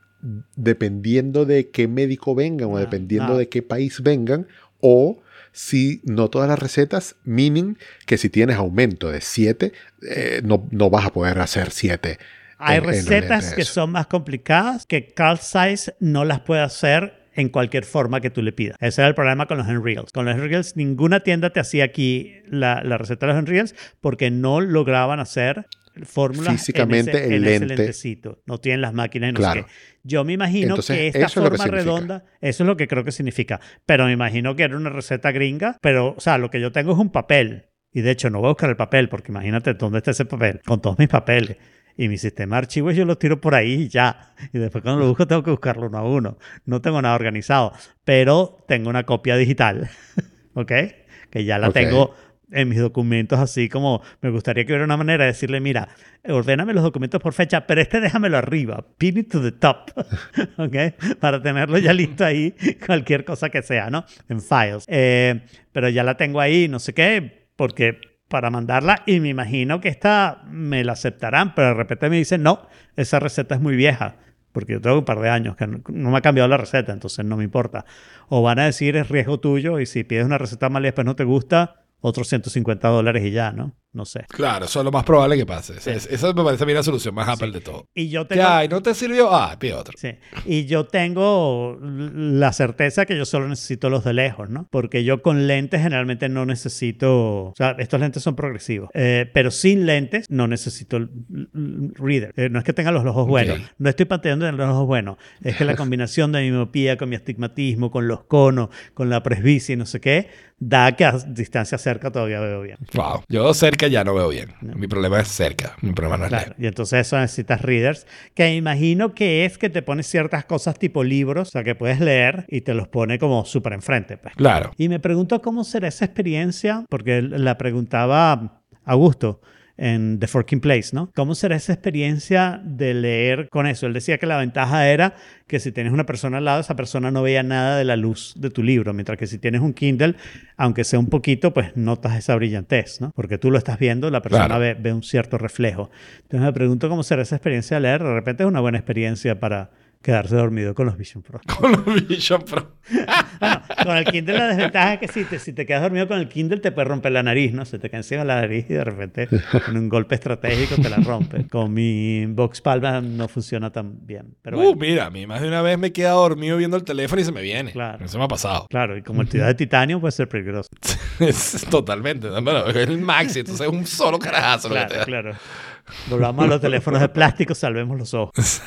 dependiendo de qué médico vengan o Ah, dependiendo no. de qué país vengan, o si no todas las recetas, meaning que si tienes aumento de 7, no, no vas a poder hacer 7. Hay en- en recetas lentes. que son más complicadas que Carl Zeiss no las puede hacer en cualquier forma que tú le pidas. Ese era el problema con los Enreals. Con los Enreals ninguna tienda te hacía aquí la, la receta de los Enreals porque no lograban hacer fórmulas Físicamente en ese, el en ese lente. lentecito. No tienen las máquinas y no Claro. sé qué. Yo me imagino Entonces, que esta eso es que forma redonda, eso es lo que creo que significa. Pero me imagino que era una receta gringa, pero, o sea, lo que yo tengo es un papel. Y de hecho, no voy a buscar el papel, porque imagínate dónde está ese papel, con todos mis papeles. Y mi sistema de archivos yo los tiro por ahí y ya. Y después cuando lo busco tengo que buscarlo uno a uno. No tengo nada organizado, pero tengo una copia digital, ¿ok? Que ya la Ok. tengo en mis documentos así como me gustaría que hubiera una manera de decirle, mira, ordéname los documentos por fecha, pero este déjamelo arriba, pin it to the top, ¿ok? Para tenerlo ya listo ahí, cualquier cosa que sea, ¿no? En files. Eh, pero ya la tengo ahí, no sé qué, porque para mandarla y me imagino que esta me la aceptarán, pero de repente me dicen, no, esa receta es muy vieja. Porque yo tengo un par de años que no, no me ha cambiado la receta, entonces no me importa. O van a decir es riesgo tuyo y si pides una receta mal y después no te gusta, otros 150 dólares y ya, ¿no? No sé. Claro, eso es lo más probable que pase. Es- Esa me parece a mí la solución más Apple de todo. Y yo tengo... Ya, y no te sirvió, ah, pide otro. Sí. Y yo tengo la certeza que yo solo necesito los de lejos, ¿no? Porque yo con lentes generalmente no necesito. O sea, estos lentes son progresivos. Eh, pero sin lentes no necesito el reader. Eh, no es que tenga los ojos buenos. No estoy pateando en los ojos buenos. Es que la combinación de mi miopía con mi astigmatismo, con los conos, con la presbicia y no sé qué, da que a distancia cerca todavía veo bien. Wow. Yo cerca ya no veo bien. Mi problema es cerca. Mi problema no es Claro, y entonces eso necesitas readers, que me imagino que es que te pones ciertas cosas tipo libros, o sea, que puedes leer y te los pone como súper enfrente. Pues. Claro. Y me pregunto cómo será esa experiencia, porque la preguntaba Augusto en The Forking Place, ¿no? ¿Cómo será esa experiencia de leer con eso? Él decía que la ventaja era que si tienes una persona al lado, esa persona no veía nada de la luz de tu libro, mientras que si tienes un Kindle, aunque sea un poquito, pues notas esa brillantez, ¿no? Porque tú lo estás viendo, la persona Claro. ve, ve un cierto reflejo. Entonces me pregunto cómo será esa experiencia de leer. De repente es una buena experiencia para quedarse dormido con los Vision Pro. Con los Vision Pro. Bueno, con el Kindle la desventaja es que si te, si te quedas dormido con el Kindle te puede romper la nariz, ¿no? Se te cae encima la nariz y de repente en un golpe estratégico te la rompe. Con mi Vox Palma no funciona tan bien. Pero Uh, mira, a mí más de una vez me he quedado dormido viendo el teléfono y se me viene. Claro. Eso me ha pasado. claro, y como el de titanio puede ser peligroso. Totalmente. Bueno, es el maxi, entonces es un solo carajazo Claro, claro. Volvamos a los teléfonos de plástico, salvemos los ojos.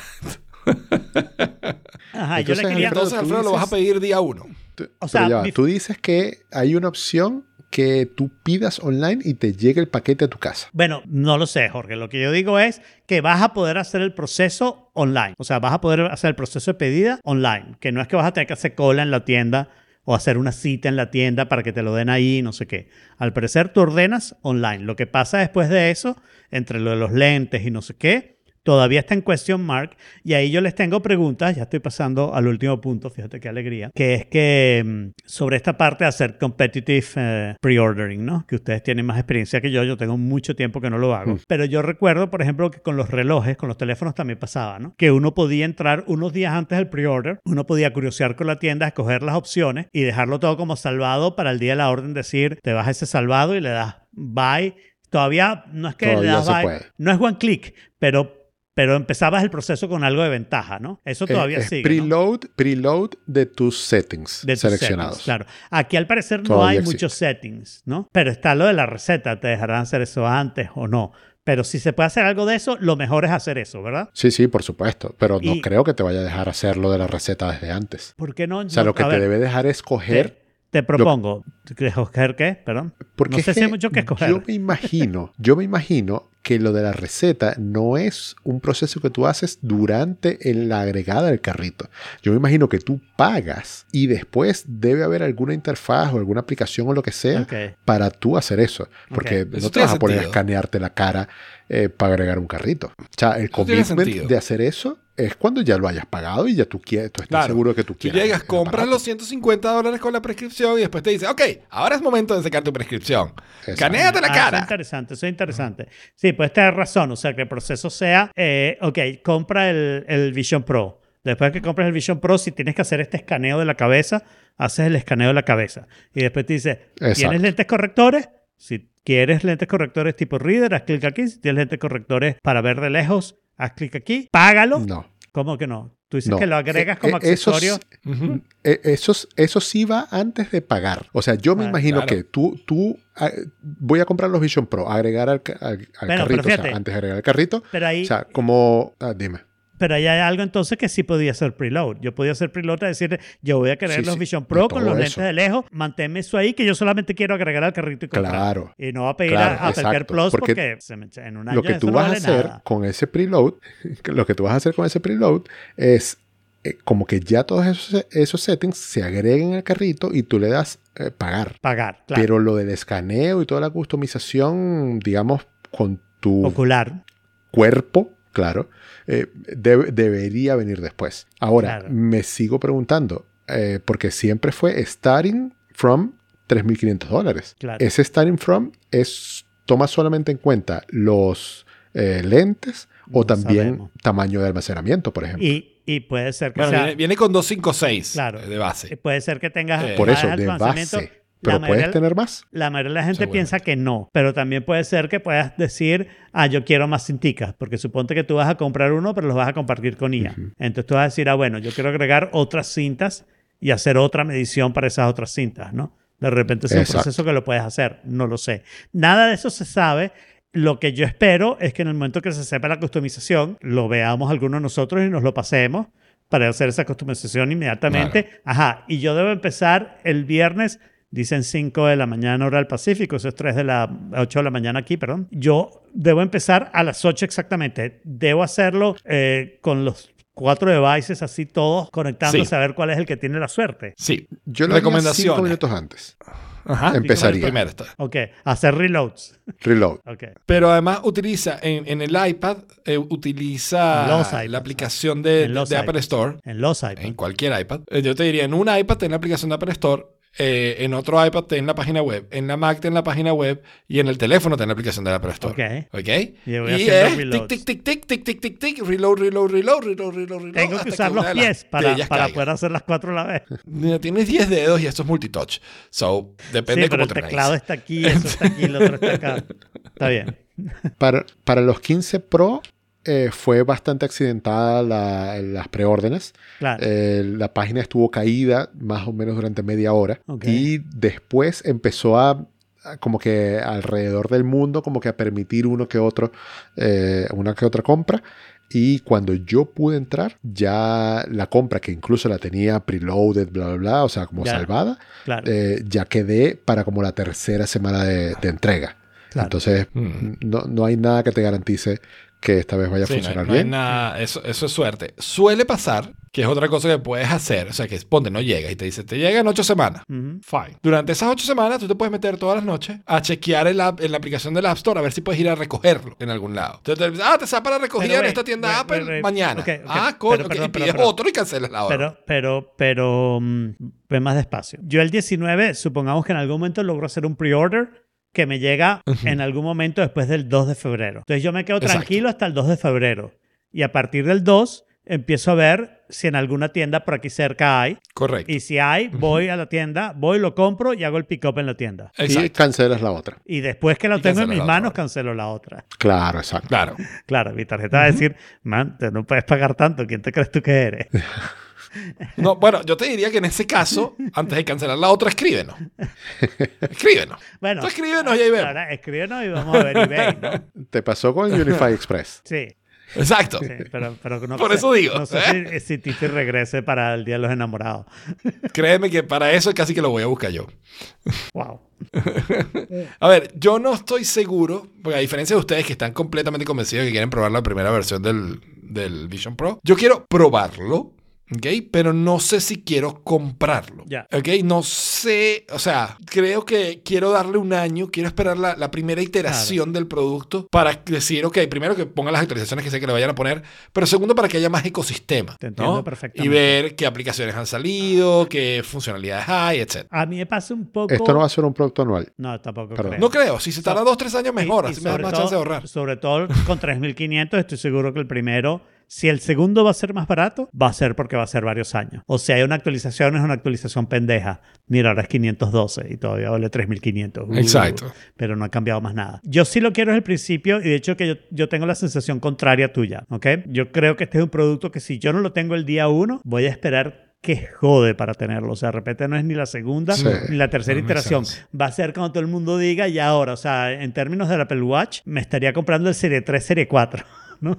Ajá, yo le Entonces, quería... Alfredo, Entonces, Alfredo, lo vas a pedir día uno. Tú, O sea, ya va, mi- tú dices que hay una opción que tú pidas online y te llegue el paquete a tu casa. Bueno, no lo sé, Jorge. Lo que yo digo es que vas a poder hacer el proceso online. O sea, vas a poder hacer el proceso de pedida online. Que no es que vas a tener que hacer cola en la tienda o hacer una cita en la tienda para que te lo den ahí, no sé qué. Al parecer, tú ordenas online. Lo que pasa después de eso, entre lo de los lentes y no sé qué, todavía está en question mark. Y ahí yo les tengo preguntas. Ya estoy pasando al último punto, fíjate qué alegría. Que es que mm, sobre esta parte de hacer competitive eh, pre-ordering, ¿no? Que ustedes tienen más experiencia que yo. Yo tengo mucho tiempo que no lo hago. Pero yo recuerdo, por ejemplo, que con los relojes, con los teléfonos también pasaba, ¿no? Que uno podía entrar unos días antes del pre-order. Uno podía curiosear con la tienda, escoger las opciones y dejarlo todo como salvado para el día de la orden decir, te vas a ese salvado y le das buy. Todavía no es que le Todavía das se buy. puede. No es one click, pero pero empezabas el proceso con algo de ventaja, ¿no? Eso todavía Eh, sigue. ¿no? preload, preload de tus settings de tus seleccionados. settings, claro. Aquí al parecer no Todavía hay existe. muchos settings, ¿no? Pero está lo de la receta, te dejarán hacer eso antes o no. Pero si se puede hacer algo de eso, lo mejor es hacer eso, ¿verdad? Sí, sí, por supuesto. Pero no Y- creo que te vaya a dejar hacer lo de la receta desde antes. ¿Por qué no? O sea, no- lo que te ver, debe dejar es coger te, te propongo, ¿escoger qué? Perdón. Porque no sé si que hay mucho que escoger. Yo me imagino, yo me imagino que lo de la receta no es un proceso que tú haces durante la agregada del carrito. Yo me imagino que tú pagas y después debe haber alguna interfaz o alguna aplicación o lo que sea Ok. para tú hacer eso. Porque Ok. no Eso te vas a poner a sentido. escanearte la cara eh, para agregar un carrito. O sea, el Eso commitment de hacer eso es cuando ya lo hayas pagado y ya tú, quieres, tú estás Claro. seguro de que tú Tú quieres. llegas, el compras los 150 dólares con la prescripción y después te dice, ok, ahora es momento de sacar tu prescripción. Canéate la Ah, Eso es cara. interesante, eso es interesante. Sí, puedes tener razón. O sea, que el proceso sea, eh, ok, compra el, el Vision Pro. Después que compres el Vision Pro, si tienes que hacer este escaneo de la cabeza, haces el escaneo de la cabeza. Y después te dice, ¿tienes Exacto. lentes correctores? Si quieres lentes correctores tipo Reader, haz clic aquí. Si tienes lentes correctores para ver de lejos, haz clic aquí. Págalo. No. ¿Cómo que no? Tú dices No. que lo agregas Eh, como eh, esos- accesorio. Eh, Eso, es- eso sí va antes de pagar. O sea, yo me Ah, imagino claro. que tú, tú ah, voy a comprar los Vision Pro, agregar al, al- al pero carrito, o sea, antes de agregar el carrito. Pero ahí, O sea, como, ah, dime. Pero ahí hay algo entonces que sí podía hacer preload. Yo podía hacer preload a decirle, yo voy a querer Sí, los sí, Vision Pro con los lentes de lejos, manténme eso ahí que yo solamente quiero agregar al carrito y comprar. Claro. Y no va a pedir Claro, a, Apple Plus porque porque, se me- en un año Lo que tú no vas a hacer nada. con ese preload, lo que tú vas a hacer con ese preload es eh, como que ya todos esos, esos settings se agreguen al carrito y tú le das eh, pagar. Pagar, claro. Pero lo del escaneo y toda la customización, digamos, con tu Ocular. cuerpo, claro, eh, debe- debería venir después. Ahora, Claro. me sigo preguntando, eh, porque siempre fue starting from 3.500 dólares. Claro. Ese starting from es, toma solamente en cuenta los eh, lentes o No también sabemos. tamaño de almacenamiento, por ejemplo. Y, y puede ser que Bueno, sea- viene, viene con 256 Claro. de base. puede ser que tengas Eh, por eso, de almacenamiento. base. Puedes mayoría- tener más. La mayoría de la gente piensa que no, pero también puede ser que puedas decir, ah, yo quiero más cinticas, porque suponte que tú vas a comprar uno, pero los vas a compartir con IA. Entonces tú vas a decir, ah, bueno, yo quiero agregar otras cintas y hacer otra medición para esas otras cintas, ¿no? De repente es un Exacto. proceso que lo puedes hacer, no lo sé. Nada de eso se sabe. Lo que yo espero es que en el momento que se sepa la customización, lo veamos algunos nosotros y nos lo pasemos para hacer esa customización inmediatamente. Ajá, y yo debo empezar el viernes Dicen 5 de la mañana hora del Pacífico, eso es 3 de la 8 de la mañana aquí, perdón. Yo debo empezar a las 8 exactamente. Debo hacerlo eh, con los cuatro devices así todos conectándose Sí. a ver cuál es el que tiene la suerte. Sí. Yo lo haría cinco minutos antes. Ajá. Empezaría. Primero está. Ok, hacer reloads. Reload. Ok. Pero además utiliza en, en el iPad, eh, utiliza Los iPads. la aplicación de, En de Apple iPads. Store. En los iPads. En cualquier iPad. Eh, Yo te diría, en un iPad ten la aplicación de Apple Store, eh, en otro iPad ten la página web, en la Mac ten la página web y en el teléfono ten la aplicación de Apple Store. Ok. ¿Ok? Y voy Y es reloads. tic, tic, tic, tic, tic, tic, tic, reload, reload, reload, reload, reload, reload. Tengo que usar los pies para, para poder hacer las cuatro a la vez. Mira, Tienes 10 dedos y esto es multitouch. So, depende sí, pero cómo el te teclado está aquí, eso está aquí, el otro está acá. Está bien. Para, para los 15 Pro eh, fue bastante accidentada la- las preórdenes. Claro. Eh, la página estuvo caída más o menos durante media hora Ok. y después empezó a a como que alrededor del mundo como que a permitir uno que otro eh, una que otra compra y cuando yo pude entrar ya la compra que incluso la tenía preloaded bla bla bla o sea como Ya. salvada claro. eh, ya quedé para como la tercera semana de, de entrega Claro. entonces Mm. no, no hay nada que te garantice que esta vez vaya a Sí, no hay- funcionar no hay bien nada- eso, eso es suerte. Suele pasar, que es otra cosa que puedes hacer. O sea, que ponte, no llega y te dice, te llega en ocho semanas. Ujú. Fine. Durante esas ocho semanas, tú te puedes meter todas las noches a chequear en la, en la aplicación del App Store a ver si puedes ir a recogerlo en algún lado. Entonces, te ah, te sale para recoger Pero en esta tienda wait, Apple wait, wait. mañana. Ok, ok. Ah, coño, Pero, ok, perdón, y pides perdón, otro y cancelas la hora. Pero, pero, pero, mm, ve más despacio. Yo el 19, supongamos que en algún momento logro hacer un pre-order que me llega en algún momento después del 2 de febrero. Entonces yo me quedo Exacto. tranquilo hasta el 2 de febrero. Y a partir del 2 empiezo a ver si en alguna tienda por aquí cerca hay. Correcto. Y si hay, voy a la tienda, voy, lo compro y hago el pick-up en la tienda. y Exacto. cancelas la otra Y después que lo Y tengo en mis la otra. manos, cancelo la otra. claro exacto Claro. Claro, mi tarjeta va a decir, man, te no puedes pagar tanto, ¿quién te crees tú que eres? No, bueno, yo te diría que en ese caso, antes de cancelar la otra, escríbenos. Escríbenos. Bueno, Tú escríbenos y ahí vemos. ahora escríbenos y vamos a ver eBay, ¿no? te pasó con Unify Express Sí. Exacto. Sí, pero, pero no Por sé- eso digo, No sé si, si Titi regrese para el Día de los Enamorados. Créeme que para eso casi que lo voy a buscar yo. Wow. A ver, yo no estoy seguro, porque a diferencia de ustedes que están completamente convencidos de que quieren probar la primera versión del, del Vision Pro, yo quiero probarlo, ¿ok? Pero no sé si quiero comprarlo, Ya. ¿ok? No sé, o sea, creo que quiero darle un año, quiero esperar la, la primera iteración del producto para decir, ok, primero que pongan las actualizaciones que sé que le vayan a poner, pero segundo para que haya más ecosistema, Te entiendo ¿no? perfectamente. Y ver qué aplicaciones han salido, qué funcionalidades hay, etc. A mí me pasa un poco. Esto no va a ser un producto anual. No, tampoco creo. No creo, si se tarda dos, tres años mejor, Y- y así me da sobre más todo- chance de ahorrar. Sobre todo con 3500, estoy seguro que el primero, si el segundo va a ser más barato, va a ser porque va a ser varios años. O sea, hay una actualización, es una actualización pendeja. Mira, ahora es 512 y todavía vale 3500. Uh, Exacto. Pero no ha cambiado más nada. Yo sí lo quiero desde el principio y de hecho que yo, yo tengo la sensación contraria tuya, ¿ok? Yo creo que este es un producto que si yo no lo tengo el día uno, voy a esperar que jode para tenerlo. O sea, de repente no es ni la segunda Sí. ni la tercera No, iteración. Va a ser cuando todo el mundo diga y ahora. O sea, en términos del Apple Watch, me estaría comprando el Serie 3, Serie 4. ¿No?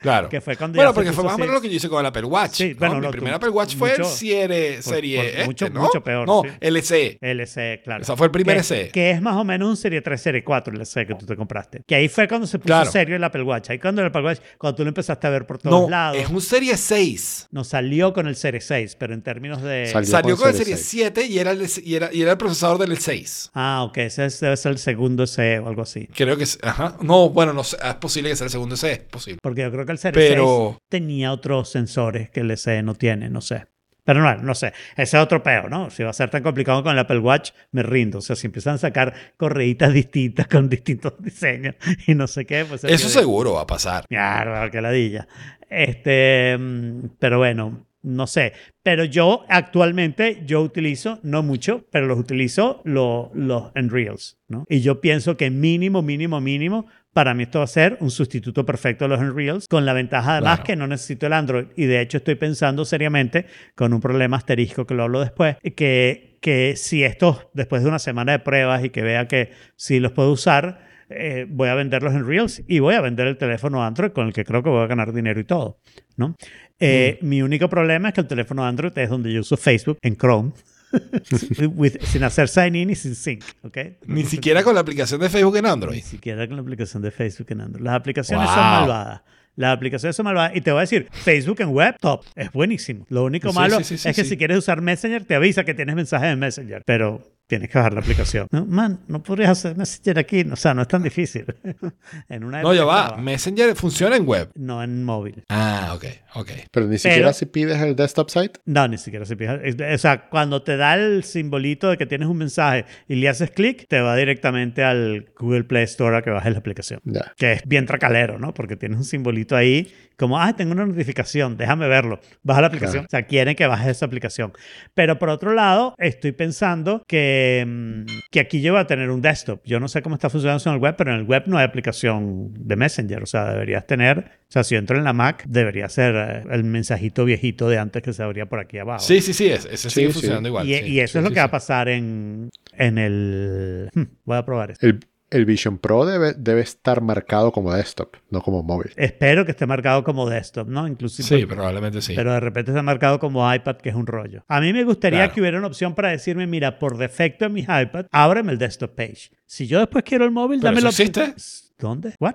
Claro. Que fue cuando bueno, porque fue más o menos lo que yo hice con el Apple Watch. Sí, ¿no? bueno, Mi no, primer tú- Apple Watch fue mucho- el serie, serie por este, mucho- ¿no? mucho peor, No, sí. LCE. LCE, claro. O sea, fue el primer que, SE. Que es más o menos un Serie 3, Serie 4 el LCE que tú te compraste. Que ahí fue cuando se puso Claro. serio el Apple Watch. Ahí cuando el Apple Watch, cuando tú lo empezaste a ver por No, todos lados. es un serie 6. No salió con el Serie 6, pero en términos de... Salió Salió con con el Serie serie 7 y era el, y, era, y era el procesador del 6. Ah, ok. Ese es- debe ser el segundo SE o algo así. Creo que es. Ajá. No, bueno, no sé. Es posible que sea el segundo SE. Es posible. Porque yo creo que el Serie Pero- 6 tenía otros sensores que el SE no tiene, no sé. Pero no, no sé. Ese es otro peo, ¿no? Si va a ser tan complicado con el Apple Watch, me rindo. O sea, si empiezan a sacar correitas distintas con distintos diseños y no sé qué, pues... se Eso seguro va a pasar. Claro, qué ladilla. Este, mm, pero bueno, no sé. Pero yo actualmente, yo utilizo, no mucho, pero los utilizo lo- los en Reels, ¿no? Y yo pienso que mínimo, mínimo, mínimo, para mí esto va a ser un sustituto perfecto de los en Reels, con la ventaja además Claro. que no necesito el Android. Y de hecho estoy pensando seriamente, con un problema asterisco que lo hablo después, que, que si esto, después de una semana de pruebas y que vea que sí los puedo usar, eh, voy a venderlos en Reels y voy a vender el teléfono Android con el que creo que voy a ganar dinero y todo, ¿no? Eh, Mm. Mi único problema es que el teléfono Android es donde yo uso Facebook en Chrome, with- sin hacer sign in y sin sync, ¿ok? Ni siquiera con la aplicación de Facebook en Ni Android. siquiera con la aplicación de Facebook en Android. Las aplicaciones son Wow. malvadas. Las aplicaciones son malvadas. Y te voy a decir, Facebook en web, top. Es buenísimo. Lo único Sí, malo sí, sí, es que si quieres usar Messenger, te avisa que tienes mensajes en Messenger. Pero tienes que bajar la aplicación. No, man, no podrías hacer Messenger aquí. O sea, no es tan difícil. en una No, ya va. Messenger funciona en web. No en móvil. Ah, ok, ok. Pero ni siquiera Pero- si pides el desktop site. No, ni siquiera se fija. Es- O sea, cuando te da el simbolito de que tienes un mensaje y le haces clic, te va directamente al Google Play Store a que bajes la aplicación. Ya. Que es bien tracalero, ¿no? Porque tienes un simbolito ahí como, ah, tengo una notificación, déjame verlo. Baja la aplicación. Claro. O sea, quieren que bajes esa aplicación. Pero por otro lado, estoy pensando que, mm, que aquí yo voy a tener un desktop. Yo no sé cómo está funcionando eso en el web, pero en el web no hay aplicación de Messenger. O sea, deberías tener, o sea, si yo entro en la Mac, debería ser eh, el mensajito viejito de antes que se abría por aquí abajo. Sí, sí, sí. es- Ese Sí, sigue sí. funcionando igual. Y, sí. y eso Sí, es lo sí, que va a pasar en, en el... Hmm, Voy a probar esto. El, el Vision Pro debe, debe estar marcado como desktop, no como móvil. Espero que esté marcado como desktop, ¿no? Inclusive. Sí, probablemente sí. Pero de repente está marcado como iPad, que es un rollo. A mí me gustaría Claro. que hubiera una opción para decirme, mira, por defecto en mis iPad, ábreme el desktop page. Si yo después quiero el móvil, dame la opción. existe. ¿Dónde? ¿What?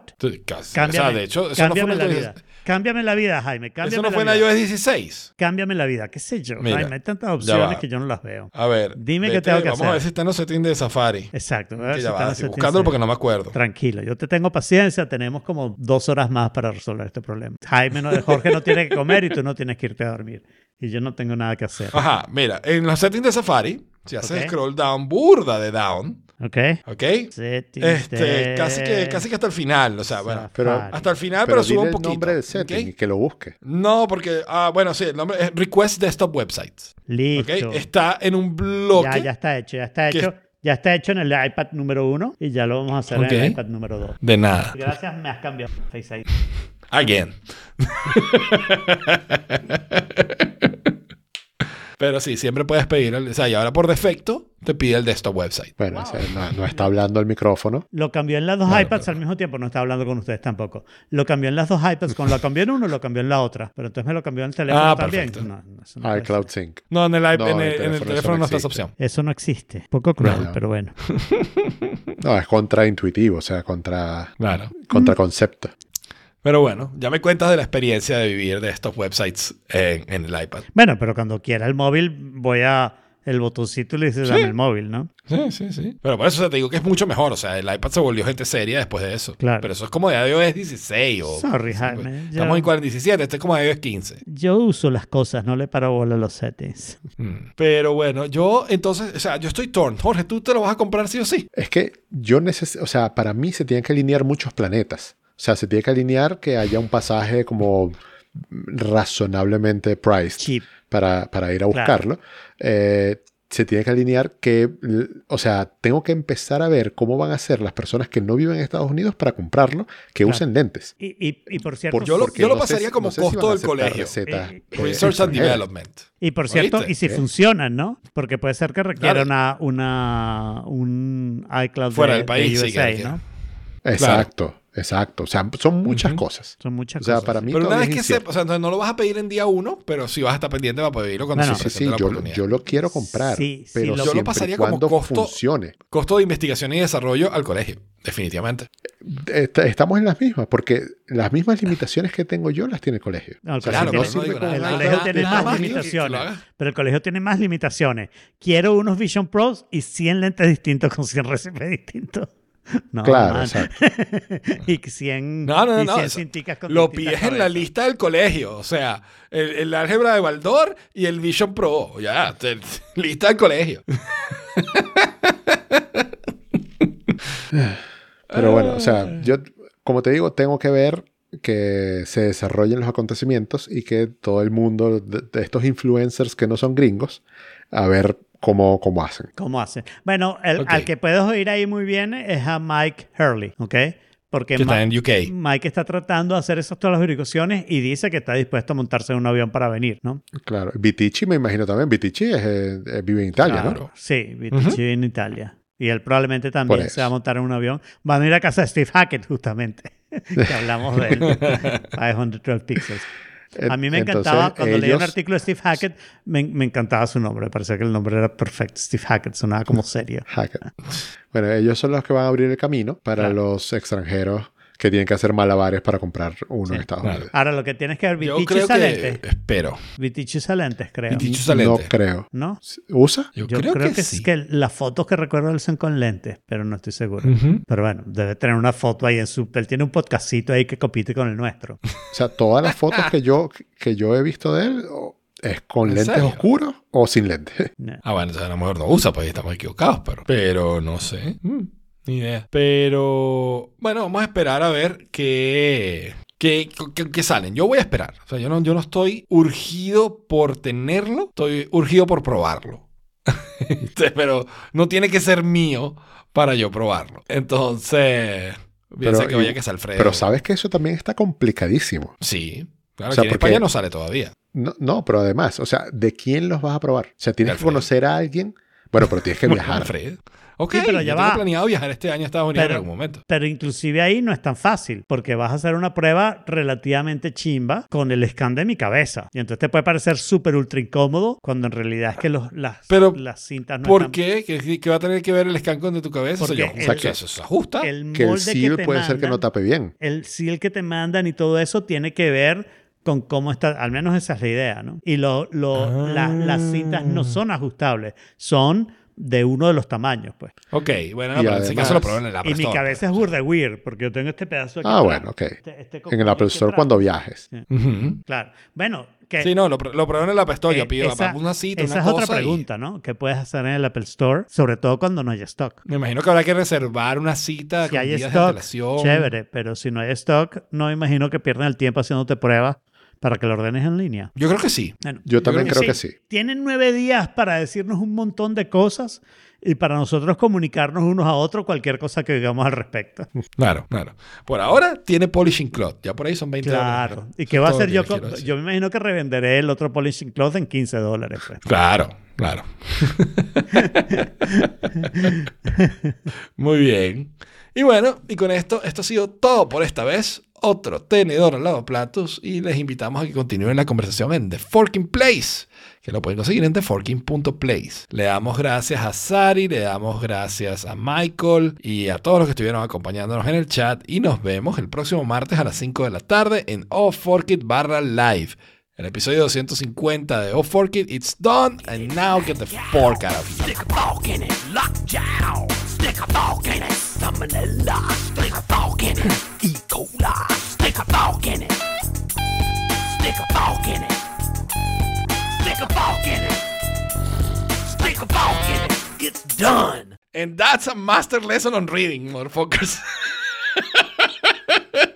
Cámbiame, o sea, de hecho, eso no fue cámbiame la vida. Cámbiame la vida, Jaime. Cámbiame Eso no fue en la iOS 16. Cámbiame la vida. ¿Qué sé yo? Mira, Jaime, hay tantas opciones que yo no las veo. A ver. Dime qué tengo que Vamos hacer. a ver si está en los settings de Safari. Exacto. a ver si va, estoy buscándolo porque no me acuerdo. Tranquilo, yo te tengo paciencia, tenemos como dos horas más para resolver este problema. Jaime, no, Jorge no tiene que comer y tú no tienes que irte a dormir. Y yo no tengo nada que hacer. Ajá, mira, en los settings de Safari, si haces scroll down, burda de down, ¿Ok? ¿ok? Este, casi que, casi que hasta el final, o sea, bueno, Pero- hasta el final, Pero, pero, un el poquito. nombre del setting ¿ok? y que lo busque. No, porque, ah, bueno, sí, el nombre es Request Desktop Websites. ¿ok? Listo. Está en un bloque. Ya, ya está hecho, ya está que- hecho. Ya está hecho en el iPad número uno y ya lo vamos a hacer en el iPad número dos. De nada. Gracias, me has cambiado Face ID. Again. Pero sí, siempre puedes pedir, el, o sea, y ahora por defecto te pide el desktop website. Bueno, o sea, no, no está hablando al micrófono. Lo cambió en las dos iPads al mismo tiempo, no estaba hablando con ustedes tampoco. Lo cambió en las dos iPads, cuando lo cambió en uno, lo cambió en la otra. Pero entonces me lo cambió en el teléfono Ah, también. puede iCloud ser. Sync. No, en el, iP- No, en el, el en el teléfono no está esa opción. Eso no existe. Poco cruel, No. pero bueno. No, es contraintuitivo, o sea, contra, Claro. contra concepto. Pero bueno, ya me cuentas de la experiencia de vivir de estos websites en, en el iPad. Bueno, pero cuando quiera el móvil, voy a el botoncito y le dices, dame el móvil, ¿no? Sí, sí, sí. Pero por eso te digo que es mucho mejor. O sea, el iPad se volvió gente seria después de eso. Claro. Pero eso es como de iOS 16 o... Sorry, sí, Jaime, Estamos en 47, este es como de iOS 15. Yo uso las cosas, no le paro bola a los settings. Mm. Pero bueno, yo entonces, o sea, yo estoy torn. Jorge, ¿tú te lo vas a comprar sí o sí? Es que yo necesito, o sea, para mí se tienen que alinear muchos planetas. O sea, se tiene que alinear que haya un pasaje como razonablemente priced para, para ir a Claro. buscarlo. Eh, se tiene que alinear que, o sea, tengo que empezar a ver cómo van a ser las personas que no viven en Estados Unidos para comprarlo, que Claro. usen lentes. Y, y, y por cierto, Por- yo lo- yo lo no pasaría como no sé costo del colegio. recetas, Eh, eh, Research and. Development. y por cierto, ¿Oíste? y si Eh. funcionan, ¿no? Porque puede ser que requiera Claro. una, una, un iCloud Fuera de, del país, de USA, ¿no? Exacto, exacto. O sea, son muchas cosas. Son muchas O sea, cosas. para sí. mí Pero una vez es que sepa, o sea, entonces no lo vas a pedir en día uno, pero sí vas a estar pendiente para pedirlo cuando No, se no. Sí, sí, la yo, lo quiero comprar, Sí, sí, pero lo- Yo lo siempre pasaría como cuando costo- funcione. Costo de investigación y desarrollo al colegio, definitivamente. Est- Estamos en las mismas, porque las mismas limitaciones que tengo yo las tiene el colegio. No, el O sea, colegio si no tiene- el colegio más limitaciones. Pero el colegio tiene más limitaciones. Quiero unos Vision Pros y 100 lentes distintos con 100 recibes distintos. No, Claro, man. exacto. y 100, No, no, no, y no, 100 eso- cinticas con Lo pides en la lista del colegio. O sea, el, el álgebra de Baldor y el Vision Pro. Ya, te- lista del colegio. Pero bueno, o sea, yo, como te digo, tengo que ver que se desarrollen los acontecimientos y que todo el mundo de, de estos influencers que no son gringos, a ver cómo, cómo hacen. ¿Cómo hacen? Bueno, el- Ok. al que puedes oír ahí muy bien es a Mike Hurley, ¿ok? Porque Ma- en UK. Mike está tratando de hacer esas todas las verificaciones y dice que está dispuesto a montarse en un avión para venir, ¿no? Claro, Vitici me imagino también. Vitici es, eh, eh, vive en Italia, ¿no? Claro. Sí, Vitici en Italia. Y él probablemente también se va a montar en un avión. Van a ir a casa de Steve Hackett, justamente. que hablamos de él. 512 Pixels. A mí me Entonces, encantaba, cuando leía un ellos- artículo de Steve Hackett, me, me encantaba su nombre. Parecía que el nombre era perfecto. Steve Hackett sonaba como serio. Hackett. Bueno, ellos son los que van a abrir el camino para Claro. los extranjeros que tienen que hacer malabares para comprar uno en Estados claro. Unidos. Ahora, lo que tienes que ver, Yo Vitici creo usa que... lentes. Espero. Vitici usa lentes, creo. Vitici usa No creo. ¿No? ¿Usa? Yo, Yo creo, que, es sí. que las fotos que recuerdo son con lentes, pero no estoy seguro. Pero bueno, debe tener una foto ahí en su... Él tiene un podcastito ahí que compite con el nuestro. O sea, todas las fotos que yo, que yo he visto de él es con ¿En lentes serio? oscuros o sin lentes. No. Ah, bueno, a lo mejor no usa, pues ahí estamos equivocados, pero, pero no sé. Mm, ni idea. Pero bueno, vamos a esperar a ver qué, qué, qué- qué salen. Yo voy a esperar. O sea, yo no, yo no estoy urgido por tenerlo, estoy urgido por probarlo. pero no tiene que ser mío para yo probarlo. Entonces, piensa Pero- que vaya que es Alfredo. Pero sabes que eso también está complicadísimo. Sí. Claro, O sea, aquí en España no sale todavía. No, no, pero además, o sea, ¿de quién los vas a probar? O sea, tienes que conocer a alguien. Bueno, pero tienes que viajar. Alfredo. Ok, Sí, pero ya yo tengo va. planeado viajar este año a Estados Unidos Pero- en algún momento. Pero inclusive ahí no es tan fácil, porque vas a hacer una prueba relativamente chimba con el scan de mi cabeza. Y entonces te puede parecer súper ultra incómodo, cuando en realidad es que los, las, Pero, las cintas no ¿Por están... qué? ¿Qué, qué va a tener que ver el scan de tu cabeza? O sea, Porque yo- el- o sea, eso se ajusta. El Que el molde seal te puede ser que no tape bien. el seal que te mandan y todo eso tiene que ver con cómo está, al menos esa es la idea, ¿no? Y lo, lo- la- las cintas no son ajustables, son de uno de los tamaños, pues. Ok, bueno, Y no, pero en ese además- caso lo probé en el Apple y mi Store. cabeza es burda weird, porque yo tengo este pedazo aquí Ah, atrás. bueno, ok. Este- este En el Apple Store cuando viajes. Claro. Bueno, que... Sí, no, lo, lo probé en el Apple Store. eh, Yo pido esa- una cita, esa una es otra y- pregunta, ¿no? ¿Qué puedes hacer en el Apple Store? Sobre todo cuando no hay stock. Me imagino que habrá que reservar una cita Si con hay días de stock, antelación. chévere, pero si no hay stock, no me imagino que pierdan el tiempo haciéndote pruebas para que lo ordenes en línea. Yo creo que sí. Bueno, Yo también creo creo que que sí. Tienen nueve días para decirnos un montón de cosas y para nosotros comunicarnos unos a otros cualquier cosa que digamos al respecto. Claro, claro. Por ahora tiene polishing cloth. Ya por ahí son 20 Claro. dólares. ¿Y qué va a hacer yo? Yo me imagino que revenderé el otro polishing cloth en 15 dólares. pues. Claro, claro. Muy bien. Y bueno, y con esto, esto ha sido todo por esta vez. Otro tenedor al lado platos y les invitamos a que continúen la conversación en The Forking Place, que lo pueden conseguir en theforking.place. Le damos gracias a Sari, le damos gracias a Michael y a todos los que estuvieron acompañándonos en el chat y nos vemos el próximo martes a las 5 de la tarde en Off Fork barra live. El episodio 250 de Off Fork It, it's done, and now get the fork out of here. Stick a fork in it, lockjaw. Stick a fork in it, salmonella. Stick a fork in it, E. coli. Stick a fork in it. Stick a fork in it. Stick a fork in it. Stick a fork in it. It's done. And that's a master lesson on reading, motherfuckers.